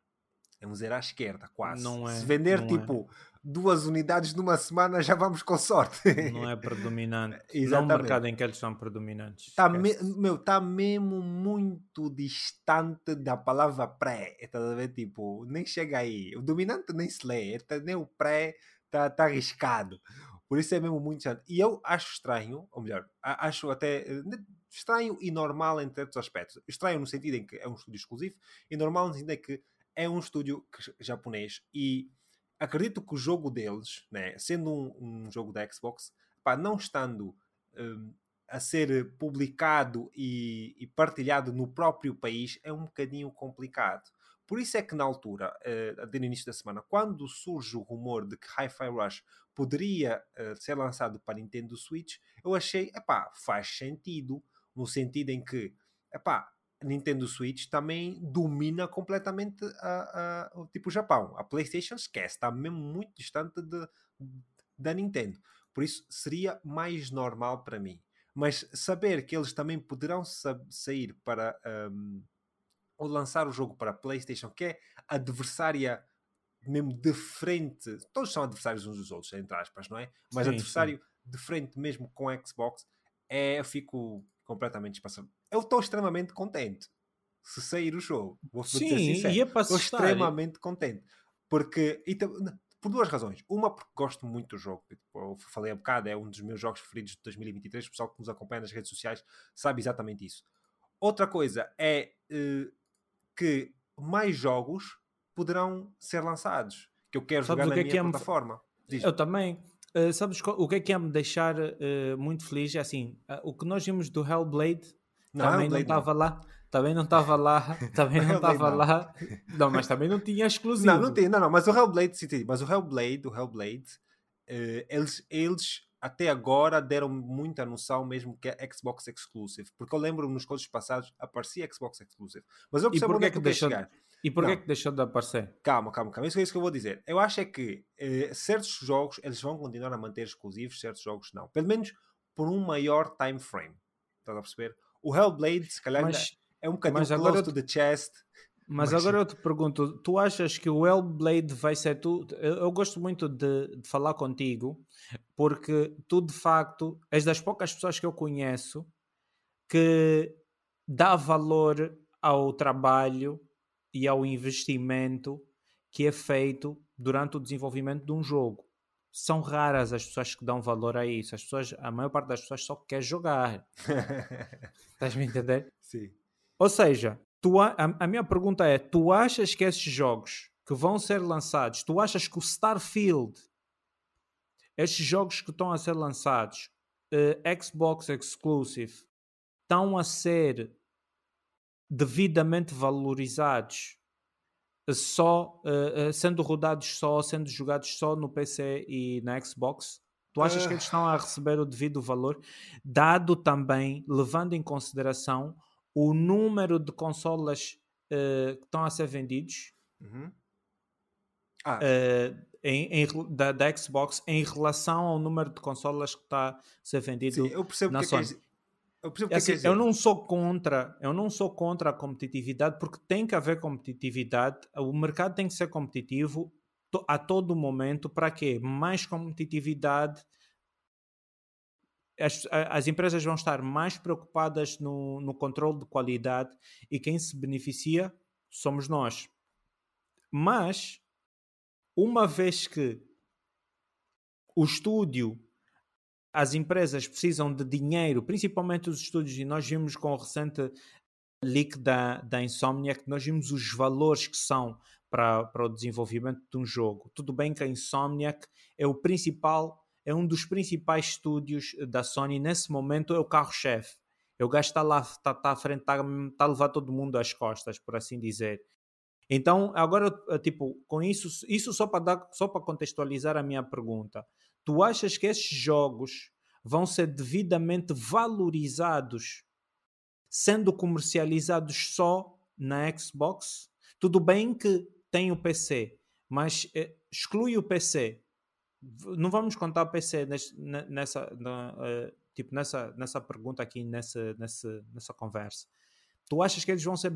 é um zero à esquerda, quase. Não é, Se vender tipo é. duas unidades numa semana, já vamos com sorte. Não é predominante. Exatamente. Não é um mercado em que eles são predominantes. Está me, meu, tá mesmo muito distante da palavra pré. Estás a ver? Tipo, nem chega aí. O dominante nem se lê, tá, nem o pré está tá arriscado. Por isso é mesmo muito distante. E eu acho estranho, ou melhor, acho até eh, estranho e normal em certos aspectos. Estranho no sentido em que é um estúdio exclusivo e normal no sentido em que é um estúdio japonês e acredito que o jogo deles, né, sendo um, um jogo da Xbox, pá, não estando um, a ser publicado e, e, partilhado no próprio país, é um bocadinho complicado. Por isso é que na altura, uh, no início da semana, quando surge o rumor de que Hi-Fi Rush poderia uh, ser lançado para Nintendo Switch, eu achei, epá, faz sentido, no sentido em que, epá, Nintendo Switch também domina completamente a, a, tipo o Japão. A PlayStation esquece, está mesmo muito distante de, da Nintendo. Por isso seria mais normal para mim. Mas saber que eles também poderão sair para um, ou lançar o jogo para a PlayStation, que é adversária mesmo de frente, todos são adversários uns dos outros, entre aspas, não é? Mas sim, adversário sim. de frente mesmo com a Xbox, é, eu fico completamente espaçado. Eu estou extremamente contente se sair o jogo. Vou Sim, dizer sincero. É estou extremamente contente. Porque, e, por duas razões. Uma, porque gosto muito do jogo. Tipo, eu falei há bocado, é um dos meus jogos preferidos de 2023. O pessoal que nos acompanha nas redes sociais sabe exatamente isso. Outra coisa é uh, que mais jogos poderão ser lançados. Que eu quero Sabes jogar na é minha é plataforma. Eu também. Uh, sabes o que é que ia me deixar uh, muito feliz? É assim, uh, o que nós vimos do Hellblade não, também Hellblade não estava lá. Também não estava lá, também não estava lá. Não, mas também não tinha exclusivo. Não, não tinha, não, não, mas o Hellblade, sim, mas o Hellblade, o Hellblade, eles, eles até agora deram muita noção mesmo que é Xbox Exclusive, porque eu lembro nos coisas passados aparecia Xbox Exclusive. Mas eu percebo onde é que, que deixou... chegar. E porquê que deixou de aparecer? Calma, calma, calma. Isso é isso que eu vou dizer. Eu acho é que eh, certos jogos eles vão continuar a manter exclusivos, certos jogos não. Pelo menos por um maior time frame. Estás a perceber? O Hellblade, se calhar, mas, é um bocadinho close agora to the chest. Mas, mas, agora eu te pergunto, tu achas que o Hellblade vai ser tu? Eu, gosto muito de, de, falar contigo, porque tu de facto és das poucas pessoas que eu conheço que dá valor ao trabalho e ao investimento que é feito durante o desenvolvimento de um jogo. São raras as pessoas que dão valor a isso. As pessoas, a maior parte das pessoas só quer jogar. Estás-me a entender? Sim. Ou seja, tu, a, a minha pergunta é: tu achas que esses jogos que vão ser lançados, tu achas que o Starfield, estes jogos que estão a ser lançados, uh, Xbox Exclusive, estão a ser devidamente valorizados só uh, uh, sendo rodados só, sendo jogados só no PC e na Xbox? Tu achas uh... que eles estão a receber o devido valor, dado também, levando em consideração o número de consolas que estão a ser vendidos uhum. ah. em, em, da, da, Xbox em relação ao número de consolas que está a ser vendido Sim, eu percebo na que Sony? É que eu, é assim, eu não sou contra, eu não sou contra a competitividade porque tem que haver competitividade. O mercado tem que ser competitivo a todo momento para quê? Mais competitividade. As, as empresas vão estar mais preocupadas no, no controle de qualidade e quem se beneficia somos nós. Mas, uma vez que o estúdio as empresas precisam de dinheiro, principalmente os estúdios, e nós vimos com o recente leak da, da Insomniac, nós vimos os valores que são para, para o desenvolvimento de um jogo. Tudo bem que a Insomniac é o principal, é um dos principais estúdios da Sony, nesse momento é o carro-chefe. O gajo está lá, está, está à frente, está, está a levar todo mundo às costas, por assim dizer. Então, agora, tipo, com isso, isso só para dar, só para contextualizar a minha pergunta. Tu achas que esses jogos vão ser devidamente valorizados sendo comercializados só na Xbox? Tudo bem que tem o PC, mas eh, exclui o PC. Não vamos contar o PC nessa, na, uh, tipo nessa, nessa pergunta aqui, nessa, nessa, nessa conversa. Tu achas que eles vão ser,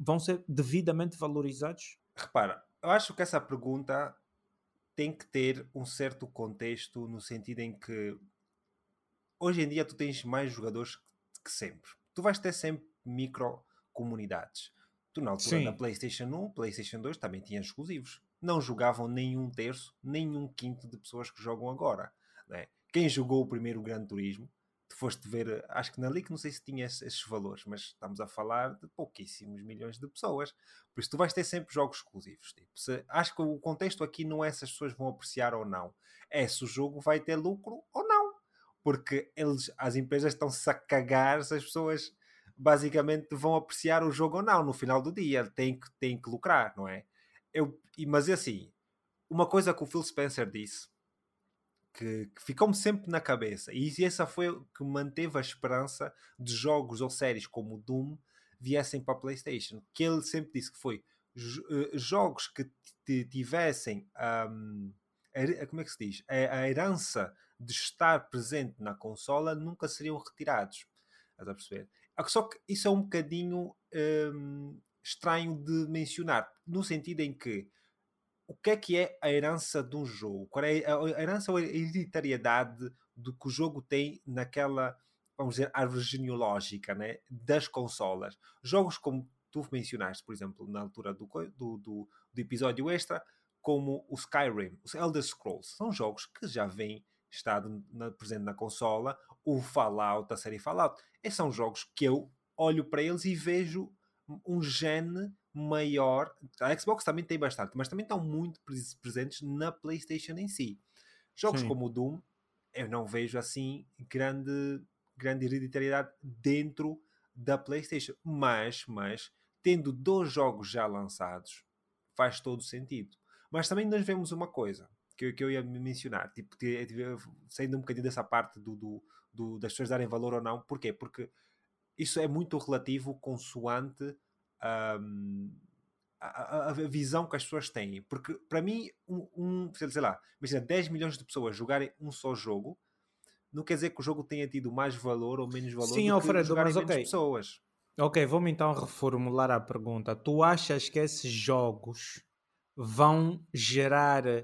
vão ser devidamente valorizados? Repara, eu acho que essa pergunta tem que ter um certo contexto no sentido em que hoje em dia tu tens mais jogadores que sempre. Tu vais ter sempre micro comunidades. Tu na altura Sim. da PlayStation 1, PlayStation 2 também tinhas exclusivos. Não jogavam nem um terço, nem um quinto de pessoas que jogam agora. Né? Quem jogou o primeiro Gran Turismo tu foste ver, acho que na League não sei se tinha esses, valores, mas estamos a falar de pouquíssimos milhões de pessoas. Por isso tu vais ter sempre jogos exclusivos. Tipo, se, acho que o contexto aqui não é se as pessoas vão apreciar ou não, é se o jogo vai ter lucro ou não. Porque eles, as empresas estão-se a cagar se as pessoas basicamente vão apreciar o jogo ou não no final do dia. Tem que, tem que lucrar, não é? Eu, mas é assim, uma coisa que o Phil Spencer disse que, que ficou-me sempre na cabeça. E essa foi o que manteve a esperança de jogos ou séries como Doom viessem para a PlayStation. Que ele sempre disse que foi uh, jogos que tivessem um, a, como é que se diz? A, a, herança de estar presente na consola nunca seriam retirados. Estás a perceber? Só que isso é um bocadinho um, estranho de mencionar, no sentido em que o que é que é a herança de um jogo? Qual é a herança ou a hereditariedade do que o jogo tem naquela, vamos dizer, árvore genealógica né? das consolas? Jogos como tu mencionaste, por exemplo, na altura do, do, do, do episódio extra, como o Skyrim, os Elder Scrolls, são jogos que já vêm estado na, presente na consola, o Fallout, a série Fallout. Esses são jogos que eu olho para eles e vejo um gene maior. A Xbox também tem bastante, mas também estão muito presentes na PlayStation em si. Jogos Sim. como o Doom, eu não vejo assim grande, grande hereditariedade dentro da PlayStation. Mas, mas, tendo dois jogos já lançados, faz todo sentido. Mas também nós vemos uma coisa que, eu, que eu ia mencionar, tipo, que, saindo um bocadinho dessa parte do, do, do, das pessoas darem valor ou não. Porquê? Porque isso é muito relativo consoante um, a, a, visão que as pessoas têm. Porque para mim, um, um, sei lá, imagina 10 milhões de pessoas jogarem um só jogo, não quer dizer que o jogo tenha tido mais valor ou menos valor Sim, do Alfredo, que jogarem mas okay. pessoas. Ok, vamos então reformular a pergunta. Tu achas que esses jogos vão gerar uh,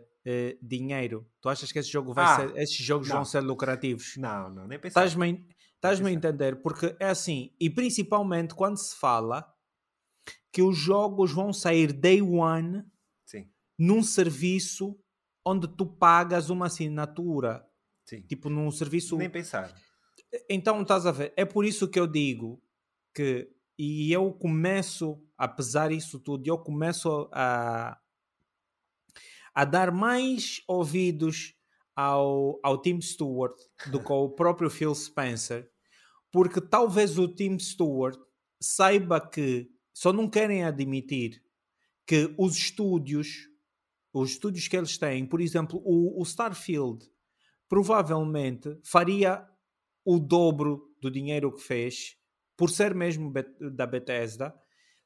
dinheiro? Tu achas que esse jogo vai ah, ser, esses jogos não. vão ser lucrativos? Não, não, nem pensar. Estás-me estás a entender? Porque é assim, e principalmente quando se fala que os jogos vão sair day one Sim. num serviço onde tu pagas uma assinatura. Sim. Tipo num serviço. Nem pensar. Então estás a ver? É por isso que eu digo que e eu começo, apesar disso tudo, eu começo a, a dar mais ouvidos ao, ao Tim Stewart do que ao próprio Phil Spencer, porque talvez o Tim Stewart saiba que só não querem admitir que os estúdios, os estúdios que eles têm, por exemplo, o, o Starfield, provavelmente faria o dobro do dinheiro que fez por ser mesmo da Bethesda,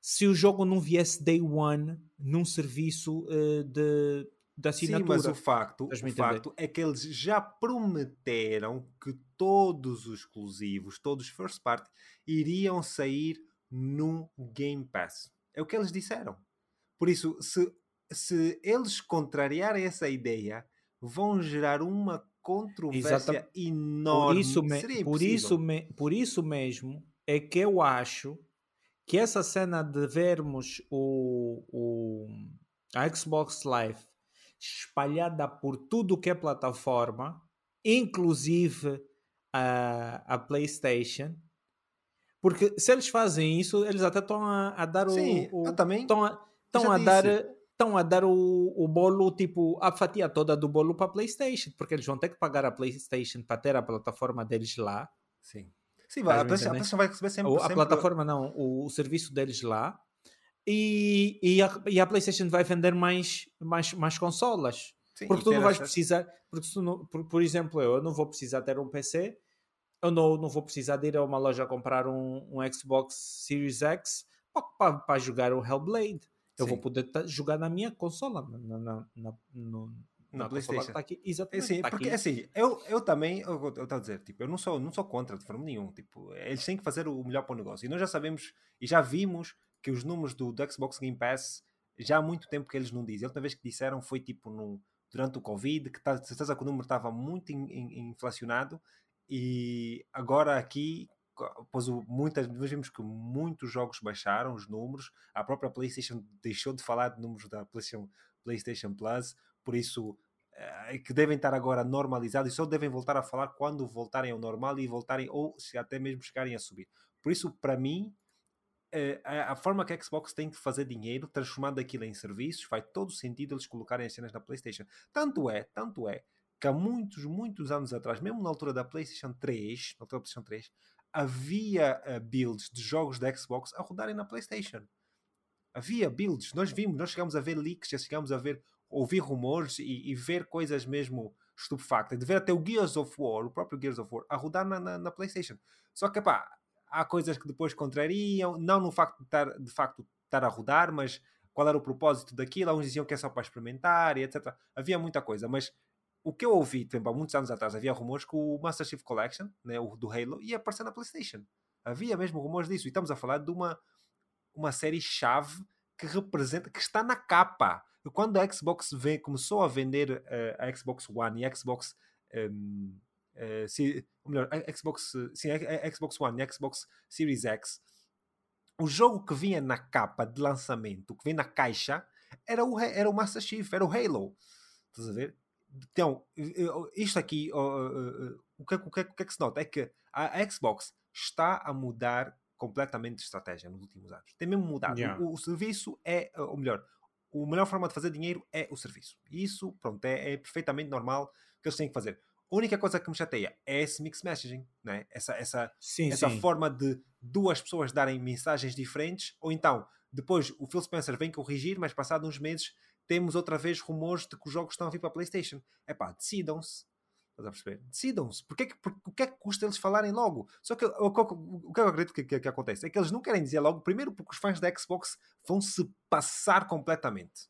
se o jogo não viesse day one num serviço uh, de, de assinatura. Sim, mas o facto, o facto é que eles já prometeram que todos os exclusivos, todos os first party, iriam sair no Game Pass. É o que eles disseram. Por isso, se, se eles contrariarem essa ideia, vão gerar uma controvérsia enorme. Por isso, me, por, isso me, por isso mesmo é que eu acho que essa cena de vermos o, o, a Xbox Live espalhada por tudo que é plataforma, inclusive a, a PlayStation, porque se eles fazem isso, eles até estão a, a, dar Sim, o. também. Estão a, estão a dar. Estão a dar o, o bolo, tipo, a fatia toda do bolo para a PlayStation, porque eles vão ter que pagar a PlayStation para ter a plataforma deles lá. Sim. Sim, vai, a, PlayStation, vai receber sempre. A sempre... plataforma não, o, o, serviço deles lá. E, e, a, e a PlayStation vai vender mais, mais, mais consolas. Sim, porque tu não vais precisar. Porque tu não, por, por exemplo, eu, eu não vou precisar ter um PC eu não, não vou precisar de ir a uma loja comprar um, um Xbox Series X para jogar o Hellblade. Eu Sim. vou poder jogar na minha consola, na, na, na, no, na, na PlayStation. Tá aqui, exatamente. Sim, tá porque aqui. assim, eu, eu também, eu estou a dizer, tipo, eu não sou, não sou contra de forma nenhuma. Tipo, eles têm que fazer o melhor para o negócio. E nós já sabemos e já vimos que os números do, do Xbox Game Pass já há muito tempo que eles não dizem. A última vez que disseram foi tipo no, durante o Covid, que tá, certeza que o número estava muito in, in, inflacionado e agora aqui, pois muitas, nós vimos que muitos jogos baixaram os números, a própria PlayStation deixou de falar de números da PlayStation, PlayStation Plus, por isso é, que devem estar agora normalizados e só devem voltar a falar quando voltarem ao normal e voltarem, ou se até mesmo chegarem a subir. Por isso, para mim, é, a forma que a Xbox tem de fazer dinheiro, transformando aquilo em serviços, faz todo sentido eles colocarem as cenas na PlayStation. Tanto é, tanto é, que há muitos, muitos anos atrás, mesmo na altura da PlayStation 3, na altura da PlayStation 3, havia uh, builds de jogos da Xbox a rodarem na PlayStation. Havia builds, nós vimos, nós chegámos a ver leaks, já chegámos a ver, ouvir rumores e, e ver coisas mesmo estupefactas, de ver até o Gears of War, o próprio Gears of War, a rodar na, na, na PlayStation. Só que, pá, há coisas que depois contrariam, não no facto de estar, de facto, estar a rodar, mas qual era o propósito daquilo, uns diziam que é só para experimentar e etc. Havia muita coisa, mas o que eu ouvi, exemplo, há muitos anos atrás, havia rumores que o Master Chief Collection, né, o do Halo, ia aparecer na PlayStation. Havia mesmo rumores disso. E estamos a falar de uma, uma série-chave que representa, que está na capa. Quando a Xbox vem, começou a vender uh, a Xbox One e a Xbox. Um, uh, se, ou melhor, a Xbox, sim, Xbox One e a Xbox Series X, o jogo que vinha na capa de lançamento, que vem na caixa, era o, era o Master Chief, era o Halo. Estás a ver? Então, isto aqui, o que, o, que, o que é que se nota? É que a Xbox está a mudar completamente de estratégia nos últimos anos. Tem mesmo mudado. Yeah. O, o, serviço é, ou melhor, a melhor forma de fazer dinheiro é o serviço. Isso, pronto, é, é, perfeitamente normal que eles têm que fazer. A única coisa que me chateia é esse mixed messaging, né? essa, essa, sim, essa sim. forma de duas pessoas darem mensagens diferentes, ou então, depois o Phil Spencer vem corrigir, mas passado uns meses temos outra vez rumores de que os jogos estão a vir para a PlayStation. É pá, decidam-se. Estás a perceber? Decidam-se. Porque é que, porque, o que é que custa eles falarem logo? Só que o, o, o que eu acredito que, que, que, acontece é que eles não querem dizer logo, primeiro porque os fãs da Xbox vão se passar completamente.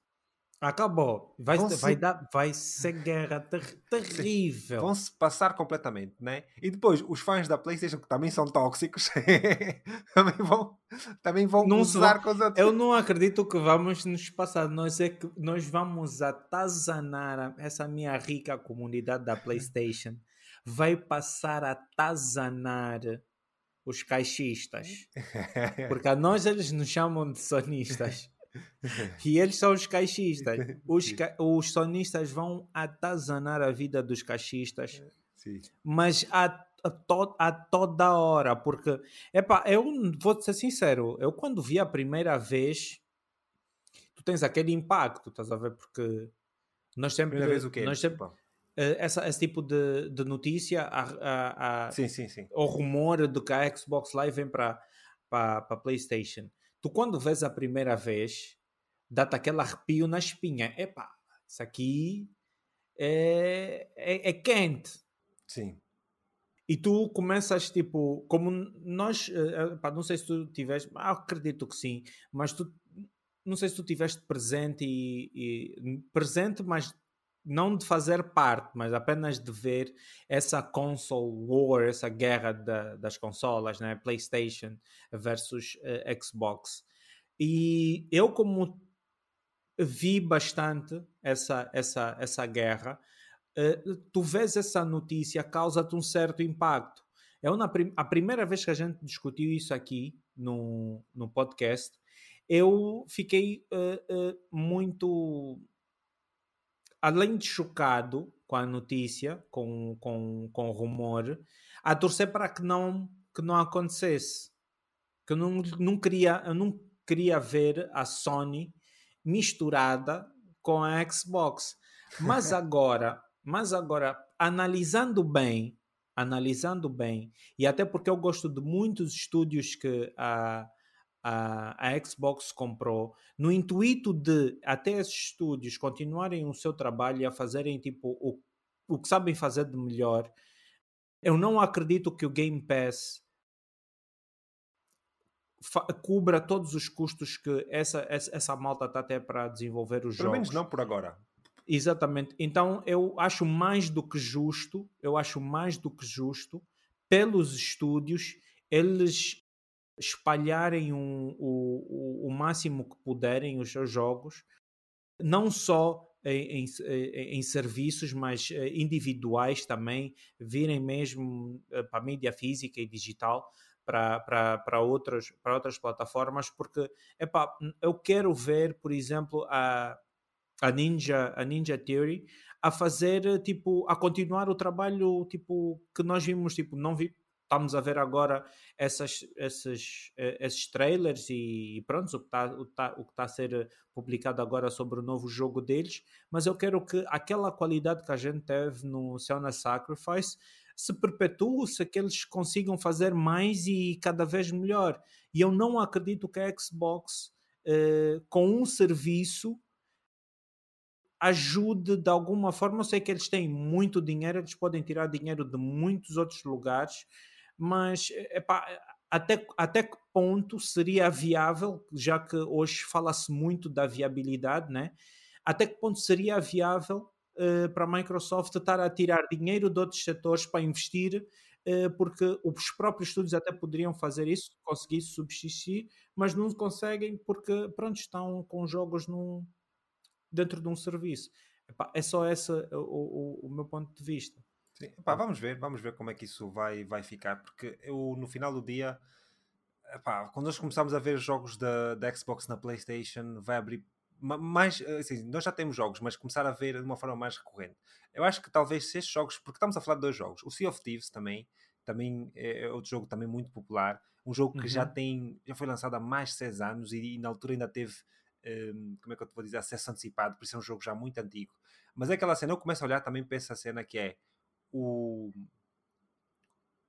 Acabou. Vai, vai, se... dar, vai ser guerra ter, terrível. Vão se passar completamente, né? E depois, os fãs da PlayStation, que também são tóxicos, também vão, também vão não usar outros. Eu não acredito que vamos nos passar. Nós, é que, nós vamos atazanar essa minha rica comunidade da PlayStation. Vai passar a atazanar os caixistas. Porque a nós eles nos chamam de sonistas. e eles são os caixistas. Os, ca... os sonistas vão atazanar a vida dos caixistas, Sim. mas a, a, to... a toda hora, porque, epá, eu vou ser sincero, eu quando vi a primeira vez, tu tens aquele impacto, estás a ver? Porque nós sempre. Primeira vez o quê? Nós sempre, eh, essa, esse tipo de, de notícia, a, a, a, sim, sim, sim. o rumor de que a Xbox Live vem para a PlayStation tu quando vês a primeira vez, dá-te aquele arrepio na espinha. Epá, isso aqui é, é, é quente. Sim. E tu começas, tipo, como nós, eh, epá, não sei se tu tiveste, ah, acredito que sim, mas tu, não sei se tu tiveste presente e, e presente, mas não de fazer parte, mas apenas de ver essa console war, essa guerra da, das consolas, né? PlayStation versus uh, Xbox. E eu como vi bastante essa essa essa guerra, uh, tu vês essa notícia causa-te um certo impacto. Na prim a primeira vez que a gente discutiu isso aqui no, no podcast, eu fiquei uh, muito além de chocado com a notícia, com, com, com o rumor, a torcer para que não, que não acontecesse. Que eu não, não, queria, eu não queria ver a Sony misturada com a Xbox. Mas agora, mas agora, analisando bem, analisando bem, e até porque eu gosto de muitos estúdios que a, a, a Xbox comprou, no intuito de até esses estúdios continuarem o seu trabalho e a fazerem tipo o, o que sabem fazer de melhor, eu não acredito que o Game Pass cubra todos os custos que essa, essa, essa malta está até para desenvolver os Pelo jogos. Pelo menos não por agora. Exatamente. Então eu acho mais do que justo, eu acho mais do que justo pelos estúdios eles espalharem um, o, o, máximo que puderem os seus jogos, não só em, em, em, serviços, mas eh, individuais também, virem mesmo eh, para a mídia física e digital, para, para, para, outras, para outras plataformas, porque epá, eu quero ver, por exemplo, a, a, Ninja, a Ninja Theory a fazer, tipo, a continuar o trabalho tipo, que nós vimos, tipo, não vi, estamos a ver agora essas, esses, eh, esses trailers e, pronto, o que está o que tá a ser publicado agora sobre o novo jogo deles, mas eu quero que aquela qualidade que a gente teve no Sona Sacrifice se perpetue, se que eles consigam fazer mais e cada vez melhor. E eu não acredito que a Xbox, eh, com um serviço, ajude de alguma forma. Eu sei que eles têm muito dinheiro, eles podem tirar dinheiro de muitos outros lugares, mas epá, até, até que ponto seria viável, já que hoje fala-se muito da viabilidade, né? até que ponto seria viável uh, para a Microsoft estar a tirar dinheiro de outros setores para investir, uh, porque os próprios estúdios até poderiam fazer isso, conseguir subsistir, mas não conseguem porque pronto, estão com jogos num, dentro de um serviço. Epá, é só esse o, o, o meu ponto de vista. Sim. Vamos ver, vamos ver como é que isso vai, vai ficar, porque eu no final do dia, quando nós começamos a ver jogos da, da Xbox na PlayStation, vai abrir mais. Assim, nós já temos jogos, mas começar a ver de uma forma mais recorrente. Eu acho que talvez se estes jogos, porque estamos a falar de dois jogos, o Sea of Thieves também, também é, é outro jogo também muito popular, um jogo que uhum. já tem, já foi lançado há mais de 6 anos e, e na altura ainda teve, um, como é que eu te vou dizer, acesso antecipado, por isso é um jogo já muito antigo. Mas é aquela cena, eu começo a olhar também para essa cena que é o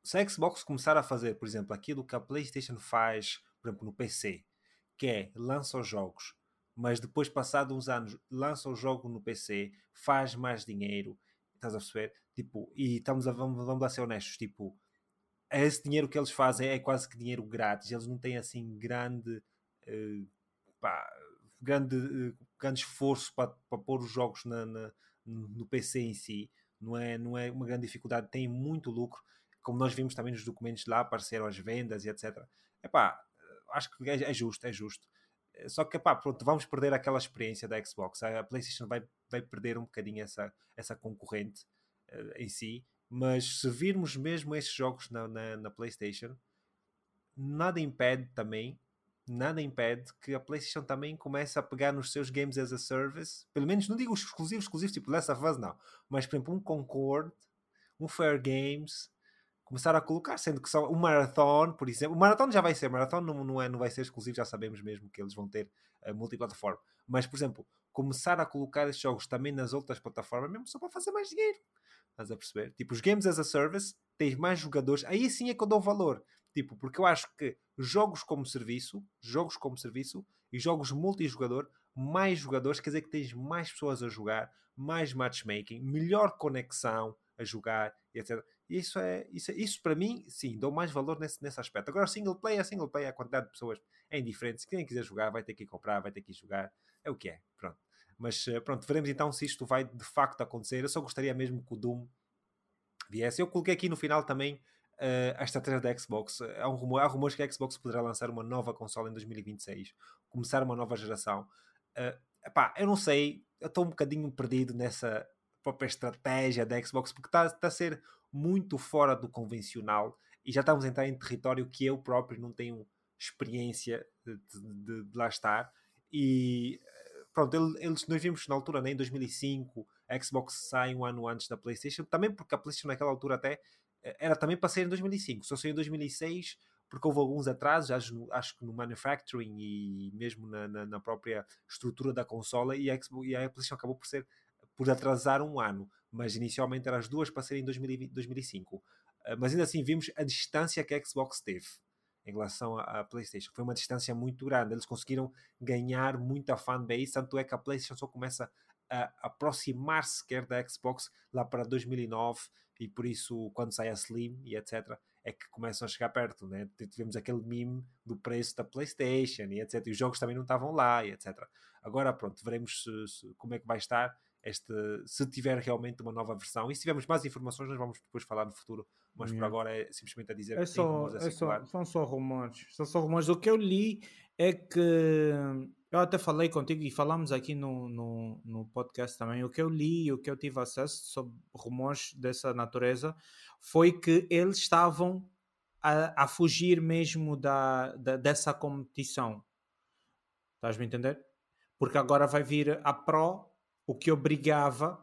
se a Xbox começar a fazer, por exemplo, aquilo que a PlayStation faz, por exemplo, no PC, que é lança os jogos, mas depois, passado uns anos, lança o jogo no PC, faz mais dinheiro, estás a perceber? Tipo, e estamos a, vamos, vamos lá ser honestos, tipo, esse dinheiro que eles fazem é quase que dinheiro grátis, eles não têm assim grande, uh, pá, grande, uh, grande esforço para, para pôr os jogos na, na, no PC em si, não é, não é uma grande dificuldade, tem muito lucro, como nós vimos também nos documentos lá, apareceram as vendas e etc. Epá, acho que é, é justo, é justo. Só que, pá, pronto, vamos perder aquela experiência da Xbox. A PlayStation vai, vai perder um bocadinho essa, essa concorrente uh, em si. Mas se virmos mesmo esses jogos na, na, na, PlayStation, nada impede também, nada impede que a PlayStation também comece a pegar nos seus games as a service. Pelo menos, não digo os exclusivos, exclusivos tipo Last of não. Mas, por exemplo, um Concord, um Fair Games, começar a colocar, sendo que só o Marathon, por exemplo, o Marathon já vai ser, Marathon não, não, é, não vai ser exclusivo, já sabemos mesmo que eles vão ter uh, multiplataforma, mas por exemplo, começar a colocar esses jogos também nas outras plataformas, mesmo só para fazer mais dinheiro, estás a perceber? Tipo, os Games as a Service, tens mais jogadores, aí sim é que eu dou valor, tipo, porque eu acho que jogos como serviço, jogos como serviço e jogos multijogador, mais jogadores, quer dizer que tens mais pessoas a jogar, mais matchmaking, melhor conexão a jogar, etc isso é isso, é, isso para mim, sim, dou mais valor nesse, nesse aspecto. Agora, single player, single player, a quantidade de pessoas é indiferente. Se quem quiser jogar, vai ter que ir comprar, vai ter que ir jogar. É o que é, pronto. Mas eh, pronto, veremos então se isto vai de facto acontecer. Eu só gostaria mesmo que o Doom viesse. Eu coloquei aqui no final também uh, a estratégia da Xbox. Há, um rumor, há rumores que a Xbox poderá lançar uma nova console em 2026, começar uma nova geração. Uh, epá, eu não sei, eu estou um bocadinho perdido nessa própria estratégia da Xbox, porque está tá a ser muito fora do convencional e já estamos a entrar em território que eu próprio não tenho experiência de, de, de lá estar. E pronto, eles, nós vimos na altura, né, em 2005, a Xbox sai um ano antes da PlayStation, também porque a PlayStation naquela altura até eh, era também para sair em 2005, só saiu em 2006 porque houve alguns atrasos, acho, acho que no manufacturing e mesmo na, na, na própria estrutura da consola, e a, e a PlayStation acabou por ser por atrasar um ano mas inicialmente eram as duas para serem em 2020, 2005. Uh, mas ainda assim vimos a distância que a Xbox teve em relação à, à, PlayStation. Foi uma distância muito grande. Eles conseguiram ganhar muita fanbase, tanto é que a PlayStation só começa a aproximar-se sequer da Xbox lá para 2009 e por isso quando sai a Slim e etc é que começam a chegar perto, né? Tivemos aquele meme do preço da PlayStation e etc. E os jogos também não estavam lá e etc. Agora pronto, veremos se, se, como é que vai estar este, se tiver realmente uma nova versão. E se tivermos mais informações, nós vamos depois falar no futuro. Mas por agora é simplesmente a dizer é que só, é só, São só rumores. São só rumores. O que eu li é que. Eu até falei contigo e falamos aqui no, no, no podcast também. O que eu li e o que eu tive acesso sobre rumores dessa natureza foi que eles estavam a, a fugir mesmo da, da, dessa competição. Estás-me a entender? Porque agora vai vir a Pro o que obrigava,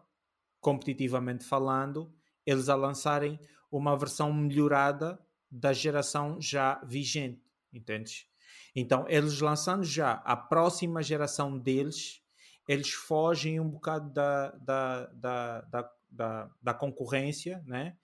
competitivamente falando, eles a lançarem uma versão melhorada da geração já vigente, entendes? Então, eles lançando já a próxima geração deles, eles fogem um bocado da, da, da, da, da, concorrência, né?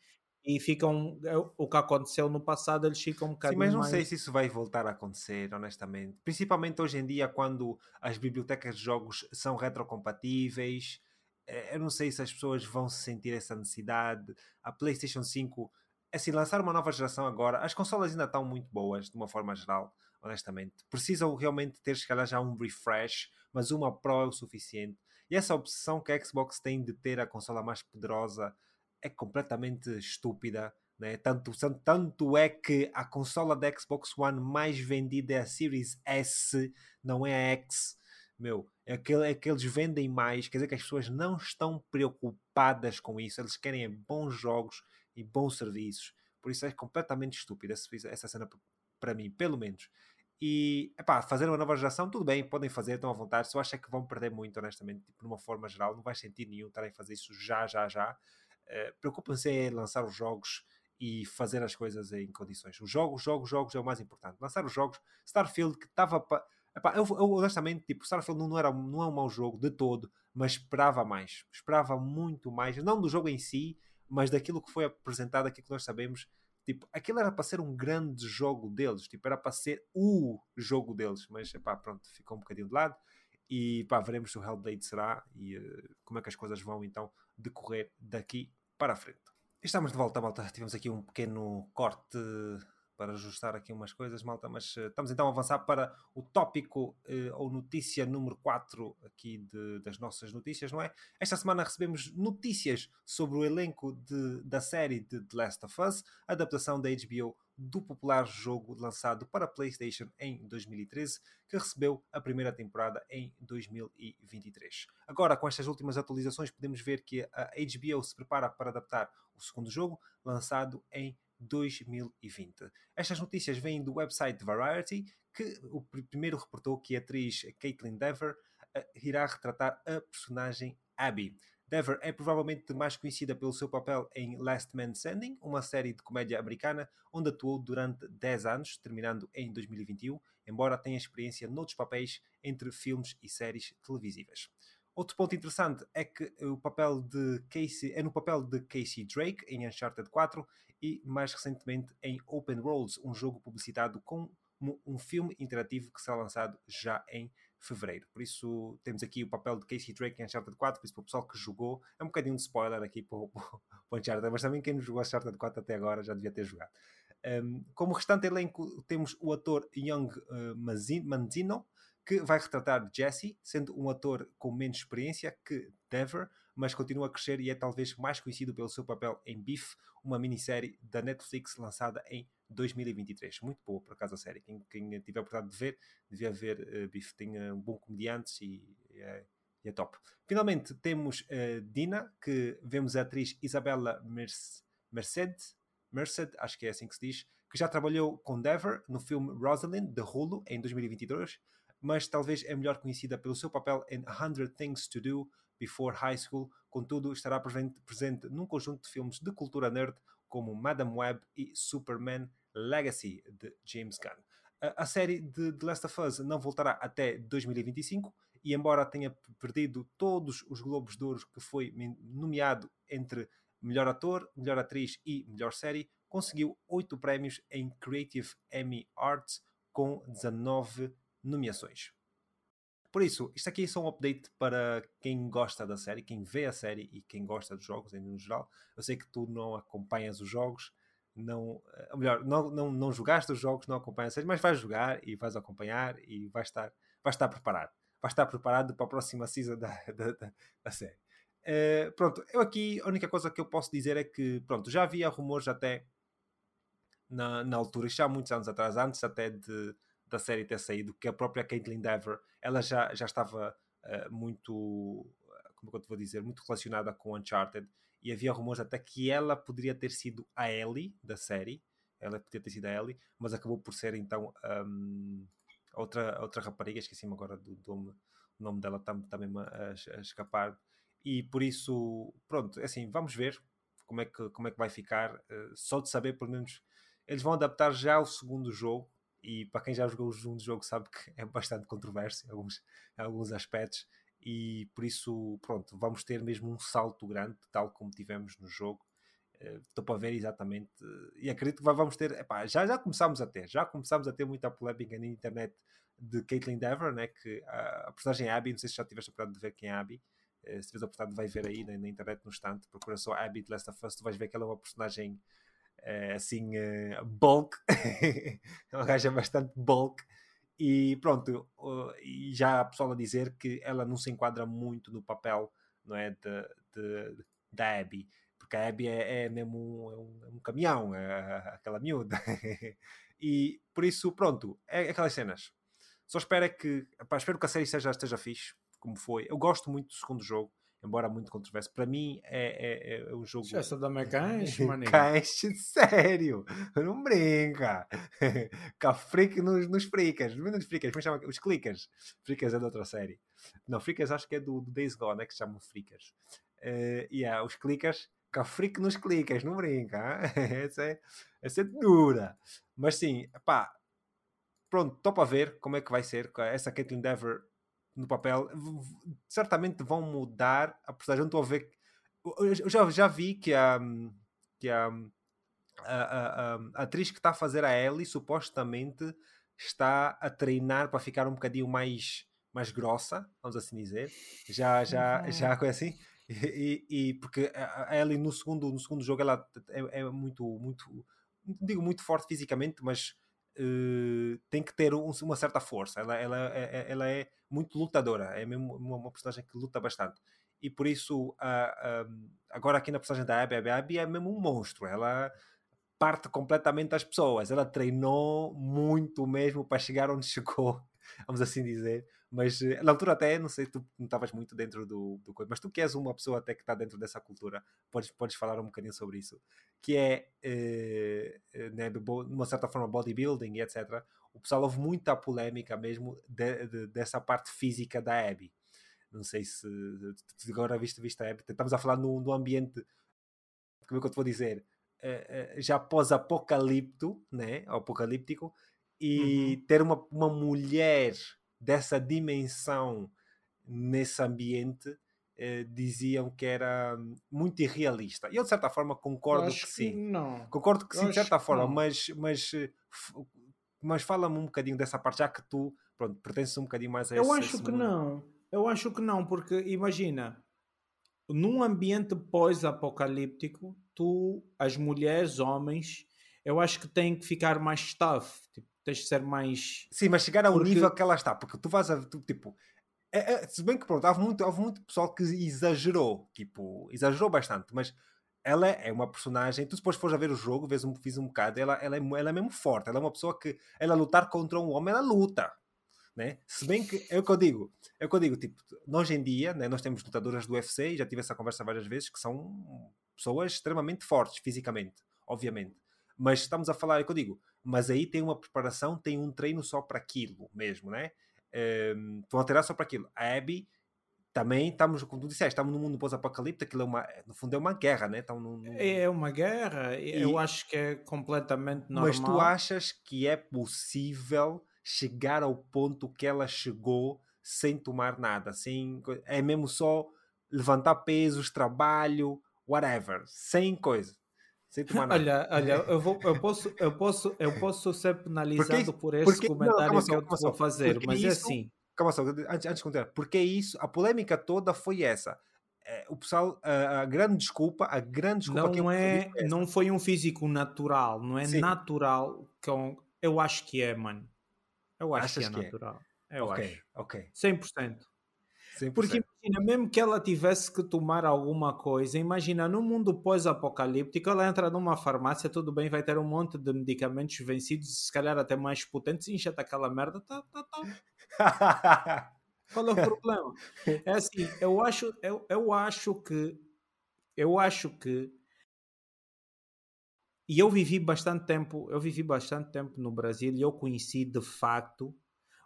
e ficam é, o que aconteceu no passado eles ficam um bocadinho Sim, mas não mais... sei se isso vai voltar a acontecer honestamente. Principalmente hoje em dia quando as bibliotecas de jogos são retrocompatíveis eh, eu não sei se as pessoas vão sentir essa necessidade. A Playstation 5 assim, lançar uma nova geração agora as consolas ainda estão muito boas de uma forma geral honestamente precisam realmente ter se calhar já um refresh mas uma Pro é o suficiente e essa obsessão que a Xbox tem de ter a consola mais poderosa é completamente estúpida. Né? Tanto, tanto é que a consola da Xbox One mais vendida é a Series S, não é a X. Meu, é que, é que eles vendem mais, quer dizer que as pessoas não estão preocupadas com isso, eles querem bons jogos e bons serviços. Por isso é completamente estúpida essa cena para mim, pelo menos. E, epá, fazer uma nova geração, tudo bem, podem fazer, estão à vontade. Só acho é que vão perder muito, honestamente, tipo, de uma forma geral. Não vai sentido nenhum estarem a fazer isso já, já, já. Eh, preocupam-se em lançar os jogos e fazer as coisas em condições. Os jogos, jogos, jogos é o mais importante. Lançar os jogos. Starfield, que estava. Pa... eu, eu, honestamente, tipo, Starfield não, era, não é um mau jogo de todo, mas esperava mais. Esperava muito mais. Não do jogo em si, mas daquilo que foi apresentado, aquilo que nós sabemos. Tipo, aquilo era para ser um grande jogo deles. Tipo, era para ser o jogo deles. Mas, epá, pronto, ficou um bocadinho de lado. e pá, veremos se o Hellblade será e uh, como é que as coisas vão então decorrer daqui para a frente. Estamos de volta, malta. Tivemos aqui um pequeno corte para ajustar aqui umas coisas, malta, mas uh, estamos então a avançar para o tópico uh, ou notícia número 4 aqui de, das nossas notícias, não é? Esta semana recebemos notícias sobre o elenco de, da série de The Last of Us, adaptação da HBO do popular jogo lançado para PlayStation em 2013, que recebeu a primeira temporada em 2023. Agora, com estas últimas atualizações, podemos ver que a HBO se prepara para adaptar o segundo jogo, lançado em 2020. Estas notícias vêm do website Variety, que o primeiro reportou que a atriz Caitlin Dever uh, irá retratar a personagem Abby. Dever é provavelmente mais conhecida pelo seu papel em Last Man Standing, uma série de comédia americana onde atuou durante 10 anos, terminando em 2021, embora tenha experiência noutros papéis entre filmes e séries televisivas. Outro ponto interessante é que o papel de Casey é no papel de Casey Drake em Uncharted 4 e mais recentemente em Open Worlds, um jogo publicitado como um filme interativo que será lançado já em fevereiro. Por isso temos aqui o papel de Casey Drake em Uncharted 4, por isso para o pessoal que jogou, é um bocadinho de spoiler aqui para o, para o Uncharted, mas também quem não jogou Uncharted 4 até agora já devia ter jogado. Um, como restante elenco temos o ator Young uh, Manzino, que vai retratar Jesse, sendo um ator com menos experiência que Dever, mas continua a crescer e é talvez mais conhecido pelo seu papel em Beef, uma minissérie da Netflix lançada em 2023. Muito boa, por acaso, a série. Quem, quem tiver a oportunidade de ver, devia ver uh, Beef. Tem uh, um bom comediante e, e, é, é, top. Finalmente, temos uh, Dina, que vemos a atriz Isabella Merced, Merced, acho que é assim que se diz, que já trabalhou com Dever no filme Rosalind, de Hulu, em 2022, mas talvez é melhor conhecida pelo seu papel em A Hundred Things to Do, Before High School, contudo estará presente, num conjunto de filmes de cultura nerd como Madame Web e Superman Legacy de James Gunn. A série de The Last of Us não voltará até 2025 e embora tenha perdido todos os Globos de Ouro que foi nomeado entre melhor ator, melhor atriz e melhor série, conseguiu oito prémios em Creative Emmy Arts com 19 nomeações. Por isso, isto aqui é só um update para quem gosta da série, quem vê a série e quem gosta dos jogos em geral. Eu sei que tu não acompanhas os jogos, não, eh, ou melhor, não, não, não jogaste os jogos, não acompanhas a série, mas vais jogar e vais acompanhar e vais estar, vais estar preparado. Vais estar preparado para a próxima season da, da, da, da série. Uh, pronto, eu aqui a única coisa que eu posso dizer é que pronto, já havia rumores até na, na altura, já há muitos anos atrás, antes até de, da série ter saído, que a própria Caitlin Dever ela já, já estava uh, muito, como é que eu te vou dizer, muito relacionada com Uncharted. E havia rumores até que ela poderia ter sido a Ellie da série, ela poderia ter sido a Ellie, mas acabou por ser então um, outra, outra rapariga, esqueci-me agora do, do, o nome dela está tá mesmo a, a, escapar, e por isso, pronto, é assim, vamos ver como é que, como é que vai ficar, uh, só de saber, pelo menos, eles vão adaptar já o segundo jogo, e para quem já jogou segundo jogo sabe que é bastante controverso em alguns, em alguns aspectos e por isso, pronto, vamos ter mesmo um salto grande, tal como tivemos no jogo. Estou para ver exatamente uh, e acredito que vamos ter, epá, já, já começámos a ter, já começámos a ter muita polémica na internet de Caitlyn Dever, né, que a, a personagem Abby, não sei se já tiveste a oportunidade de ver quem é Abby, uh, se tiveres a oportunidade vai ver aí na, na, internet no instante, procura só Abby de Last of Us, tu vais ver que ela é uma personagem uh, assim, uh, bulk, é gaja bastante bulk, e pronto, uh, e já a pessoa a dizer que ela não se enquadra muito no papel não é, de, de da Abby, porque a Abby é, é mesmo um, é um, é um caminhão, é, aquela miúda, e por isso, pronto, é aquelas cenas. Só espero que, espero que a série seja, esteja fixe, como foi. Eu gosto muito do segundo jogo, embora muito controverso. Para mim é, é, é um jogo. Essa caixa, maninho. Caixa, sério. Não brinca. Cá freak nos, nos fricas. Não nos fricas, como chama? Os clickers. Fricas é de outra série. Não, fricas acho que é do, do Days Gone, é que se chamam fricas. Uh, e yeah, os clickers. Cá freak nos clicas, não brinca. essa, é, essa é dura. Mas sim, pá. Pronto, estou para ver como é que vai ser. Essa Caitlyn Dever no papel, certamente vão mudar a personagem. Eu estou a ver. Eu já, já vi que a, que a, a, a, a atriz que está a fazer a Ellie supostamente está a treinar para ficar um bocadinho mais mais grossa, vamos assim dizer. Já, já, uhum. já coisa assim. E, e, porque ela no segundo, no segundo jogo ela é, é muito, muito, não digo muito forte fisicamente, mas uh, tem que ter um, uma certa força. Ela, ela, é, é, ela é muito lutadora, é mesmo uma, uma personagem que luta bastante. E por isso, agora aqui na personagem da Abby, a Abby é mesmo um monstro. Ela parte completamente das pessoas. Ela treinou muito mesmo para chegar onde chegou, vamos assim dizer. Mas eh, na altura até, não sei, tu não estavas muito dentro do, do coisa, mas tu que és uma pessoa até que está dentro dessa cultura, podes, podes falar um bocadinho sobre isso. Que é, eh, eh, né, de, uma certa forma, bodybuilding e etc. O pessoal houve muita polémica mesmo de, de, dessa parte física da Abby. Não sei se, agora viste, viste a Abby. Estamos a falar no, ambiente, como é que eu te vou dizer? Uh, já pós-apocalipto, né? apocalíptico, e uhum. ter uma, uma mulher dessa dimensão nesse ambiente eh, diziam que era muito irrealista. E eu, de certa forma, concordo que sim. Que não. Concordo que eu sim, de certa forma, mas, mas, eh, mas fala-me um bocadinho dessa parte, já que tu pronto, pertences um bocadinho mais a Eu esse, acho esse que mundo. não. Eu acho que não, porque imagina, num ambiente pós-apocalíptico, tu, as mulheres, homens, eu acho que têm que ficar mais tough. Tipo, tens de ser mais. Sim, mas chegar ao porque... nível que ela está, porque tu vais a. Tu, tipo, é, é, se bem que pronto, houve muito, houve muito pessoal que exagerou, tipo, exagerou bastante, mas ela é uma personagem. Tu depois fores a ver o jogo, vês um, fiz um bocado, ela, ela, é, ela é mesmo forte, ela é uma pessoa que ela lutar contra um homem, ela luta. Né? Se bem que é o que eu digo, é o que eu digo, tipo, hoje em dia, né, nós temos lutadoras do UFC, e já tive essa conversa várias vezes, que são pessoas extremamente fortes fisicamente, obviamente. Mas estamos a falar, é o que eu digo, mas aí tem uma preparação, tem um treino só para aquilo mesmo, né? Um, estão a treinar só para aquilo. A Abby também estamos, como tu disseste, estamos num mundo pós-apocalipse, aquilo é uma, no fundo é uma guerra, né? Estão num, num... É uma guerra, e, eu acho que é completamente normal. Mas tu achas que é possível chegar ao ponto que ela chegou sem tomar nada, sem, é mesmo só levantar pesos, trabalho, whatever, sem coisa. Sem tomar nada. Olha, olha eu, vou, eu, posso, eu, posso, eu posso ser penalizado por esse comentário não, que eu vou fazer, mas é isso, é assim. Calma só, antes, antes de continuar. Porque isso, a polêmica toda foi essa. É, o pessoal, a, a, grande desculpa, a grande desculpa não é, é não foi um físico natural, não é Sim. natural. Com, eu acho que é, mano. Eu acho Achas que é que natural. É? Eu okay, acho. Ok. 100%. 100%. Porque imagina, mesmo que ela tivesse que tomar alguma coisa, imagina, no mundo pós-apocalíptico, ela entra numa farmácia, tudo bem, vai ter um monte de medicamentos vencidos, se calhar até mais potentes, injeta aquela merda, tá, tá, tá. Qual é o problema? É assim, eu acho, eu, eu acho que, eu acho que, e eu vivi bastante tempo, eu vivi bastante tempo no Brasil e eu conheci de facto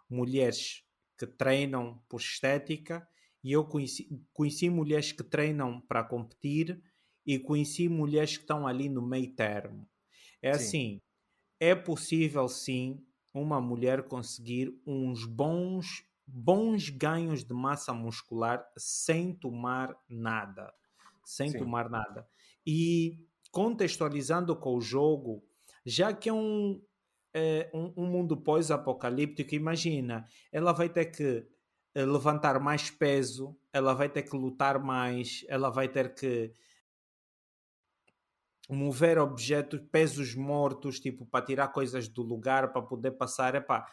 mulheres que treinam por estética e eu conheci, conheci mulheres que treinam para competir e conheci mulheres que estão ali no meio termo. É sim. assim, é possível sim uma mulher conseguir uns bons bons ganhos de massa muscular sem tomar nada, sem sim. tomar nada. E contextualizando com o jogo, já que é um um, um mundo pós-apocalíptico, imagina, ela vai ter que eh, levantar mais peso, ela vai ter que lutar mais, ela vai ter que mover objetos, pesos mortos, tipo, para tirar coisas do lugar, para poder passar, epá,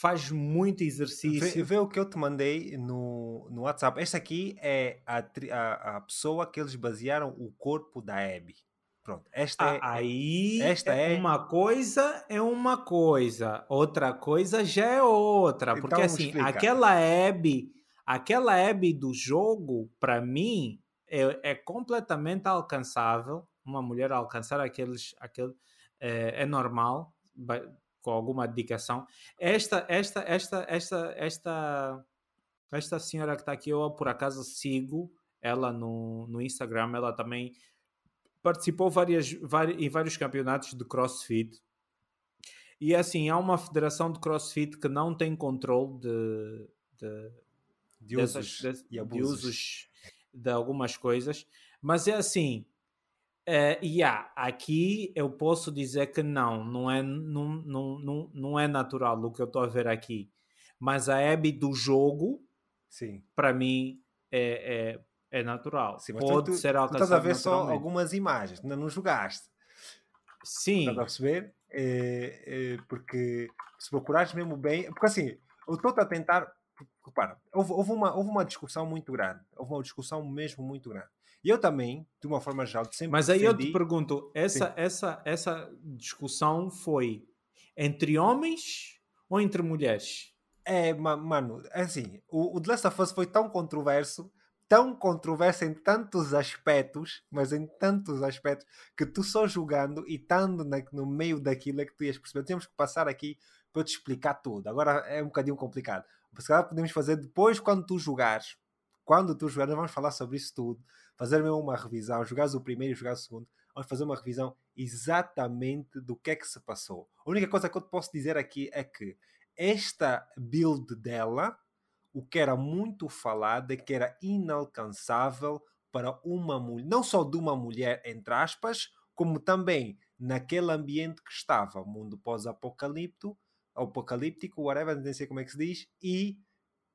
faz muito exercício. Vê, vê, o que eu te mandei no, no WhatsApp. Esta aqui é a, a, a pessoa que eles basearam o corpo da Abby. Pronto, esta ah, é, aí esta é, é, uma coisa é uma coisa, outra coisa já é outra, porque então, assim, explica. aquela Abby, aquela Abby do jogo, para mim, é, é, completamente alcançável, uma mulher alcançar aqueles, aquele, é, é normal, com alguma dedicação. Esta, esta, esta, esta, esta, esta senhora que está aqui, eu por acaso sigo ela no, no Instagram, ela também participou várias, várias, em vários campeonatos de crossfit. E é assim, há uma federação de crossfit que não tem controle de, de, de, dessas, usos, de, de usos de algumas coisas, mas é assim. Uh, yeah, aqui eu posso dizer que não, não é, não, não, não, não é natural o que eu estou a ver aqui. Mas a Abby do jogo, para mim, é, é, é natural. Sim, Pode tu, ser alcançado. Tu estás a ver só algumas imagens, ainda não jogaste. Sim. Estás a perceber? É, é, porque se procurares mesmo bem. Porque assim, eu estou a tentar. Repara, houve, houve, uma, houve uma discussão muito grande. Houve uma discussão mesmo muito grande. E eu também, de uma forma geral, sempre. Mas aí defendi... eu te pergunto: essa, essa, essa discussão foi entre homens ou entre mulheres? É, mano, é assim, o, o The Last of Us foi tão controverso, tão controverso em tantos aspectos, mas em tantos aspectos, que tu só jogando e estando no meio daquilo é que tu ias perceber. Temos que passar aqui para te explicar tudo. Agora é um bocadinho complicado. Se calhar podemos fazer depois, quando tu jogares. Quando tu jogares, vamos falar sobre isso tudo. Fazer mesmo uma revisão. Jogares o primeiro e jogares o segundo. Vamos fazer uma revisão exatamente do que é que se passou. A única coisa que eu te posso dizer aqui é que esta build dela, o que era muito falado é que era inalcançável para uma mulher, não só de uma mulher, entre aspas, como também naquele ambiente que estava, mundo pós-apocalíptico, apocalíptico, whatever, não sei como é que se diz, e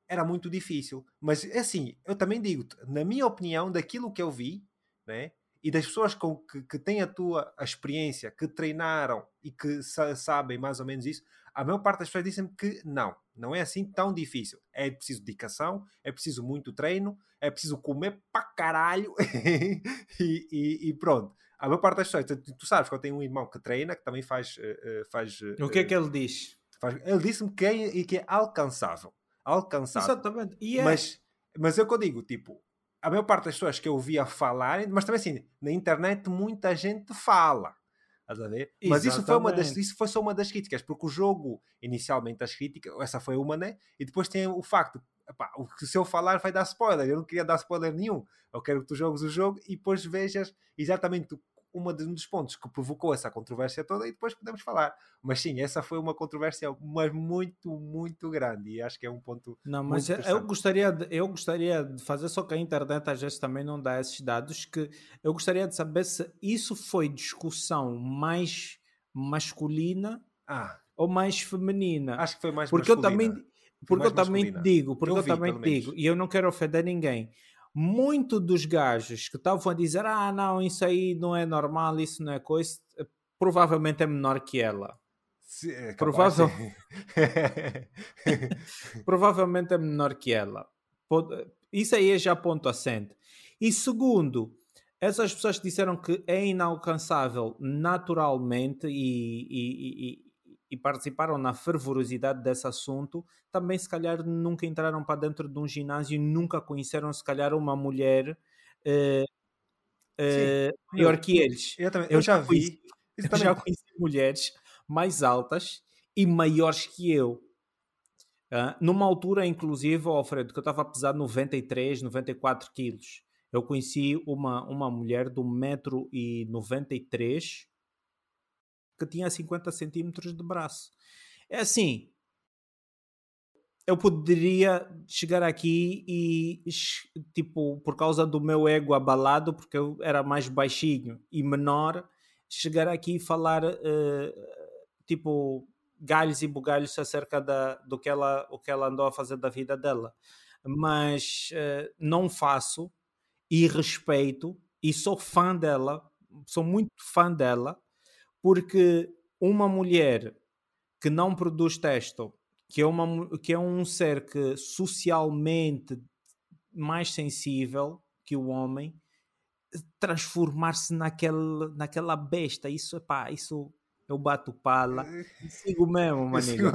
era muito difícil. Mas assim, eu também digo, na minha opinião, daquilo que eu vi, né, e das pessoas com que, que têm a tua a experiência, que treinaram e que sa sabem mais ou menos isso, a maior parte das pessoas dizem que não, não é assim tão difícil. É preciso dedicação, é preciso muito treino, é preciso comer para caralho e, e, e, pronto. A maior parte das pessoas, tu, tu, sabes que eu tenho um irmão que treina, que também faz. Uh, faz uh, o que é que ele diz? Faz, ele disse-me que é, que é alcançável. Alcançável. Exatamente. Yeah. É mas, mas é o que eu digo, tipo, a maior parte das pessoas que eu ouvia falar, mas também assim, na internet muita gente fala. Estás a ver? Mas isso foi, uma das, isso foi só uma das críticas, porque o jogo, inicialmente, as críticas, essa foi uma, né? E depois tem o facto, epá, o que se eu falar vai dar spoiler. Eu não queria dar spoiler nenhum. Eu quero que tu jogues o jogo e depois vejas exatamente uma um dos pontos que provocou essa controvérsia toda e depois podemos falar. Mas sim, essa foi uma controvérsia mas muito, muito grande e acho que é um ponto. Não, mas eu gostaria, de, eu gostaria de fazer, só que a internet às vezes também não dá esses dados, que eu gostaria de saber se isso foi discussão mais masculina ah. ou mais feminina. Acho que foi mais porque masculina. Eu também, porque eu também digo, porque eu, eu vi, também digo, e eu não quero ofender ninguém muito dos gajos que estavam a dizer ah não, isso aí não é normal, isso não é coisa, eh, provavelmente é menor que ela. Sim, é Provável... provavelmente é menor que ela. Isso aí é já ponto assente. E segundo, essas pessoas disseram que é inalcançável naturalmente e, e, e, participaram na fervorosidade desse assunto, também se calhar nunca entraram para dentro de um ginásio e nunca conheceram se calhar uma mulher uh, uh, maior que eles. Eu, também, eu, eu já, vi. Conheci, eu já conheci mulheres mais altas e maiores que eu. Uh, numa altura, inclusive, Alfredo, que eu estava a pesar 93, 94 quilos. Eu conheci uma, uma mulher de 1,93m que tinha 50 centímetros de braço. É assim, eu poderia chegar aqui e, tipo, por causa do meu ego abalado, porque eu era mais baixinho e menor, chegar aqui e falar, uh, tipo, galhos e bugalhos acerca da, do que ela, o que ela andou a fazer da vida dela. Mas uh, não faço e respeito e sou fã dela, sou muito fã dela, porque uma mulher que não produz texto, que é, uma, que é um ser que socialmente mais sensível que o homem, transformar-se naquele, naquela besta, isso, pá, isso eu bato pala e sigo mesmo, maninho.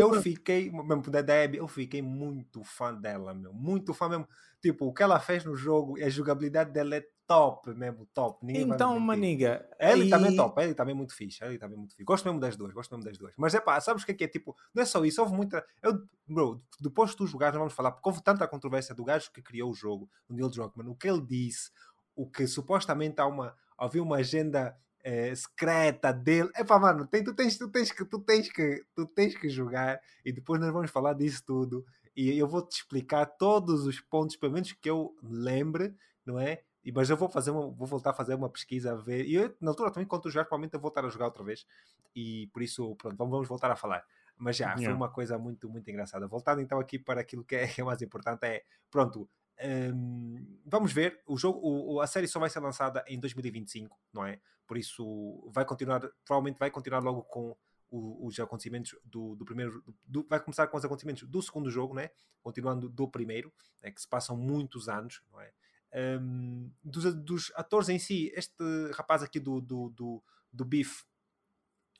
eu fiquei, mesmo da Debbie, eu fiquei muito fã dela, meu. Muito fã mesmo. Tipo, o que ela fez no jogo, a jogabilidade dela é top mesmo, top. Ninguém então, maniga. Ele também é top, ele também é muito fixe. Ele também é muito fixe. Gosto mesmo das duas, gosto mesmo das duas. Mas é pá, sabes o que é que é? Tipo, não é só isso, houve muita. Eu, bro, depois de tu jogares, vamos falar, porque houve tanta controvérsia do gajo que criou o jogo, o Neil Druckmann, o que ele disse, o que supostamente há uma. Havia uma agenda é, secreta dele. É pá, mano, tem, tu, tens, tu, tens que, tu, tens que, tu tens que jogar e depois nós vamos falar disso tudo. E eu vou te explicar todos os pontos, pelo menos que eu lembre, não é? E, mas eu vou fazer uma, vou voltar a fazer uma pesquisa a ver. E eu, na altura também, quando tu jogar, provavelmente eu vou voltar a jogar outra vez. E por isso, pronto, vamos, vamos voltar a falar. Mas já, yeah. foi uma coisa muito, muito engraçada. Voltando então aqui para aquilo que é, que é mais importante, é pronto. Um, vamos ver, o jogo, o, a série só vai ser lançada em 2025, não é? Por isso vai continuar, provavelmente vai continuar logo com o, os acontecimentos do, do primeiro, do, vai começar com os acontecimentos do segundo jogo, né? Continuando do primeiro, né? que se passam muitos anos, não é? Um, dos, dos, atores em si, este rapaz aqui do, do, do, do Beef,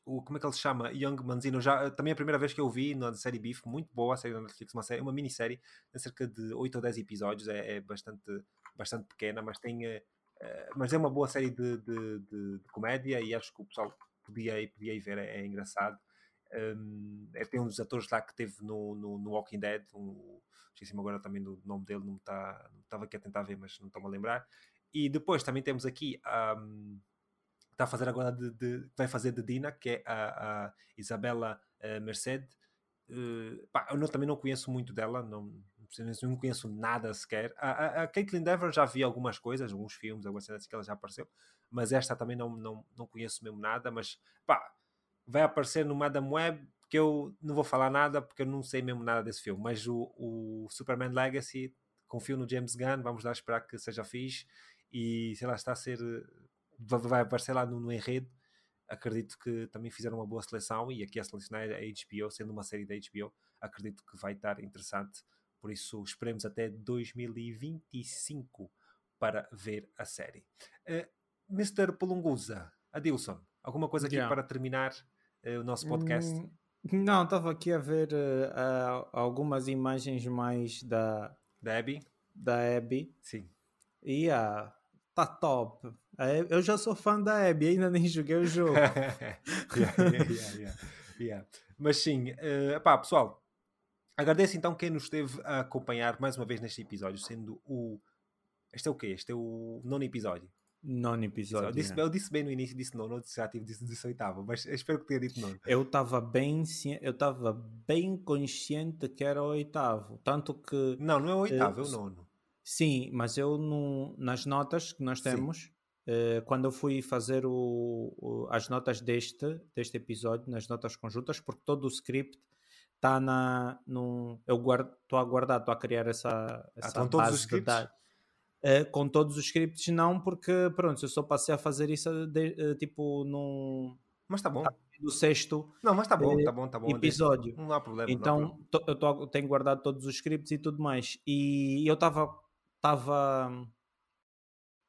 o, como é que ele se chama? Young Manzino, já, também é a primeira vez que eu vi na série Beef, muito boa a série da Netflix, uma, série, uma minissérie, tem cerca de 8 ou 10 episódios, é, é bastante, bastante pequena, mas tem. Uh, mas é uma boa série de, de, de, de, comédia e acho que o pessoal podia, podia ir ver, é, é engraçado. Um, é, tem um dos atores lá que teve no, no, no Walking Dead, um, esqueci-me agora também do nome dele, não estava aqui a tentar ver, mas não estou-me a lembrar. E depois também temos aqui um, está a fazer agora de, de, vai fazer de Dina, que é a, a Isabela uh, Merced. Uh, pá, eu não, também não conheço muito dela, não, não conheço nada sequer. A, a, a Caitlin Dever já vi algumas coisas, alguns filmes, algumas cenas assim que ela já apareceu, mas esta também não, não, não conheço mesmo nada. Mas pá, vai aparecer no Madame Web, que eu não vou falar nada porque eu não sei mesmo nada desse filme. Mas o, o Superman Legacy, confio no James Gunn, vamos lá esperar que seja fixe. E sei lá, está a ser vai aparecer lá no, no enredo. Acredito que também fizeram uma boa seleção e aqui a selecionar a HBO, sendo uma série da HBO, acredito que vai estar interessante. Por isso, esperemos até 2025 para ver a série. Uh, eh, Mr. Polunguza, Adilson, alguma coisa aqui yeah. para terminar uh, o nosso podcast? Hum, não, estava aqui a ver uh, algumas imagens mais da... Da Abby? Da Abby. Sim. E yeah, tá top. Eu já sou fã da Abby, ainda nem joguei o jogo. yeah, yeah, yeah, Mas sim, uh, pá, pessoal, agradeço então quem nos esteve a acompanhar mais uma vez neste episódio, sendo o. Este é o quê? Este é o nono episódio. Nono episódio. Eu disse, eu disse bem no início, disse nono, já tive disse, disse oitavo, mas espero que tenha dito nono. Eu estava bem, eu estava bem consciente que era o oitavo, tanto que. Não, não é o oitavo, uh, é o nono. Sim, mas eu no, nas notas que nós temos, quando eu fui fazer o, o, as notas deste, deste episódio, nas notas conjuntas, porque todo o script está na. No, eu estou a guardar, estou a criar essa, ah, essa ah, base os de dados. Uh, com todos os scripts, não, porque pronto, eu só passei a fazer isso de, uh, tipo num. Mas está bom. Do sexto não, mas tá bom, tá bom, tá bom. episódio. Não há problema. Então, há problema. eu tô, tenho guardado todos os scripts e tudo mais. E eu estava estava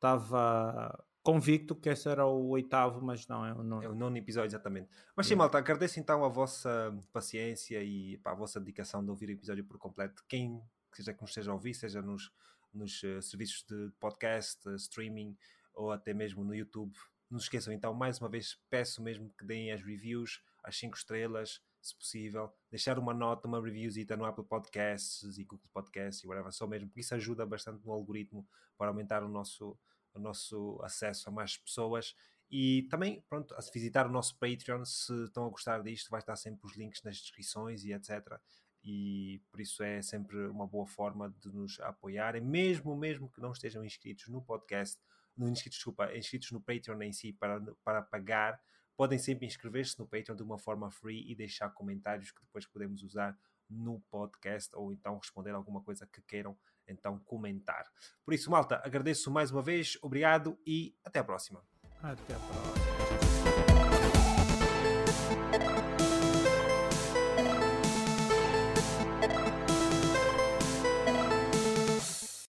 estava convicto que esse era o oitavo, mas não, é o nono. É o nono episódio, exatamente. Mas sim, malta, agradeço então a vossa paciência e pá, a vossa dedicação de ouvir o episódio por completo. Quem seja que nos esteja a ouvir, seja nos, nos uh, serviços de podcast, uh, streaming ou até mesmo no YouTube, não se esqueçam então, mais uma vez, peço mesmo que deem as reviews, as 5 estrelas, se possível, deixar uma nota, uma reviewzita no Apple Podcasts e Google Podcasts e whatever, só mesmo, porque isso ajuda bastante no algoritmo para aumentar o nosso, o nosso acesso a mais pessoas. E também, pronto, a visitar o nosso Patreon, se estão a gostar disto, vai estar sempre os links nas descrições e etc. E por isso é sempre uma boa forma de nos apoiarem, mesmo, mesmo que não estejam inscritos no podcast, no inscritos, desculpa, inscritos no Patreon em si para, para pagar Podem sempre inscrever-se no Patreon de uma forma free e deixar comentários que depois podemos usar no podcast ou então responder alguma coisa que queiram então comentar. Por isso, malta, agradeço mais uma vez, obrigado e até a próxima. Até próxima.